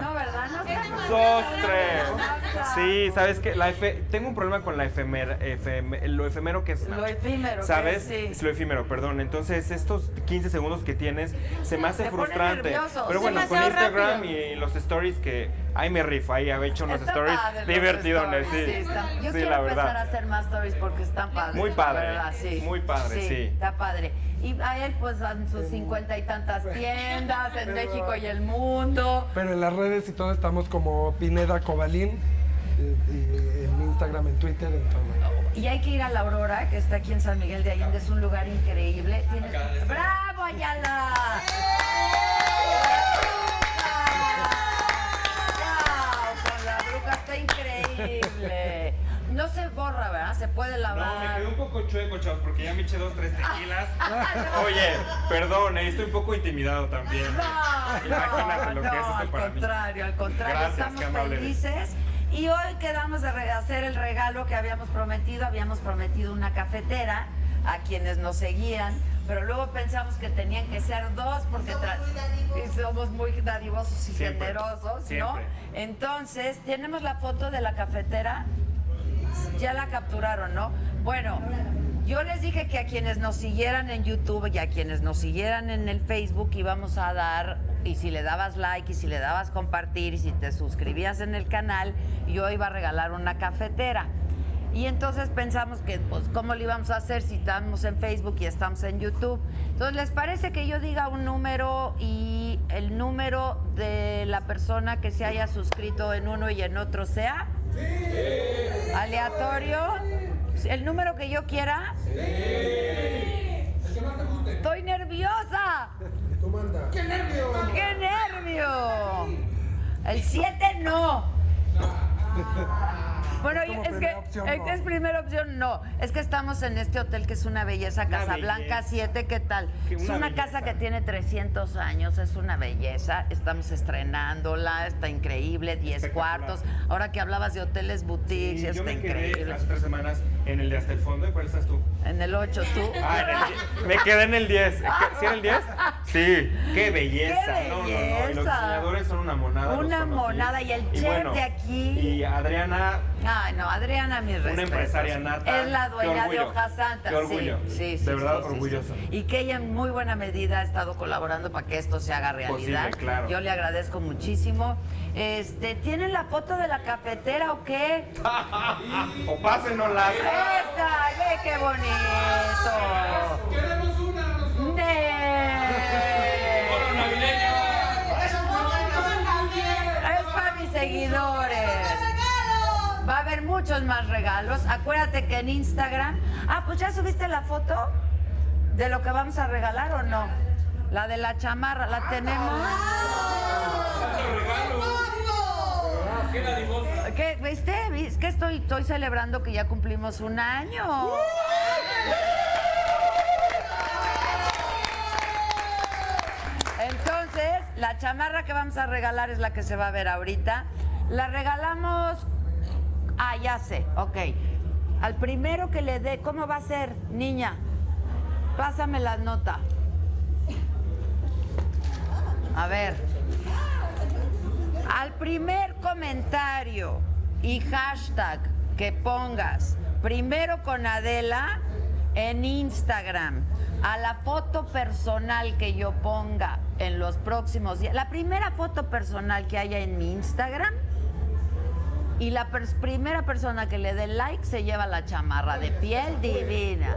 No, ¿verdad? No está Dos, tres. Sí, ¿sabes qué? La efe- tengo un problema con la efemera, efem- lo efemero que es Lo efímero que ¿Sabes? es, sí. Es lo efímero, perdón. Entonces, estos 15 segundos que tienes se me hace Te frustrante. Pero bueno, con Instagram rápido. y los stories que ahí me rifo, ahí he hecho unos Está stories divertidones, stories, sí. está- Yo Sí, quiero la empezar verdad. a hacer más stories porque están padres. Muy la padre, verdad, sí. muy padre, sí. Está padre. Y a él, pues, en sus cincuenta y tantas tiendas en México y el mundo. Pero en las redes y todo estamos como Pineda Cobalín, eh, y en Instagram, en Twitter, en todo. Y hay que ir a la Aurora, que está aquí en San Miguel de Allende. Es un lugar increíble. Tienes- ¡Bravo, Ayala! ¡Wow! Con la bruja está increíble. No se borra, ¿verdad? Se puede No, me lavar. quedé un poco chueco, chavos, porque ya me eché dos, tres tequilas. *laughs* Oye, perdón, eh, estoy un poco intimidado también. Imagínate lo que es no, al para mí. contrario, al contrario, Gracias, estamos qué amable eres. felices. Y hoy quedamos de hacer el regalo que habíamos prometido. Habíamos prometido una cafetera a quienes nos seguían, pero luego pensamos que tenían que ser dos porque somos muy dadivosos y Siempre, generosos, ¿no? siempre. Entonces, tenemos la foto de la cafetera. Ya la capturaron, ¿no? Bueno, yo les dije que a quienes nos siguieran en YouTube y a quienes nos siguieran en el Facebook íbamos a dar, y si le dabas like y si le dabas compartir y si te suscribías en el canal, yo iba a regalar una cafetera. Y entonces pensamos que, pues, ¿cómo lo íbamos a hacer si estamos en Facebook y estamos en YouTube? Entonces, ¿les parece que yo diga un número y el número de la persona que se haya suscrito en uno y en otro sea? ¿Aleatorio? ¿El número que yo quiera? Estoy nerviosa. ¡Qué nervio! ¡Qué nervio! El 7 no. *laughs* Bueno, es que, opción, es no. que es primera opción, no. Es que estamos en este hotel que es una belleza, Una Casablanca belleza. 7, ¿qué tal? Que Es una una belleza. casa que tiene 300 años, es una belleza. Estamos estrenándola, está increíble, 10 Espectacular. cuartos. Ahora que hablabas de hoteles boutiques, Sí, yo está quedé increíble. hace tres semanas en el de hasta el fondo. ¿Y cuál estás tú? En el 8, tú. *laughs* Ah, en el die- me quedé en el 10. ¿Qué- ¿Sí era el 10? *laughs* Sí. ¡Qué belleza! ¡Qué No, no, no. Y los belleza! diseñadores son una monada. Una monada. Y el chef bueno, de aquí. Y Adriana, Ay, no, Adriana, mis una respetos. empresaria nata. Es la dueña de orgullo, Hojas Santas. Qué orgullo. Sí, sí, sí. De verdad, sí, sí, sí. orgulloso. Y que ella en muy buena medida ha estado colaborando para que esto se haga realidad. Posible, claro. Yo le agradezco muchísimo. Este, ¿tienen la foto de la cafetera o qué? *laughs* o pásenoslas. ¡Esta! ¡Ve qué bonito! ¡Queremos una! ¡Ne! Es para mis seguidores. Muchos más regalos. Acuérdate que en Instagram. Ah, pues ya subiste la foto de lo que vamos a regalar o no. La de la chamarra, ¿la tenemos? ¿Qué? ¿Viste? ¿Viste? que estoy, estoy celebrando que ya cumplimos un año? Entonces, la chamarra que vamos a regalar es la que se va a ver ahorita. La regalamos. Ah, ya sé, ok. Al primero que le dé, ¿cómo va a ser, niña? Pásame la nota. A ver. Al primer comentario y hashtag que pongas primero con Adela en Instagram, a la foto personal que yo ponga en los próximos días, la primera foto personal que haya en mi Instagram y la pers- primera persona que le dé like se lleva la chamarra de piel divina.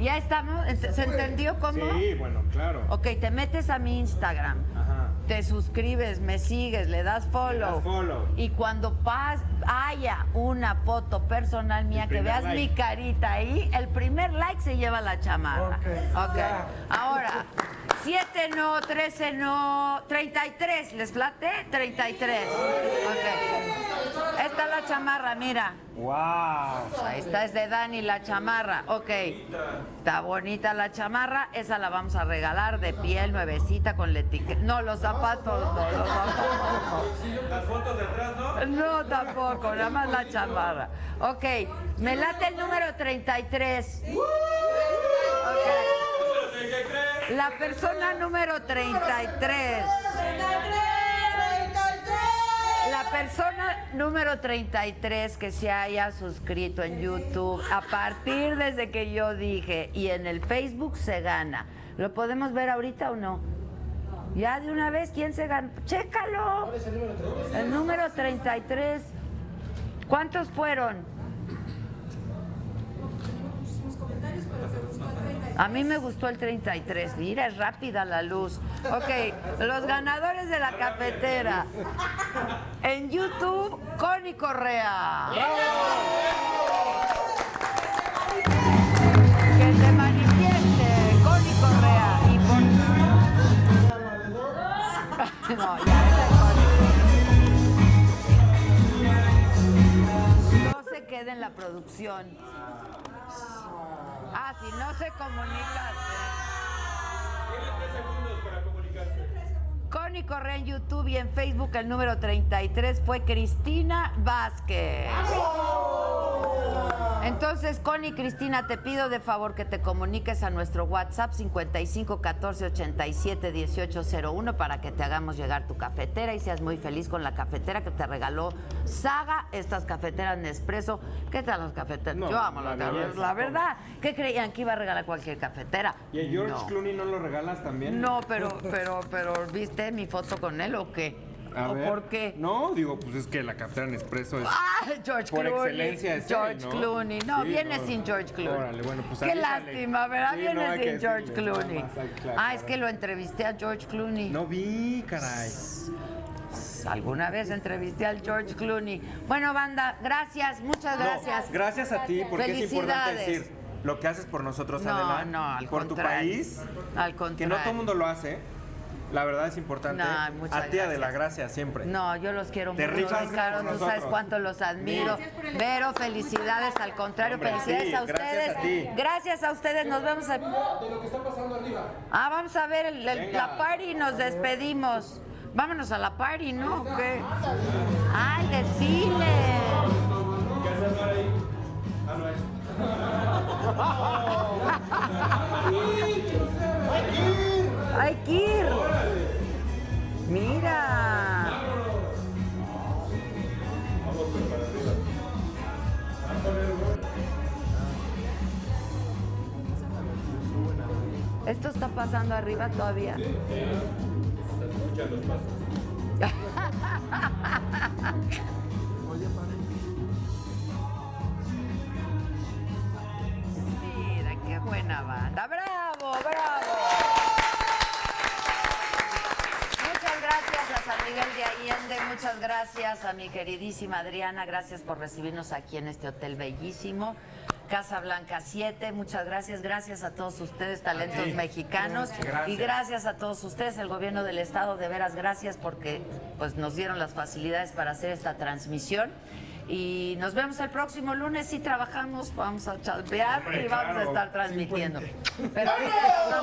¿Ya estamos? ¿Se entendió cómo? Sí, bueno, claro. Ok, te metes a mi Instagram, Ajá. te suscribes, me sigues, le das follow. das follow. Y cuando pas haya una foto personal mía que veas like. mi carita ahí, el primer like se lleva la chamarra. Ok. Ok. Ahora, 7 no, 13 no, 33, ¿les plate? 33. Ok. Esta es la chamarra, mira. ¡Wow! Ahí está, es de Dani la chamarra. Ok. Está bonita la chamarra. Esa la vamos a regalar de piel nuevecita con la etiqueta. No, los zapatos no, los zapatos Las fotos de atrás, ¿no? no. Tampoco, nada más la chamarra. Ok, me late el número 33. Ok. La persona número 33. La persona número 33 que se haya suscrito en YouTube a partir desde que yo dije y en el Facebook se gana. ¿Lo podemos ver ahorita o no? Ya de una vez, ¿quién se gana? ¡Chécalo! el número 33. ¿Cuántos fueron? A mí me gustó el 33. Mira, es rápida la luz. Ok, los ganadores de la cafetera. En YouTube, Connie Correa. Que se manifieste, Connie Correa. Y. No, ya. No se quede en la producción. Ah, si no se comunica. Connie Correa en YouTube y en Facebook el número 33 fue Cristina Vázquez. Entonces, Connie Cristina, te pido de favor que te comuniques a nuestro WhatsApp 55 14 87 18 01 para que te hagamos llegar tu cafetera y seas muy feliz con la cafetera que te regaló Saga, estas cafeteras Nespresso. ¿Qué tal las cafeteras? No, Yo amo la las cafeteras, la verdad. ¿Qué creían que iba a regalar cualquier cafetera? ¿Y a George No. Clooney no lo regalas también? No, pero, pero, pero, ¿viste mi foto con él o qué? A ¿O ver. por qué? No, digo, pues es que la cafetera Nespresso es... Ah, George Por Clooney. excelencia es él, George ¿no? Clooney. No, Sí, viene no. sin George Clooney. Órale, bueno, pues Qué lástima, ¿verdad? Sí, viene no, sin que George decirle, Clooney. más que ah, es que lo entrevisté a George Clooney. No vi, caray. Alguna vez entrevisté al George Clooney. Bueno, banda, gracias, muchas gracias. gracias a ti, porque es importante decir, lo que haces por nosotros, No, Adela. no, al por tu contrario. país. Al Que contrario. no todo el mundo lo hace. La verdad es importante. No, a ti, gracias. Adela, gracias siempre. No, yo los quiero Te mucho, Ricardo. Tú sabes cuánto los admiro. Vero, felicidades, al contrario, Hombre, felicidades sí, a gracias ustedes. a ti. Gracias a ustedes, nos vemos. a- De lo que está pasando arriba. Ah, vamos a ver el- el- Venga. la party y nos despedimos. Vámonos a la party, ¿no? ¿O ¿Qué? ¡Ah, el desfile! *laughs* *laughs* ¡Hay que ir! ¡Mira! ¿Esto está pasando arriba todavía? Mira, queridísima Adriana, gracias por recibirnos aquí en este hotel bellísimo. Casa Blanca 7, muchas gracias, gracias a todos ustedes, talentos ti. mexicanos, Gracias. y gracias a todos ustedes, el gobierno del estado, de veras gracias porque pues nos dieron las facilidades para hacer esta transmisión. Y nos vemos el próximo lunes, si trabajamos, vamos a chambear y vamos a estar transmitiendo. Pero ahorita